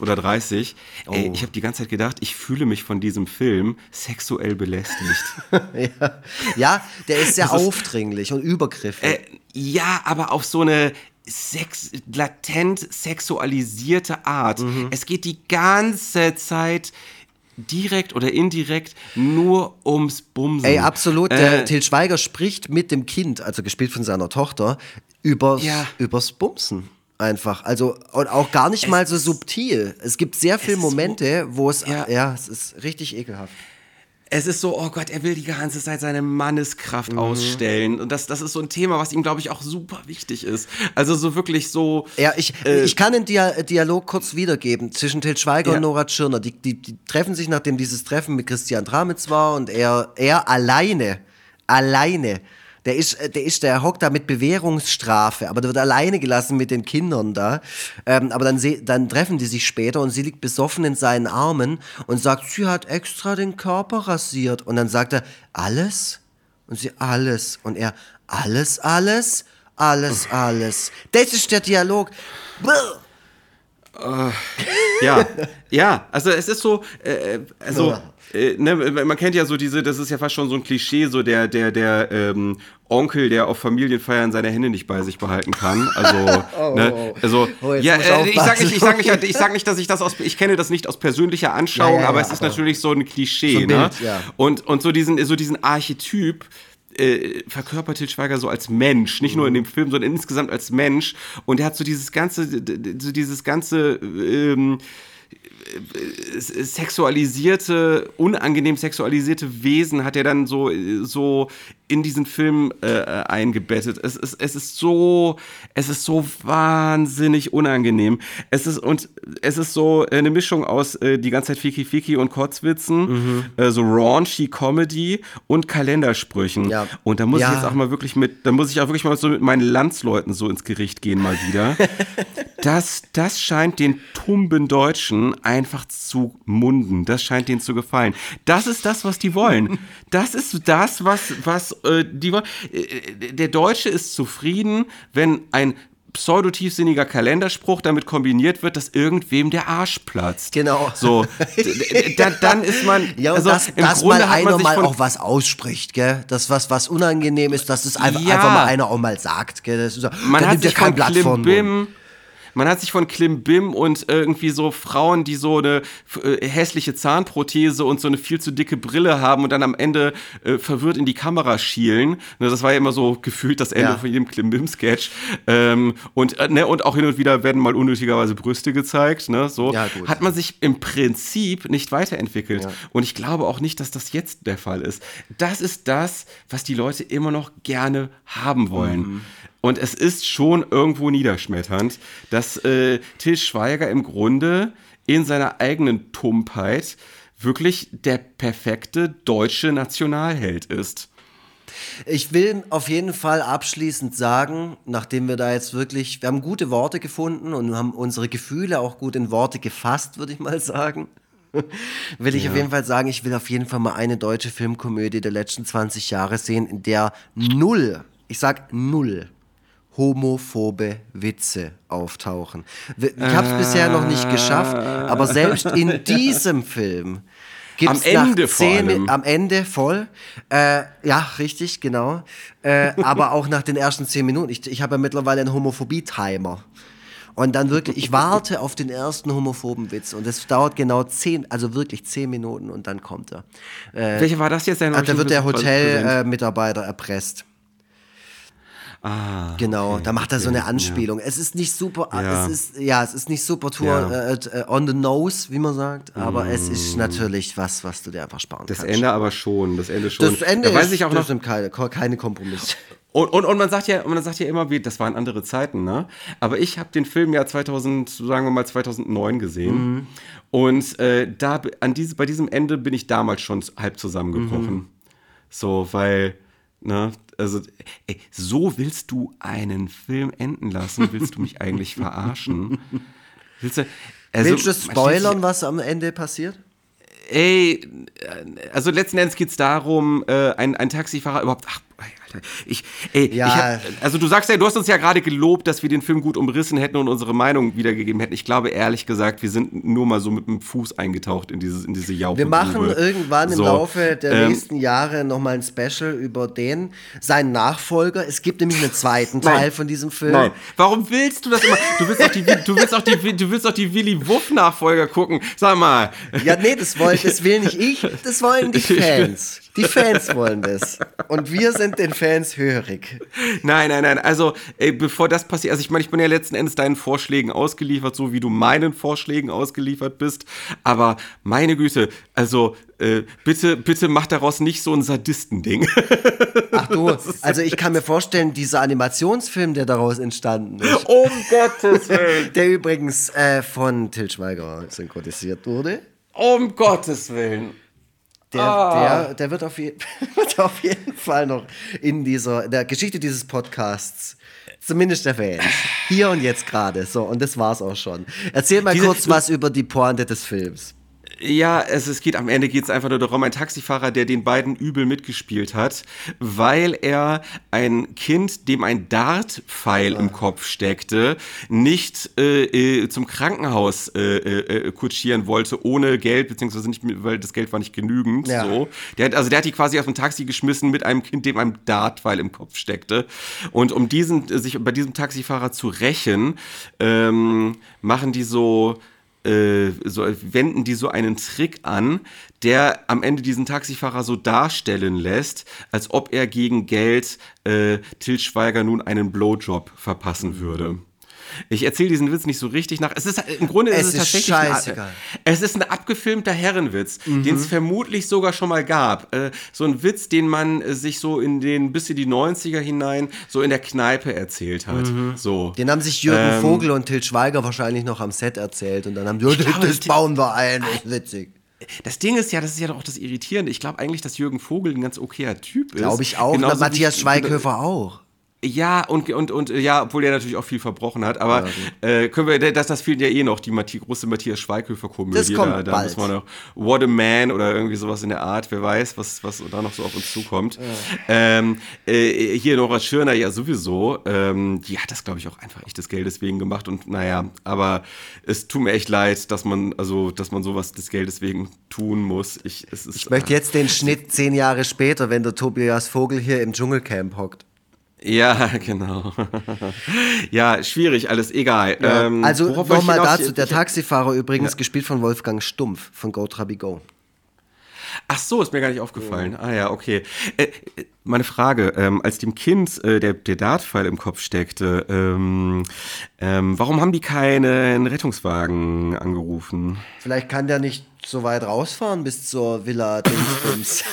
oder 30. Oh. Ey, ich habe die ganze Zeit gedacht, ich fühle mich von diesem Film sexuell belästigt. ja. ja. der ist sehr das aufdringlich ist, und übergriffig. Äh, ja, aber auf so eine sex latent sexualisierte Art. Mhm. Es geht die ganze Zeit direkt oder indirekt nur ums Bumsen. Ey, absolut. Der äh, Til Schweiger spricht mit dem Kind, also gespielt von seiner Tochter, übers, ja. übers Bumsen einfach. Also und auch gar nicht es mal so subtil. Es gibt sehr viele Momente, wo es ja. ja, es ist richtig ekelhaft es ist so, oh Gott, er will die ganze Zeit seine Manneskraft mhm. ausstellen. Und das, das ist so ein Thema, was ihm, glaube ich, auch super wichtig ist. Also so wirklich so. Ja, ich, äh, ich kann den Dia Dialog kurz wiedergeben zwischen Til Schweiger ja. und Nora Tschirner. Die, die, die, treffen sich, nachdem dieses Treffen mit Christian Dramitz war und er, er alleine, alleine Der ist, äh, der ist, der hockt da mit Bewährungsstrafe, aber der wird alleine gelassen mit den Kindern da. Ähm, aber dann, dann treffen die sich später und sie liegt besoffen in seinen Armen und sagt, sie hat extra den Körper rasiert. Und dann sagt er, alles? Und sie, alles. Und er, alles, alles? Alles, alles. Das ist der Dialog. Brr. Ja, ja, also es ist so, äh, also äh, ne, man kennt ja so diese, das ist ja fast schon so ein Klischee, so der, der, der ähm, Onkel, der auf Familienfeiern seine Hände nicht bei sich behalten kann. Also, ne, also Oh, jetzt ja, muss ich äh, ich sag nicht, ich sag nicht, ich sag nicht, dass ich das aus, ich kenne das nicht aus persönlicher Anschauung, Ja, ja, aber ja, es ist aber- natürlich so ein Klischee, So ein ne? Bild, ja. Und und so diesen, so diesen Archetyp äh, verkörpert Til Schweiger so als Mensch, nicht nur in dem Film, sondern insgesamt als Mensch. Und er hat so dieses ganze, so dieses ganze ähm, sexualisierte, unangenehm sexualisierte Wesen hat er dann so, so in diesen Film äh, eingebettet. Es ist, es ist so, es ist so wahnsinnig unangenehm. Es ist, und es ist so eine Mischung aus äh, die ganze Zeit Fiki Fiki und Kotzwitzen, äh, so raunchy Comedy und Kalendersprüchen. Ja. Und da muss Ja. ich jetzt auch mal wirklich mit, da muss ich auch wirklich mal so mit meinen Landsleuten so ins Gericht gehen mal wieder. das, das scheint den tumben Deutschen einfach zu munden. Das scheint denen zu gefallen. Das ist das, was die wollen. Das ist das, was, was äh, die wollen. Äh, Der Deutsche ist zufrieden, wenn ein pseudo-tiefsinniger Kalenderspruch damit kombiniert wird, dass irgendwem der Arsch platzt. Genau. So, dann ist man, Ja, und also dass, im dass Grunde mal einer mal von, auch was ausspricht, gell? Das was, was unangenehm ist, dass es einfach, Ja. einfach mal einer auch mal sagt, gell? Das ist, man hat nimmt ja sich kein von Blatt Mund. Klimbim, man hat sich von Klimbim und irgendwie so Frauen, die so eine äh, hässliche Zahnprothese und so eine viel zu dicke Brille haben und dann am Ende äh, verwirrt in die Kamera schielen. Ne, das war ja immer so gefühlt das Ende Ja. von jedem Klimbim-Sketch. Ähm, und, äh, ne, und auch hin und wieder werden mal unnötigerweise Brüste gezeigt. Ne, so Ja, hat man sich im Prinzip nicht weiterentwickelt. Und ich glaube auch nicht, dass das jetzt der Fall ist. Das ist das, was die Leute immer noch gerne haben wollen. Mhm. Und es ist schon irgendwo niederschmetternd, dass äh, Til Schweiger im Grunde in seiner eigenen Tumpheit wirklich der perfekte deutsche Nationalheld ist. Ich will auf jeden Fall abschließend sagen, nachdem wir da jetzt wirklich, wir haben gute Worte gefunden und haben unsere Gefühle auch gut in Worte gefasst, würde ich mal sagen. Will ich auf jeden Fall sagen, ich will auf jeden Fall mal eine deutsche Filmkomödie der letzten 20 Jahre sehen, in der null, ich sag null, homophobe Witze auftauchen. Ich habe es bisher noch nicht geschafft, aber selbst in diesem Film gibt's Am Ende nach allem. am Ende voll. Äh, ja, richtig, genau. Äh, aber auch nach den ersten zehn Minuten. Ich, ich habe ja mittlerweile einen Homophobie-Timer. Und dann wirklich, ich warte auf den ersten homophoben Witz und es dauert genau zehn, also wirklich zehn Minuten und dann kommt er. Äh, Welcher war das jetzt? ach, da wird der Hotelmitarbeiter erpresst. Ah, Genau, okay, da macht er so eine Anspielung. Es ist nicht super, Ja. es ist, ja, es ist nicht super Tour Ja. äh, äh, on the nose, wie man sagt, aber es ist natürlich was, was du dir einfach sparen Das kannst. Ende aber schon, das Ende schon. Das Ende da weiß ist, ich auch das noch, keine, keine Kompromisse. Und, und, und man sagt ja, man sagt ja immer, wie, das waren andere Zeiten, ne? Aber ich habe den Film ja 2000, sagen wir mal 2009 gesehen. Und äh, da an diese, bei diesem Ende bin ich damals schon halb zusammengebrochen. So, weil, ne, also, ey, so willst du einen Film enden lassen? Willst du mich eigentlich verarschen? Willst du, also, Willst du spoilern, sich- was am Ende passiert? Ey, also letzten Endes geht's darum, äh, ein, ein Taxifahrer überhaupt. Ach, Alter, ich, ey, Ja. ich hab, also du sagst ja, du hast uns ja gerade gelobt, dass wir den Film gut umrissen hätten und unsere Meinung wiedergegeben hätten. Ich glaube ehrlich gesagt, wir sind nur mal so mit dem Fuß eingetaucht in, dieses, in diese Jauche. Wir machen irgendwann im So, Laufe der ähm, nächsten Jahre nochmal ein Special über den, seinen Nachfolger. Es gibt nämlich einen zweiten Teil von diesem Film. Nein. Warum willst du das immer? Du willst doch die, du willst doch die, du willst doch die Willy Wuff Nachfolger gucken. Sag mal. Ja, nee, das, wollen, das will nicht ich, das wollen die Fans. Die Fans wollen das. Und wir sind den Fans hörig. Nein, nein, nein. Also, ey, bevor das passiert, also ich meine, ich bin ja letzten Endes deinen Vorschlägen ausgeliefert, so wie du meinen Vorschlägen ausgeliefert bist. Aber meine Güte, also äh, bitte, bitte mach daraus nicht so ein Sadistending. Ach du, also ich kann mir vorstellen, dieser Animationsfilm, der daraus entstanden ist, um Gottes Willen. der übrigens äh, von Til Schweiger synchronisiert wurde. Um Gottes Willen. Der, Ah. der, der wird, auf je wird auf jeden Fall noch in dieser in der Geschichte dieses Podcasts zumindest erwähnt. Hier und jetzt gerade. So, und das war's auch schon. Erzähl mal Diese- kurz was über die Pointe des Films. Ja, es, es geht am Ende geht es einfach nur darum, ein Taxifahrer, der den beiden übel mitgespielt hat, weil er ein Kind, dem ein Dartpfeil im Kopf steckte, nicht äh, äh, zum Krankenhaus äh, äh, kutschieren wollte ohne Geld, beziehungsweise nicht, weil das Geld war nicht genügend. Ja. So. Der hat, also der hat die quasi aus dem Taxi geschmissen mit einem Kind, dem ein Dartpfeil im Kopf steckte. Und um diesen, sich bei diesem Taxifahrer zu rächen, ähm, machen die so äh, so, wenden die so einen Trick an, der am Ende diesen Taxifahrer so darstellen lässt, als ob er gegen Geld äh, Til Schweiger nun einen Blowjob verpassen würde. Ich erzähle diesen Witz nicht so richtig nach. Es ist im Grunde Es ist es ist tatsächlich scheißegal. ein, es ist ein abgefilmter Herrenwitz, Mhm. den es vermutlich sogar schon mal gab. Äh, so ein Witz, den man äh, sich so in den bis in die 90er hinein so in der Kneipe erzählt hat. So. Mhm. Den haben sich Jürgen Ähm, Vogel und Til Schweiger wahrscheinlich noch am Set erzählt und dann haben die, glaube, das bauen wir ein, das ist witzig. Das Ding ist ja, das ist ja doch auch das Irritierende. Ich glaube eigentlich, dass Jürgen Vogel ein ganz okayer Typ ist. Glaube ich auch. Genauso Na, Matthias Schweighöfer auch. Ja, und, und, und ja, obwohl der natürlich auch viel verbrochen hat. Aber äh, können wir, das, das fehlt ja eh noch, die Mathi große Matthias Schweighöfer-Komödie. Das kommt da, da bald. müssen wir noch What a Man oder irgendwie sowas in der Art. Wer weiß, was, was da noch so auf uns zukommt. Ähm, äh, hier Nora Schirner ja sowieso. Ähm, die hat das, glaube ich, auch einfach echt des Geldes wegen gemacht. Und naja, aber es tut mir echt leid, dass man, also, dass man sowas des Geldes wegen tun muss. Ich, es ist, Ich möchte jetzt den Schnitt zehn Jahre später, wenn der Tobias Vogel hier im Dschungelcamp hockt. Ja, genau. ja, schwierig, alles egal. Ähm, also nochmal dazu, der Taxifahrer übrigens gespielt von Wolfgang Stumpf von Go Trabi Go. Ach so, ist mir gar nicht aufgefallen. Ah ja, okay. Äh, meine Frage, ähm, als dem Kind äh, der, der Dartpfeil im Kopf steckte, ähm, ähm, warum haben die keinen Rettungswagen angerufen? Vielleicht kann der nicht so weit rausfahren bis zur Villa Dingsbums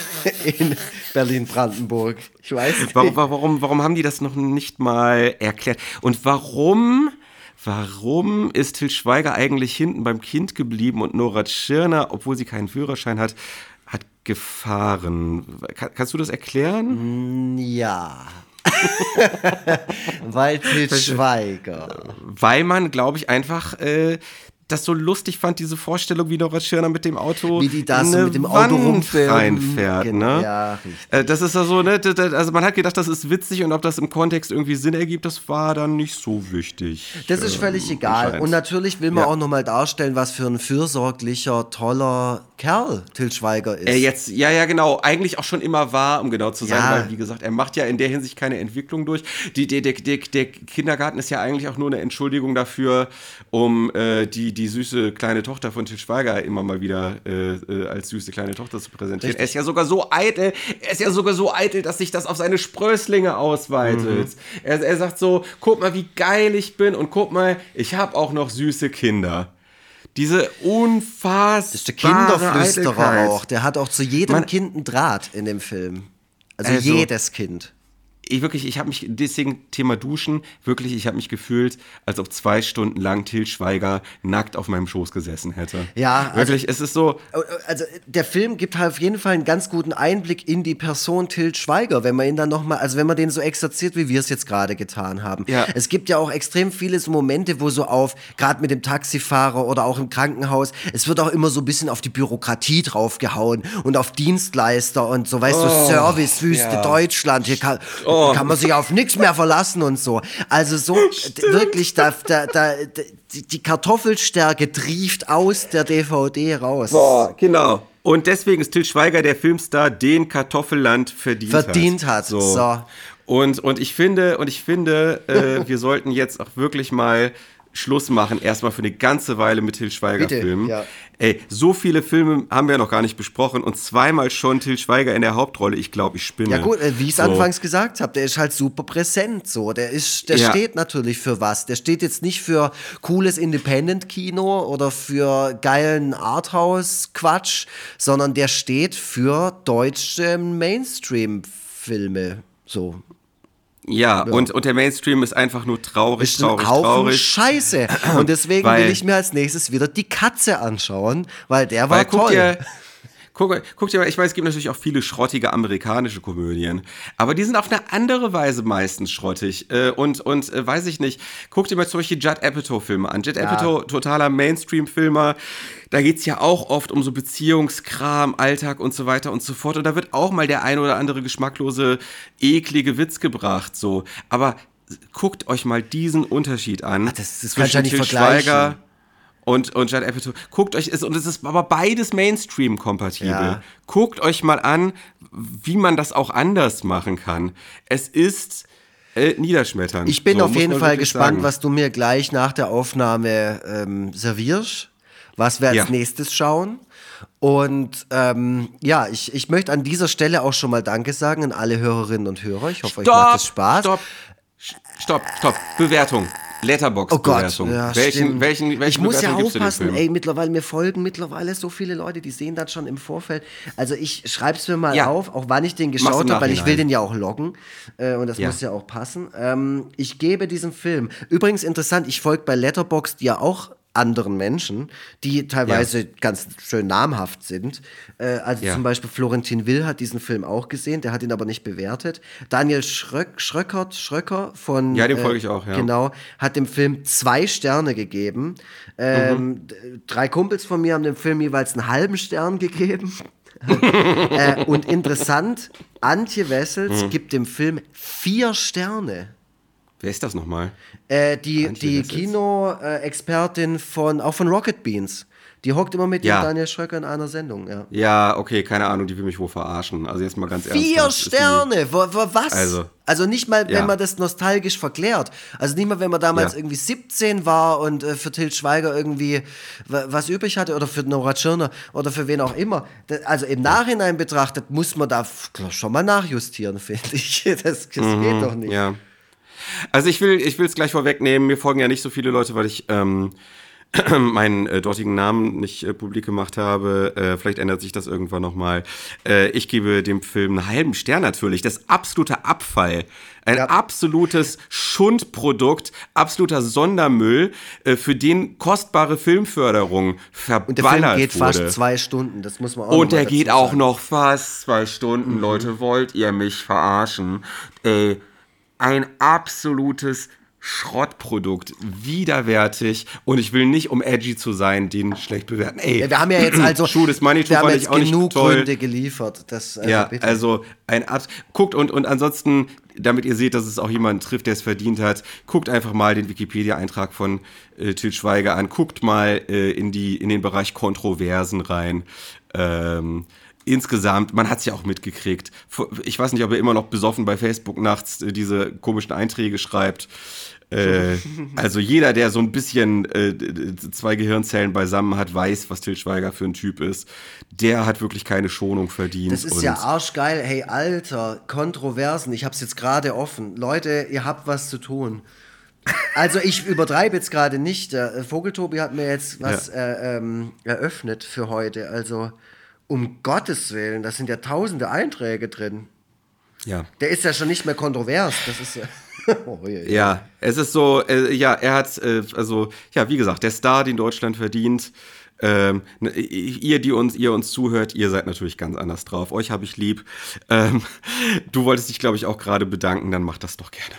in Berlin-Brandenburg. Ich weiß nicht. Warum, warum, warum haben die das noch nicht mal erklärt? Und warum, warum ist Til Schweiger eigentlich hinten beim Kind geblieben und Nora Tschirner, obwohl sie keinen Führerschein hat gefahren? Kann, kannst du das erklären? Ja. Weil Til Schweiger. Weil man, glaube ich, einfach äh, das so lustig fand, diese Vorstellung, wie Nora Tschirner mit dem Auto Wie die da so mit dem Auto Wand rumfährt. reinfährt. Ne? ja, richtig. Äh, Das ist ja so, ne? Also man hat gedacht, das ist witzig und ob das im Kontext irgendwie Sinn ergibt, das war dann nicht so wichtig. Das ist völlig ähm, egal. Und natürlich will man Ja. auch nochmal darstellen, was für ein fürsorglicher, toller Kerl Til Schweiger ist. Er jetzt, ja, ja, genau, eigentlich auch schon immer war, um genau zu sein, Ja. weil, wie gesagt, er macht ja in der Hinsicht keine Entwicklung durch. Die, der, der, der, der Kindergarten ist ja eigentlich auch nur eine Entschuldigung dafür, um äh, die, die süße kleine Tochter von Til Schweiger immer mal wieder äh, äh, als süße kleine Tochter zu präsentieren. Er ist ja sogar so eitel, er ist ja sogar so eitel, dass sich das auf seine Sprösslinge ausweitet. Mhm. Er, er sagt so, guck mal, wie geil ich bin und guck mal, ich habe auch noch süße Kinder. Diese unfassbare Das ist der Kinderflüsterer Eitelkeit. auch. Der hat auch zu jedem Man- Kind einen Draht in dem Film. Also, Also- jedes Kind. Ich wirklich, ich habe mich, deswegen Thema Duschen, wirklich, ich habe mich gefühlt, als ob zwei Stunden lang Til Schweiger nackt auf meinem Schoß gesessen hätte. Ja, also- Wirklich, es ist so, Also der Film gibt halt auf jeden Fall einen ganz guten Einblick in die Person Til Schweiger, wenn man ihn dann nochmal, also wenn man den so exerziert, wie wir es jetzt gerade getan haben. Ja. Es gibt ja auch extrem viele so Momente, wo so auf, gerade mit dem Taxifahrer oder auch im Krankenhaus, es wird auch immer so ein bisschen auf die Bürokratie draufgehauen und auf Dienstleister und so, weißt du, Service, Wüste, ja. Deutschland, hier kann, kann man sich auf nichts mehr verlassen und so. Also so, d- wirklich, da, da, da, die Kartoffelstärke trieft aus der DVD raus. boah, genau. Und deswegen ist Til Schweiger der Filmstar, den Kartoffelland verdient, Verdient hat, hat. so. Und, und ich finde, und ich finde, äh, wir sollten jetzt auch wirklich mal Schluss machen, erstmal für eine ganze Weile mit Til Schweiger Bitte, Filmen. ja. Ey, so viele Filme haben wir noch gar nicht besprochen und zweimal schon Til Schweiger in der Hauptrolle. Ich glaube, ich spinne. Ja gut, äh, wie ich es So. anfangs gesagt habe, der ist halt super präsent so. Der ist, der Ja. steht natürlich für was. Der steht jetzt nicht für cooles Independent-Kino oder für geilen Arthouse-Quatsch, sondern der steht für deutsche Mainstream-Filme. So. Ja, Und, und der Mainstream ist einfach nur traurig, Ist traurig, Haufen traurig. Scheiße. Und deswegen Weil- will ich mir als nächstes wieder die Katze anschauen, weil der war Weil guck toll. dir, Guck, guck dir mal, ich weiß, es gibt natürlich auch viele schrottige amerikanische Komödien, aber die sind auf eine andere Weise meistens schrottig. Äh, und, und äh, weiß ich nicht, guck dir mal zum Beispiel Judd Apatow-Filme an. Judd ja. Apatow, totaler Mainstream-Filmer, da geht es ja auch oft um so Beziehungskram, Alltag und so weiter und so fort. Und da wird auch mal der ein oder andere geschmacklose, eklige Witz gebracht, so. Aber guckt euch mal diesen Unterschied an. Ach, das, das zwischen Til Schweiger und, und Judd Apatow. Guckt euch, und es ist aber beides Mainstream-kompatibel. Ja. Guckt euch mal an, wie man das auch anders machen kann. Es ist äh, niederschmetternd. Ich bin so, auf jeden Fall gespannt, sagen. was du mir gleich nach der Aufnahme ähm, servierst. Was wir als ja. nächstes schauen. Und ähm, ja, ich, ich möchte an dieser Stelle auch schon mal Danke sagen an alle Hörerinnen und Hörer. Ich hoffe, stopp, euch macht es Spaß. Stopp, stopp, stopp. Bewertung. Letterbox-Bewertung. Oh ja, welchen, welchen, welchen ich muss ja aufpassen, ey, mittlerweile, mir folgen mittlerweile so viele Leute, die sehen das schon im Vorfeld. Also ich schreibe es mir mal ja. auf, auch wann ich den geschaut habe, weil ich will den ja auch loggen äh, und das ja. muss ja auch passen. Ähm, ich gebe diesem Film, übrigens interessant, ich folge bei Letterboxd ja auch anderen Menschen, die teilweise ja. ganz schön namhaft sind. Äh, also ja. zum Beispiel Florentin Will hat diesen Film auch gesehen, der hat ihn aber nicht bewertet. Daniel Schröck, Schröckert, Schröcker von. Ja, dem äh, folge ich auch, ja. Genau, hat dem Film zwei Sterne gegeben. Ähm, mhm. Drei Kumpels von mir haben dem Film jeweils einen halben Stern gegeben. äh, und interessant, Antje Wessels mhm. gibt dem Film vier Sterne. Wer ist das nochmal? Äh, die die Kino-Expertin von, auch von Rocket Beans. Die hockt immer mit ja. Daniel Schröcker in einer Sendung, ja. Ja, okay, keine Ahnung, die will mich wohl verarschen. Also jetzt mal ganz ehrlich. Vier Sterne! Wo, wo, was? Also, also nicht mal, ja. wenn man das nostalgisch verklärt. Also nicht mal, wenn man damals ja. irgendwie 17 war und äh, für Til Schweiger irgendwie was übrig hatte oder für Nora Tschirner oder für wen auch immer. Also im Nachhinein betrachtet muss man da schon mal nachjustieren, finde ich. Das, das mhm, geht doch nicht. Ja. Also ich will, ich will es gleich vorwegnehmen. Mir folgen ja nicht so viele Leute, weil ich ähm, meinen äh, dortigen Namen nicht äh, publik gemacht habe. Äh, vielleicht ändert sich das irgendwann nochmal. Äh, ich gebe dem Film einen halben Stern natürlich. Das ist absoluter Abfall. Ein ja. absolutes Schundprodukt, absoluter Sondermüll, äh, für den kostbare Filmförderung verballert Und der Film geht wurde. fast zwei Stunden, das muss man auch Und der geht sagen. auch noch fast zwei Stunden. Mhm. Leute, wollt ihr mich verarschen? Ey, ein absolutes Schrottprodukt, widerwärtig und ich will nicht, um edgy zu sein, den schlecht bewerten. Ey, ja, wir haben ja jetzt also Schuh des Money wir haben jetzt genug Gründe geliefert. Das, also ja, bitte. also ein Abs guckt und und ansonsten, damit ihr seht, dass es auch jemanden trifft, der es verdient hat, guckt einfach mal den Wikipedia-Eintrag von äh, Til Schweiger an, guckt mal äh, in die in den Bereich Kontroversen rein. Ähm, insgesamt, man hat es ja auch mitgekriegt. Ich weiß nicht, ob er immer noch besoffen bei Facebook nachts äh, diese komischen Einträge schreibt. Äh, also jeder, der so ein bisschen äh, zwei Gehirnzellen beisammen hat, weiß, was Til Schweiger für ein Typ ist. Der hat wirklich keine Schonung verdient. Das ist ja arschgeil. Hey, Alter, Kontroversen. Ich hab's jetzt gerade offen. Leute, ihr habt was zu tun. Also ich übertreibe jetzt gerade nicht. Der Vogeltobi hat mir jetzt was ja. äh, ähm, eröffnet für heute. Also um Gottes Willen, da sind ja tausende Einträge drin. Ja. Der ist ja schon nicht mehr kontrovers. Das ist ja. oh, ja, ja. ja, es ist so, äh, ja, er hat, äh, also, ja, wie gesagt, der Star, den Deutschland verdient. Ähm, ne, ihr, die uns, ihr uns zuhört, ihr seid natürlich ganz anders drauf. Euch habe ich lieb. Ähm, du wolltest dich, glaube ich, auch gerade bedanken, dann mach das doch gerne.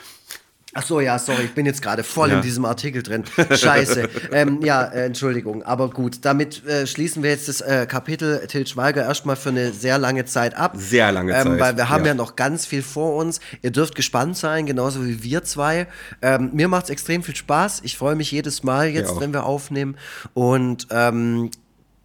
Ach so, ja, sorry, ich bin jetzt gerade voll ja. in diesem Artikel drin. Scheiße. ähm, ja, äh, Entschuldigung, aber gut, damit äh, schließen wir jetzt das äh, Kapitel Til Schweiger erstmal für eine sehr lange Zeit ab. Sehr lange ähm, Zeit. Weil wir haben ja. ja. noch ganz viel vor uns. Ihr dürft gespannt sein, genauso wie wir zwei. Ähm, mir macht es extrem viel Spaß. Ich freue mich jedes Mal jetzt, wenn wir aufnehmen. Und ähm,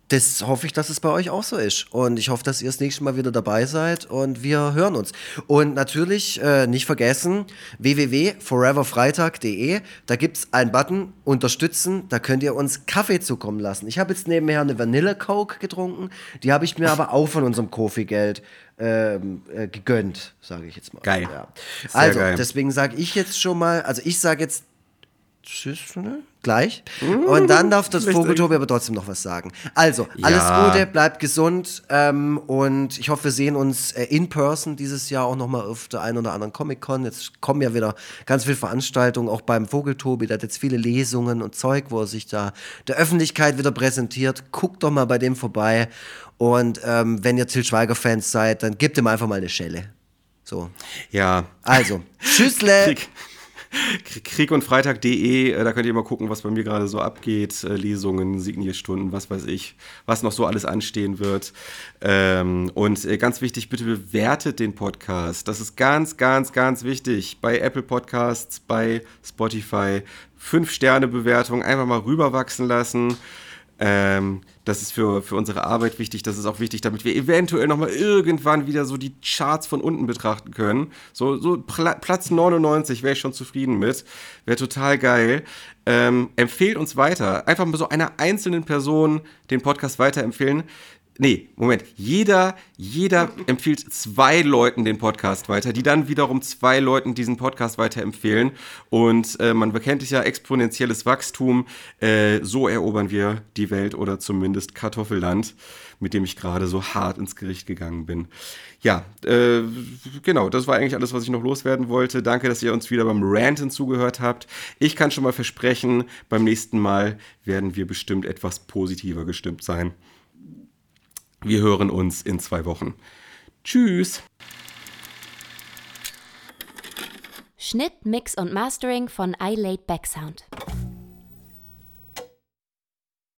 das hoffe ich, dass es bei euch auch so ist. Und ich hoffe, dass ihr das nächste Mal wieder dabei seid und wir hören uns. Und natürlich äh, nicht vergessen, www.foreverfreitag.de. Da gibt es einen Button, unterstützen. Da könnt ihr uns Kaffee zukommen lassen. Ich habe jetzt nebenher eine Vanille Coke getrunken. Die habe ich mir aber auch von unserem Kofi-Geld ähm, äh, gegönnt, sage ich jetzt mal. Geil. Ja. Also, geil. deswegen sage ich jetzt schon mal, also ich sage jetzt Tschüss, ne? Gleich. Und dann darf das Vogeltobi aber trotzdem noch was sagen. Also, alles Ja. Gute, bleibt gesund ähm, und ich hoffe, wir sehen uns äh, in person dieses Jahr auch nochmal auf der einen oder anderen Comic-Con. Jetzt kommen ja wieder ganz viele Veranstaltungen, auch beim Vogeltobi. Der hat jetzt viele Lesungen und Zeug, wo er sich da der Öffentlichkeit wieder präsentiert. Guckt doch mal bei dem vorbei. Und ähm, wenn ihr Till Schweiger-Fans seid, dann gebt ihm einfach mal eine Schelle. So. Ja. Also, Tschüssle! Krieg, Krieg und Freitag.de, äh, da könnt ihr mal gucken, was bei mir gerade so abgeht. Äh, Lesungen, Signierstunden, was weiß ich, was noch so alles anstehen wird. Ähm, und äh, ganz wichtig, bitte bewertet den Podcast. Das ist ganz, ganz, ganz wichtig. Bei Apple Podcasts, bei Spotify. Fünf Sterne Bewertung einfach mal rüberwachsen lassen. Ähm, das ist für, für unsere Arbeit wichtig. Das ist auch wichtig, damit wir eventuell nochmal irgendwann wieder so die Charts von unten betrachten können. So, so Pla Platz 99 wäre ich schon zufrieden mit. Wäre total geil. Ähm, empfehlt uns weiter. Einfach mal so einer einzelnen Person den Podcast weiterempfehlen. Nee, Moment. Jeder, jeder empfiehlt zwei Leuten den Podcast weiter, die dann wiederum zwei Leuten diesen Podcast weiterempfehlen. Und äh, man bekennt es ja exponentielles Wachstum. Äh, so erobern wir die Welt oder zumindest Kartoffelland, mit dem ich gerade so hart ins Gericht gegangen bin. Ja, äh, genau, das war eigentlich alles, was ich noch loswerden wollte. Danke, dass ihr uns wieder beim Ranten zugehört habt. Ich kann schon mal versprechen, beim nächsten Mal werden wir bestimmt etwas positiver gestimmt sein. Wir hören uns in zwei Wochen. Tschüss. Schnitt, Mix und Mastering von iLaid Backsound.